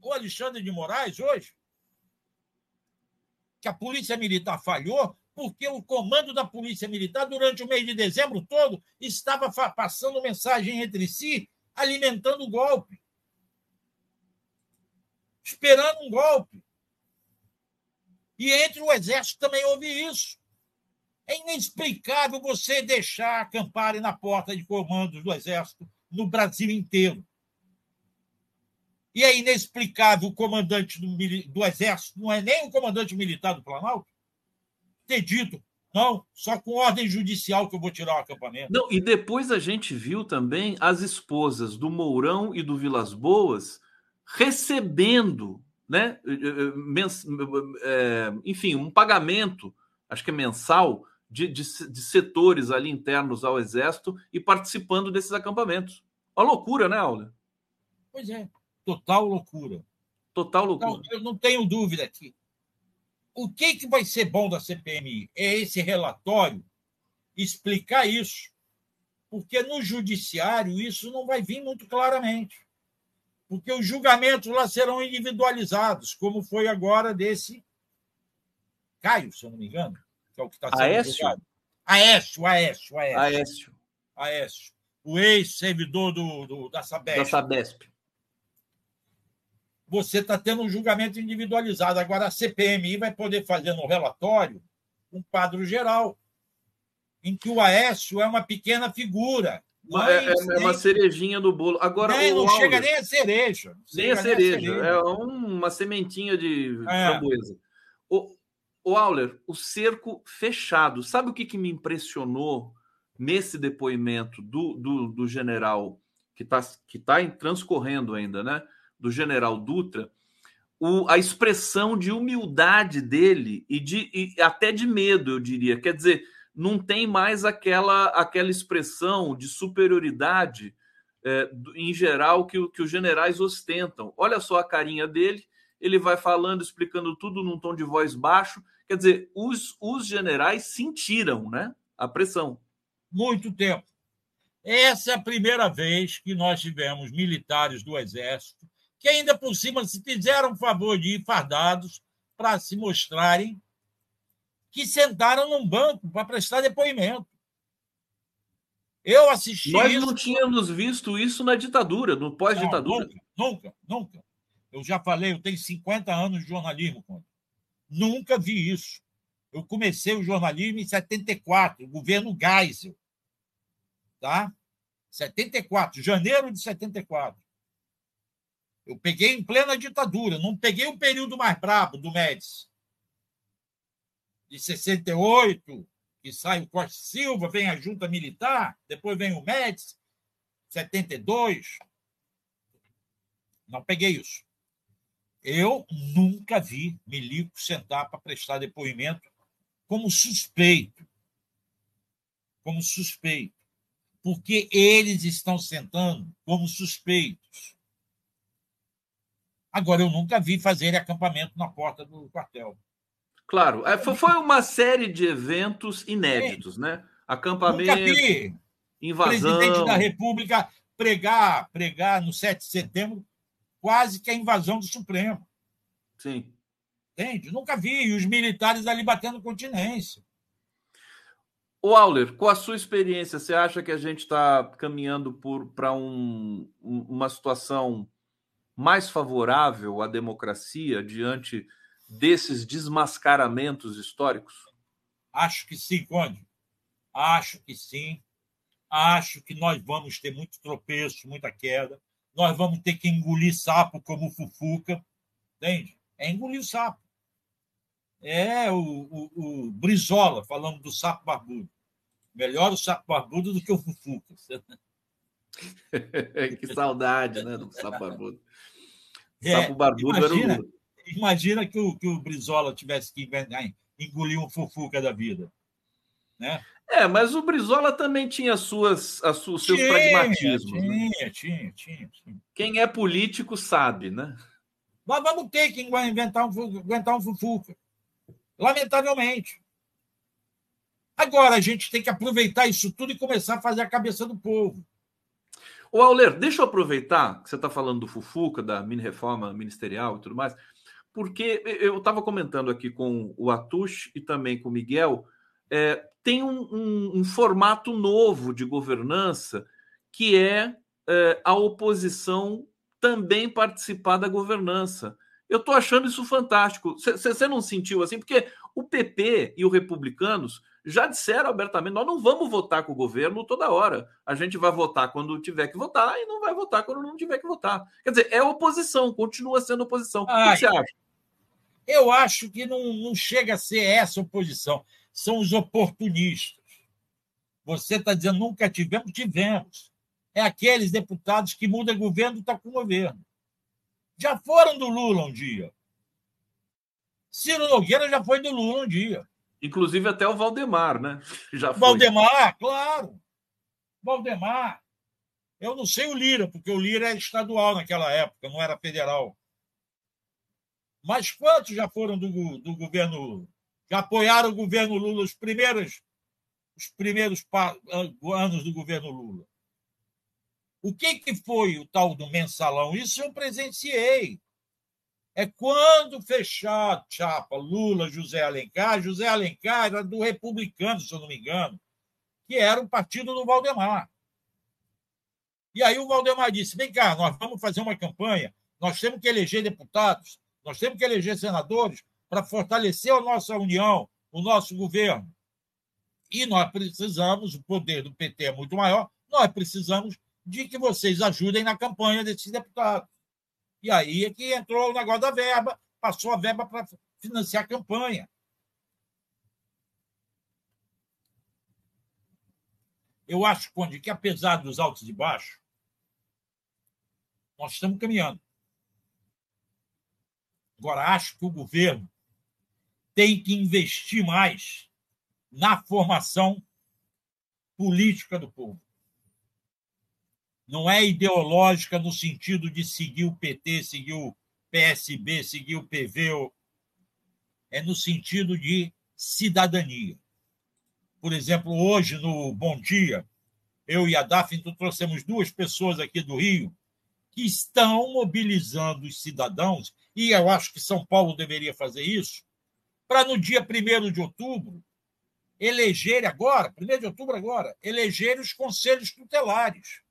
o Alexandre de Moraes hoje, que a Polícia Militar falhou porque o comando da Polícia Militar, durante o mês de dezembro todo, estava passando mensagem entre si, alimentando o golpe. Esperando um golpe. E entre o Exército também houve isso. É inexplicável você deixar acamparem na porta de comandos do Exército no Brasil inteiro. E é inexplicável o comandante do, do, Exército, não é nem o comandante militar do Planalto, ter dito: não, só com ordem judicial que eu vou tirar o acampamento.
Não, e depois a gente viu também as esposas do Mourão e do Vilas Boas recebendo, né, eh, eh, mens, é, enfim, um pagamento, acho que é mensal, de, de, de setores ali internos ao Exército e participando desses acampamentos. Uma loucura, né, Aula?
Pois é. Total loucura.
Total loucura. Então,
eu não tenho dúvida aqui. O que, que vai ser bom da CPMI? É esse relatório explicar isso. Porque no judiciário isso não vai vir muito claramente. Porque os julgamentos lá serão individualizados, como foi agora desse Caio, se eu não me engano, que é o que está sendo
Aécio? julgado.
Aécio, Aécio, Aécio.
Aécio.
Aécio. O ex-servidor do, do, da Sabesp.
Da Sabesp
você está tendo um julgamento individualizado. Agora, a CPMI vai poder fazer no relatório um quadro geral, em que o Aécio é uma pequena figura.
É, é, uma cerejinha do bolo. Agora,
nem, não chega nem a cereja.
Nem a cereja. nem a cereja. É uma sementinha de é. framboesa. O, o Auler, o cerco fechado. Sabe o que, que me impressionou nesse depoimento do, do, do general que está que tá transcorrendo ainda, né? do general Dutra, o, a expressão de humildade dele e, de, e até de medo, eu diria. Quer dizer, não tem mais aquela, aquela expressão de superioridade é, em geral que, que os generais ostentam. Olha só a carinha dele, ele vai falando, explicando tudo num tom de voz baixo. Quer dizer, os, os generais sentiram né, a pressão.
Muito tempo. Essa é a primeira vez que nós tivemos militares do Exército que ainda por cima se fizeram o favor de ir fardados para se mostrarem que sentaram num banco para prestar depoimento. Eu assisti.
Nós isso... não tínhamos visto isso na ditadura, no pós-ditadura.
Nunca, nunca, nunca. Eu já falei, eu tenho 50 anos de jornalismo. Nunca vi isso. Eu comecei o jornalismo em 74, governo Geisel. Tá? 74, janeiro de 74. Eu peguei em plena ditadura, não peguei o período mais brabo do Médici. De 68, que sai o Costa Silva, vem a junta militar, depois vem o Médici, 72. Não peguei isso. Eu nunca vi Milico sentar para prestar depoimento como suspeito. Como suspeito. Porque eles estão sentando como suspeitos. Agora, eu nunca vi fazer acampamento na porta do quartel.
Claro, é, foi uma série de eventos inéditos, né? Acampamento, invasão.
presidente da República pregar, pregar no 7 de setembro quase que a invasão do Supremo.
Sim.
Entende? Nunca vi. E os militares ali batendo continência.
O Auler, com a sua experiência, você acha que a gente está caminhando para um, uma situação mais favorável à democracia diante desses desmascaramentos históricos?
Acho que sim, Conde. Acho que sim. Acho que nós vamos ter muito tropeço, muita queda. Nós vamos ter que engolir sapo como Fufuca. Entende? É engolir o sapo. É o, o, o Brizola falando do sapo barbudo. Melhor o sapo barbudo do que o Fufuca.
que saudade, né, do sapo barbudo. É, Sapo barbudo imagina,
era o... Imagina que o, que o Brizola tivesse que engolir um fufuca da vida. Né?
É, mas o Brizola também tinha suas, as suas, seus tinha, pragmatismos.
Tinha, né? tinha, tinha, tinha.
Quem é político sabe, né?
Nós vamos ter que inventar um, inventar um fufuca. Lamentavelmente. Agora a gente tem que aproveitar isso tudo e começar a fazer a cabeça do povo.
O Auler, deixa eu aproveitar que você está falando do Fufuca, da mini reforma ministerial e tudo mais, porque eu estava comentando aqui com o Atush e também com o Miguel, é, tem um, um, um, formato novo de governança que é, é a oposição também participar da governança. Eu estou achando isso fantástico. Você não sentiu assim? Porque o PP e os republicanos já disseram abertamente: nós não vamos votar com o governo toda hora. A gente vai votar quando tiver que votar e não vai votar quando não tiver que votar. Quer dizer, é oposição, continua sendo oposição. Ai, o que você acha?
Eu acho que não, não chega a ser essa oposição. São os oportunistas. Você está dizendo nunca tivemos, tivemos. É aqueles deputados que mudam governo e estão tá com o governo. Já foram do Lula um dia. Ciro Nogueira já foi do Lula um dia.
Inclusive até o Valdemar, né?
Já foi. Valdemar, claro. Valdemar. Eu não sei o Lira, porque o Lira é estadual naquela época, não era federal. Mas quantos já foram do, do governo? Já apoiaram o governo Lula os primeiros, os primeiros anos do governo Lula? O que, que foi o tal do mensalão? Isso eu presenciei é quando fechar chapa Lula, José Alencar. José Alencar era do Republicano, se eu não me engano, que era o partido do Valdemar. E aí o Valdemar disse: vem cá, nós vamos fazer uma campanha, nós temos que eleger deputados, nós temos que eleger senadores para fortalecer a nossa união, o nosso governo. E nós precisamos, o poder do PT é muito maior, nós precisamos de que vocês ajudem na campanha desses deputados. E aí é que entrou o negócio da verba, passou a verba para financiar a campanha. Eu acho, Conde, que apesar dos altos e baixos, nós estamos caminhando. Agora, acho que o governo tem que investir mais na formação política do povo não é ideológica no sentido de seguir o PT, seguir o PSB, seguir o PV, é no sentido de cidadania. Por exemplo, hoje no Bom Dia, eu e a Daphne trouxemos duas pessoas aqui do Rio que estão mobilizando os cidadãos, e eu acho que São Paulo deveria fazer isso, para no dia 1 de outubro eleger agora, 1 de outubro agora, eleger os conselhos tutelares.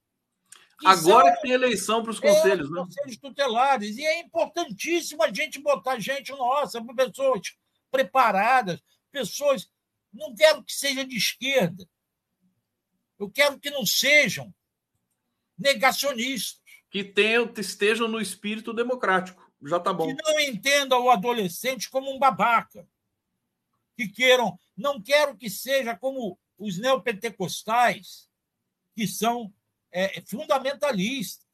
Agora são, tem eleição para os conselhos, é, né?
Conselhos tutelares. E é importantíssimo a gente botar gente nossa, pessoas preparadas, pessoas. Não quero que seja de esquerda. Eu quero que não sejam negacionistas.
Que tenham, estejam no espírito democrático. Já está bom.
Que não entendam o adolescente como um babaca. Que queiram. Não quero que seja como os neopentecostais, que são é, fundamentalistas.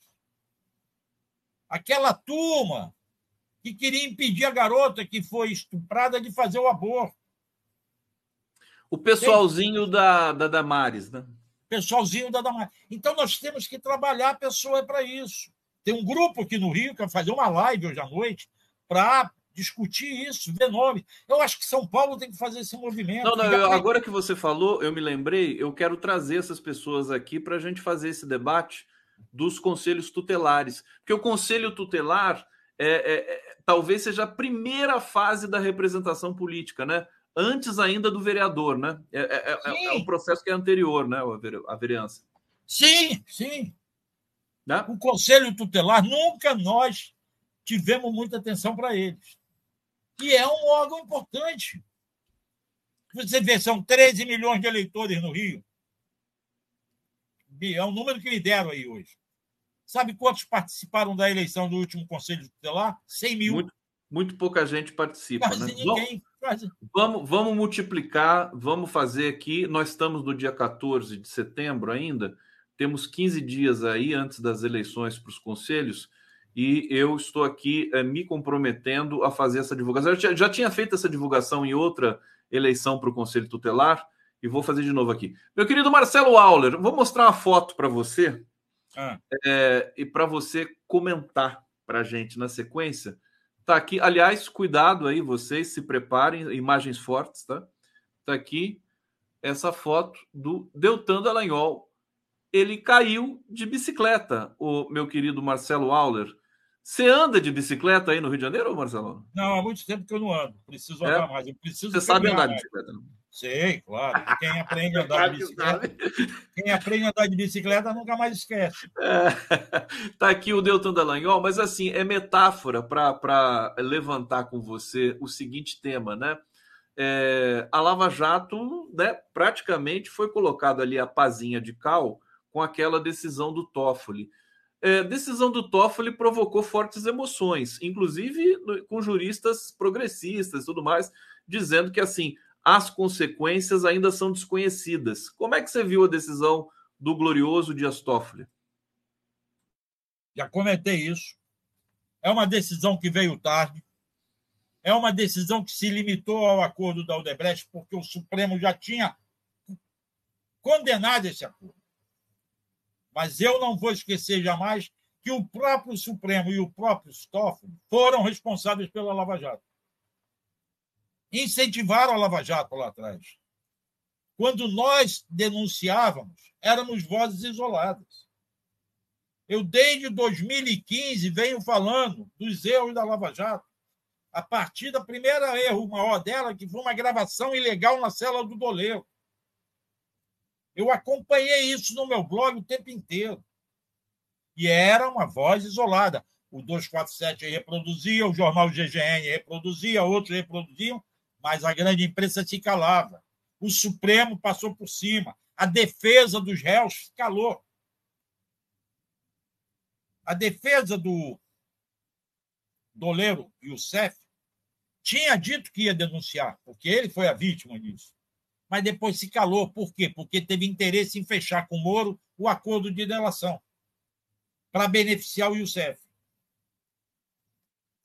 Aquela turma que queria impedir a garota que foi estuprada de fazer o aborto.
O pessoalzinho Tem... da, da Damares, né?
Pessoalzinho da Damares. Então nós temos que trabalhar a pessoa para isso. Tem um grupo aqui no Rio que vai fazer uma live hoje à noite para discutir isso, ver nome. Eu acho que São Paulo tem que fazer esse movimento.
Não, não, eu, agora que você falou, eu me lembrei, eu quero trazer essas pessoas aqui para a gente fazer esse debate dos conselhos tutelares. Porque o conselho tutelar é, é, é, talvez seja a primeira fase da representação política, né? Antes ainda do vereador, né? É, é, é, é um processo que é anterior, né? A vereança.
Sim, sim. Né? O conselho tutelar, nunca nós tivemos muita atenção para eles que é um órgão importante. Você vê, são 13 milhões de eleitores no Rio. É o número que me deram aí hoje. Sabe quantos participaram da eleição do último Conselho Tutelar? 100 mil.
Muito, muito pouca gente participa.
Quase
né?
ninguém.
Vamos, vamos, vamos multiplicar, vamos fazer aqui. Nós estamos no dia 14 de setembro ainda. Temos 15 dias aí antes das eleições para os conselhos e eu estou aqui é, me comprometendo a fazer essa divulgação. Eu já, tinha feito essa divulgação em outra eleição para o Conselho Tutelar e vou fazer de novo aqui. Meu querido Marcelo Auler, vou mostrar uma foto para você ah. é, e para você comentar para a gente na sequência. Tá aqui, aliás, cuidado aí, vocês se preparem, imagens fortes, tá? Tá aqui essa foto do Deltan Dallagnol. Ele caiu de bicicleta, o meu querido Marcelo Auler. Você anda de bicicleta aí no Rio de Janeiro, Marcelo?
Não, há muito tempo que eu não ando. Preciso andar é? mais. Eu preciso
Você sabe andar de bicicleta? Não?
Sei, claro. Quem aprende a andar de bicicleta, quem aprende a andar de bicicleta nunca mais esquece.
É, tá aqui o Deltan Dallagnol, mas assim, é metáfora para levantar com você o seguinte tema, né? É, a Lava Jato, né, praticamente foi colocado ali a pazinha de cal com aquela decisão do Toffoli. É, decisão do Toffoli provocou fortes emoções, inclusive com juristas progressistas e tudo mais, dizendo que assim as consequências ainda são desconhecidas. Como é que você viu a decisão do glorioso Dias Toffoli?
Já comentei isso. É uma decisão que veio tarde. É uma decisão que se limitou ao acordo da Odebrecht, porque o Supremo já tinha condenado esse acordo. Mas eu não vou esquecer jamais que o próprio Supremo e o próprio Toffoli foram responsáveis pela Lava Jato. Incentivaram a Lava Jato lá atrás. Quando nós denunciávamos, éramos vozes isoladas. Eu, desde 2015, venho falando dos erros da Lava Jato. A partir da primeira erro maior dela, que foi uma gravação ilegal na cela do doleiro. Eu acompanhei isso no meu blog o tempo inteiro. E era uma voz isolada. O 247 reproduzia, o jornal GGN reproduzia, outros reproduziam, mas a grande imprensa se calava. O Supremo passou por cima. A defesa dos réus calou. A defesa do Doleiro e o CEF tinha dito que ia denunciar, porque ele foi a vítima disso mas depois se calou. Por quê? Porque teve interesse em fechar com o Moro o acordo de delação para beneficiar o Youssef.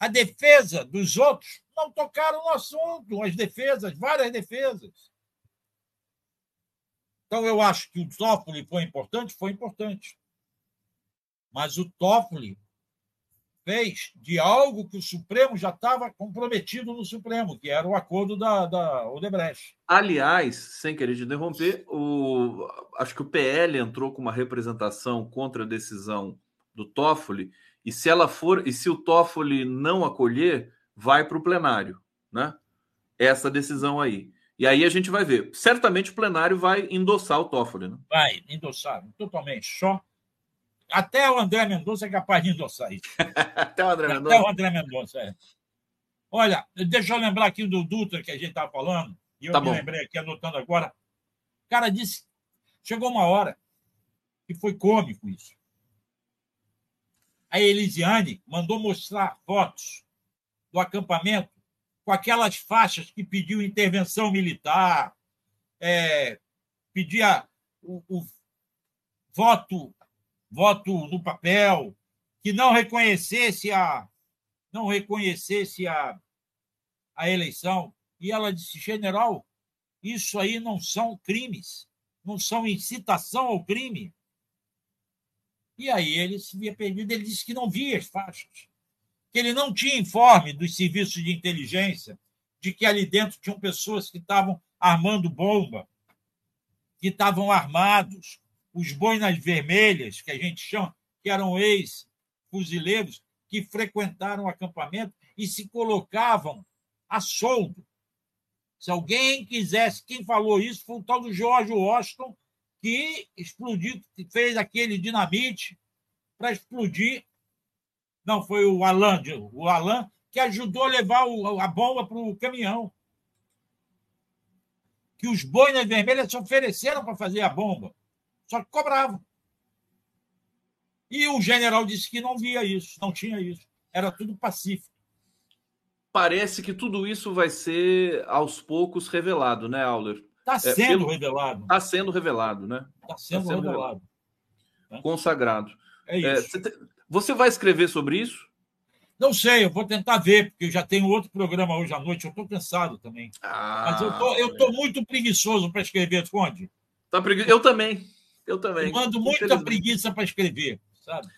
A defesa dos outros não tocaram no assunto, as defesas, várias defesas. Então, eu acho que o Toffoli foi importante, foi importante. Mas o Toffoli fez de algo que o Supremo já estava comprometido no Supremo, que era o acordo da, da Odebrecht.
Aliás, sem querer te interromper, o, acho que o PL entrou com uma representação contra a decisão do Toffoli, e se ela for, e se o Toffoli não acolher, vai para o plenário, né? Essa decisão aí. E aí a gente vai ver. Certamente o plenário vai endossar o Toffoli, né?
Vai endossar, totalmente. Só até o André Mendonça é capaz de endossar isso.
Até o André Mendonça.
Até o André Mendonça, é. Olha, deixa eu lembrar aqui do Dutra que a gente estava falando, e eu tá me bom. lembrei aqui, anotando agora. O cara disse, chegou uma hora que foi cômico isso. A Elisiane mandou mostrar fotos do acampamento com aquelas faixas que pediu intervenção militar, é, pedia o, o voto voto no papel, que não reconhecesse a não reconhecesse a, a eleição. E ela disse, general, isso aí não são crimes, não são incitação ao crime. E aí ele se via perdido, ele disse que não via as faixas, que ele não tinha informe dos serviços de inteligência de que ali dentro tinham pessoas que estavam armando bomba, que estavam armados, os boinas vermelhas, que a gente chama, que eram ex-fuzileiros, que frequentaram o acampamento e se colocavam a soldo. Se alguém quisesse, quem falou isso foi o tal do George Washington, que explodiu, que fez aquele dinamite para explodir. Não, foi o Alan, o Alan que ajudou a levar a bomba para o caminhão. Que os boinas vermelhas se ofereceram para fazer a bomba. Só que cobravam. E o general disse que não via isso, não tinha isso. Era tudo pacífico.
Parece que tudo isso vai ser aos poucos revelado, né, Auler?
Está sendo é, pelo... revelado.
Está sendo revelado, né?
Está sendo, tá sendo, revelado.
revelado. Consagrado.
É, é isso. É,
você vai escrever sobre isso?
Não sei, eu vou tentar ver, porque eu já tenho outro programa hoje à noite, eu estou cansado também.
Ah,
Mas eu tô, eu tô muito preguiçoso para escrever, Conde.
Tá pregui... Eu também. Eu também.
Eu mando muita preguiça para escrever, sabe?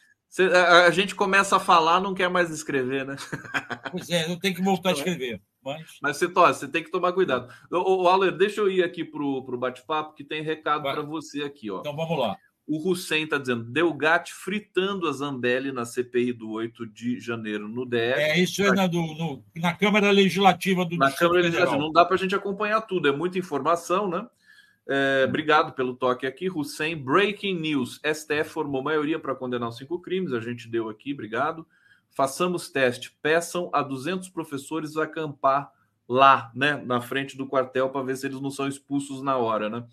A, gente começa a falar, não quer mais escrever, né?
Pois é, eu tenho que voltar a escrever. Mas,
mas você, tó, você tem que tomar cuidado. O, o Aller, deixa eu ir aqui para o bate-papo, que tem recado para você aqui. Ó.
Então vamos lá.
O Hussein está dizendo: Delgatti fritando a Zambelli na CPI do 8 de janeiro no DF.
É, isso é na, do, no, na Câmara Legislativa do
Na Câmara Legislativa. Não dá para a gente acompanhar tudo, é muita informação, né? É, obrigado pelo toque aqui, Hussein. Breaking news: STF formou maioria para condenar os cinco crimes, a gente deu aqui, obrigado. Façamos teste, peçam a 200 professores acampar lá, né, na frente do quartel, para ver se eles não são expulsos na hora, né?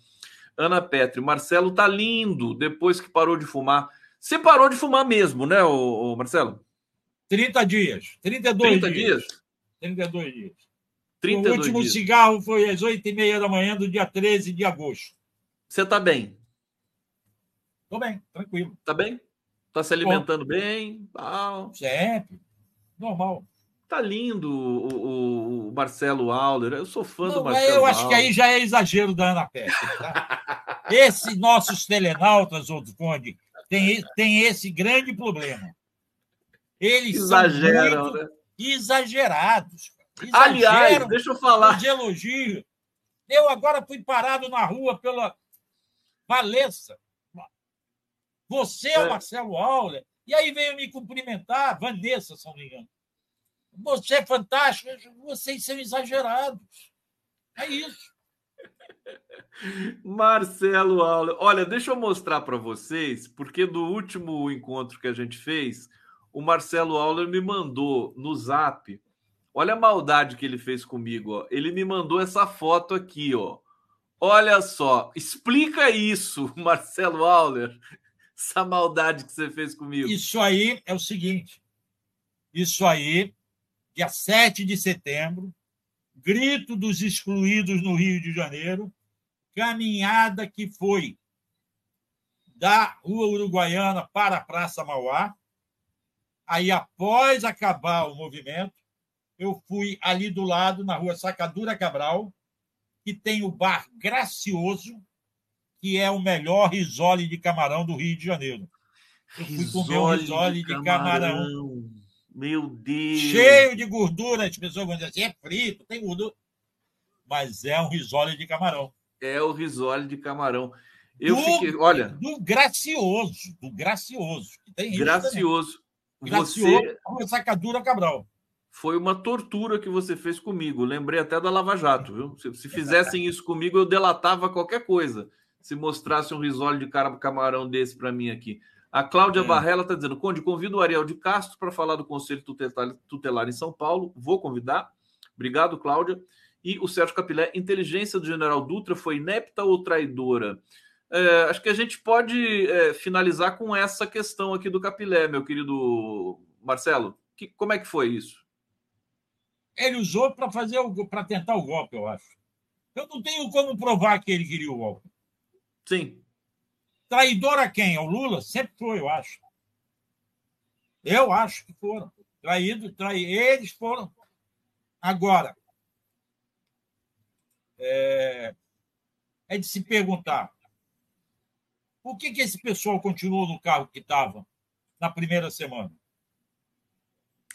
Ana Petri, Marcelo tá lindo depois que parou de fumar. Você parou de fumar mesmo, né, ô, Marcelo?
30 dias. 32 30 dias. dias. 32 dias. 32 o último dias. cigarro foi às 8h30 da manhã do dia 13 de agosto.
Você tá bem?
Tô bem, tranquilo.
Tá bem? Tá se alimentando Bom, bem? Ah.
Sempre. Normal.
Tá lindo o, o, Marcelo Auler. Eu sou fã Não, do Marcelo.
Eu acho que aí já é exagero da Ana Pérez. Tá? Esses nossos telenautas, outro Conde, tem, tem esse grande problema. Eles Exageram, são muito né? exagerados.
Aliás, deixa eu falar.
De elogio. Eu agora fui parado na rua pela Valessa. Você é o é. Marcelo Auler. E aí veio me cumprimentar, Vanessa, se não me engano. Você é fantástico, vocês são exagerados. É isso.
Marcelo Auler. Olha, deixa eu mostrar para vocês, porque do último encontro que a gente fez, o Marcelo Auler me mandou no zap. Olha a maldade que ele fez comigo. Ó. Ele me mandou essa foto aqui, ó. Olha só, explica isso, Marcelo Auler, essa maldade que você fez comigo.
Isso aí é o seguinte. Isso aí dia 7 de setembro, grito dos excluídos no Rio de Janeiro, caminhada que foi da Rua Uruguaiana para a Praça Mauá. Aí, após acabar o movimento, eu fui ali do lado, na Rua Sacadura Cabral, que tem o bar Gracioso, que é o melhor risole de camarão do Rio de Janeiro.
Eu fui comer um risole de camarão. De camarão meu Deus!
Cheio de gordura. As pessoas vão dizer assim: é frito, tem gordura. Mas é um risole de camarão.
É o risole de camarão. Eu do, fiquei, olha.
Do gracioso, do gracioso.
Tem gracioso.
Gracioso, você, sacadura Cabral.
Foi uma tortura que você fez comigo. Lembrei até da Lava Jato, viu? Se, se fizessem isso comigo, eu delatava qualquer coisa. Se mostrasse um risole de camarão desse para mim aqui. A Cláudia é. Barrela está dizendo: Conde, convido o Ariel de Castro para falar do Conselho Tutelar, Tutelar em São Paulo. Vou convidar. Obrigado, Cláudia. E o Sérgio Capilé: inteligência do general Dutra foi inepta ou traidora? É, acho que a gente pode é, finalizar com essa questão aqui do Capilé, meu querido Marcelo. Que, como é que foi isso?
Ele usou para fazer para tentar o golpe, eu acho. Eu não tenho como provar que ele queria o golpe.
Sim.
Traidor a quem? Ao Lula? Sempre foi, eu acho. Eu acho que foram. Traídos, trai... eles foram. Agora, é... é de se perguntar por que, que esse pessoal continuou no carro que estava na primeira semana?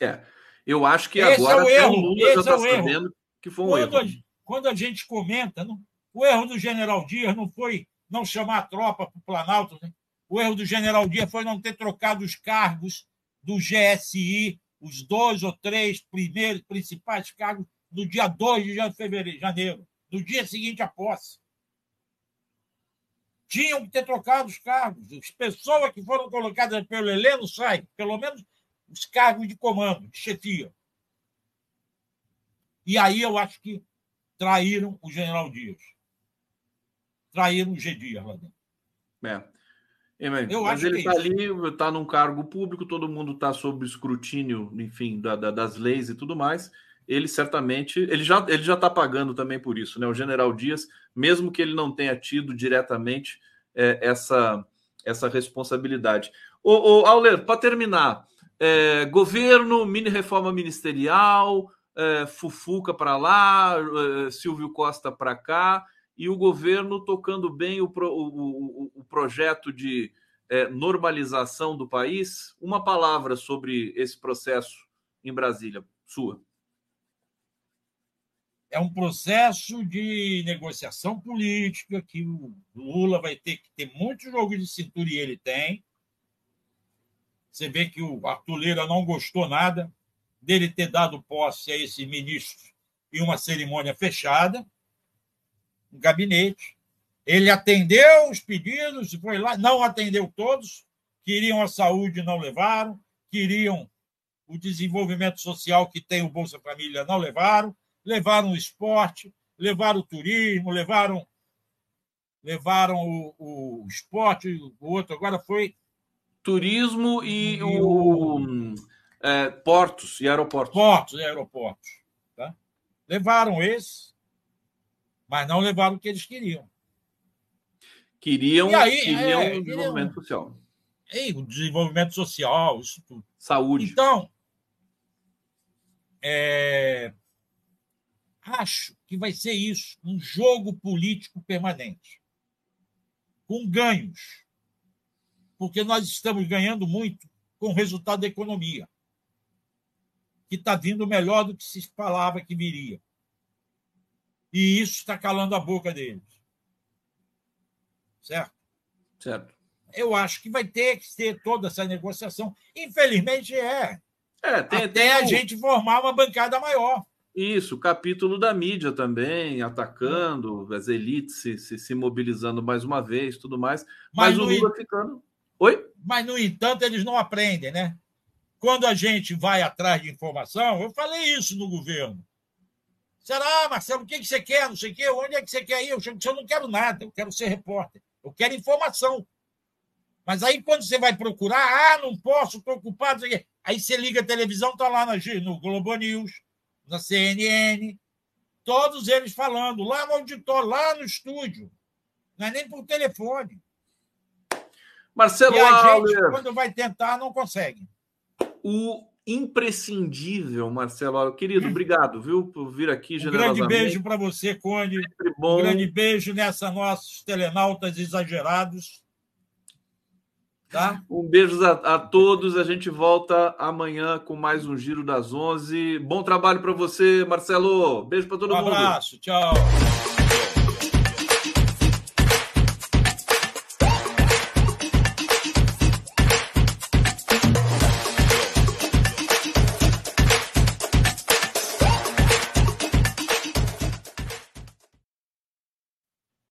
É, eu acho que esse agora
é o erro.
esse já está
é sabendo
que foi um
quando
erro.
A, quando a gente comenta, não, o erro do general Dias não foi não chamar a tropa para o Planalto. Né? O erro do general Dias foi não ter trocado os cargos do GSI, os dois ou três primeiros principais cargos, no dia 2 de fevereiro, janeiro, no dia seguinte à posse. Tinham que ter trocado os cargos. As pessoas que foram colocadas pelo Heleno saem, pelo menos os cargos de comando, de chefia. E aí eu acho que traíram o general Dias traíram o G Dias lá dentro.
É. É, mas, mas ele está é ali, está num cargo público, todo mundo está sob escrutínio, enfim, da, da, das leis e tudo mais. Ele certamente, ele já ele já está pagando também por isso, né? O General Dias, mesmo que ele não tenha tido diretamente é, essa essa responsabilidade. O, o Auler, para terminar, é, governo, mini reforma ministerial, é, Fufuca para lá, é, Silvio Costa para cá e o governo tocando bem o, pro, o, o, projeto de é, normalização do país? Uma palavra sobre esse processo em Brasília, sua.
É um processo de negociação política que o Lula vai ter que ter muito jogo de cintura e ele tem. Você vê que o Arthur Lira não gostou nada dele ter dado posse a esse ministro em uma cerimônia fechada, um gabinete. Ele atendeu os pedidos, foi lá, não atendeu todos, queriam a saúde, não levaram, queriam o desenvolvimento social que tem o Bolsa Família, não levaram, levaram o esporte, levaram o turismo, levaram levaram o, o esporte, o outro agora foi
turismo e, o, o é, portos e aeroportos.
Portos e aeroportos. Tá? Levaram esse, mas não levaram o que eles queriam.
Queriam, aí, queriam é, desenvolvimento queriam, social.
E o desenvolvimento social, isso tudo.
Saúde.
Então, é, acho que vai ser isso, um jogo político permanente, com ganhos, porque nós estamos ganhando muito com o resultado da economia, que está vindo melhor do que se falava que viria. E isso está calando a boca deles. Certo?
Certo.
Eu acho que vai ter que ter toda essa negociação. Infelizmente é.
É, tem,
até
tem
a gente formar uma bancada maior.
Isso, o capítulo da mídia também, atacando, as elites se, se, se mobilizando mais uma vez, tudo mais. Mas, mas o Lula ficando. Oi?
Mas, no entanto, eles não aprendem, né? Quando a gente vai atrás de informação, eu falei isso no governo. Será, Marcelo, o que, que você quer? Não sei o quê, onde é que você quer ir? Eu, eu não quero nada, eu quero ser repórter, eu quero informação. Mas aí, quando você vai procurar, ah, não posso, estou ocupado. Aí você liga a televisão, está lá no Globo News, na CNN, todos eles falando, lá no auditório, lá no estúdio. Não é nem por telefone.
Marcelo
e a Auler, gente, quando vai tentar, não consegue.
O imprescindível, Marcelo. Querido, obrigado, viu, por vir aqui
um grande beijo para você, Conde. Um grande beijo nessa nossos telenautas exagerados. Tá?
Um beijo a, a, todos. A gente volta amanhã com mais um Giro das 11. Bom trabalho para você, Marcelo. Beijo para todo
um
mundo.
Um abraço. Tchau.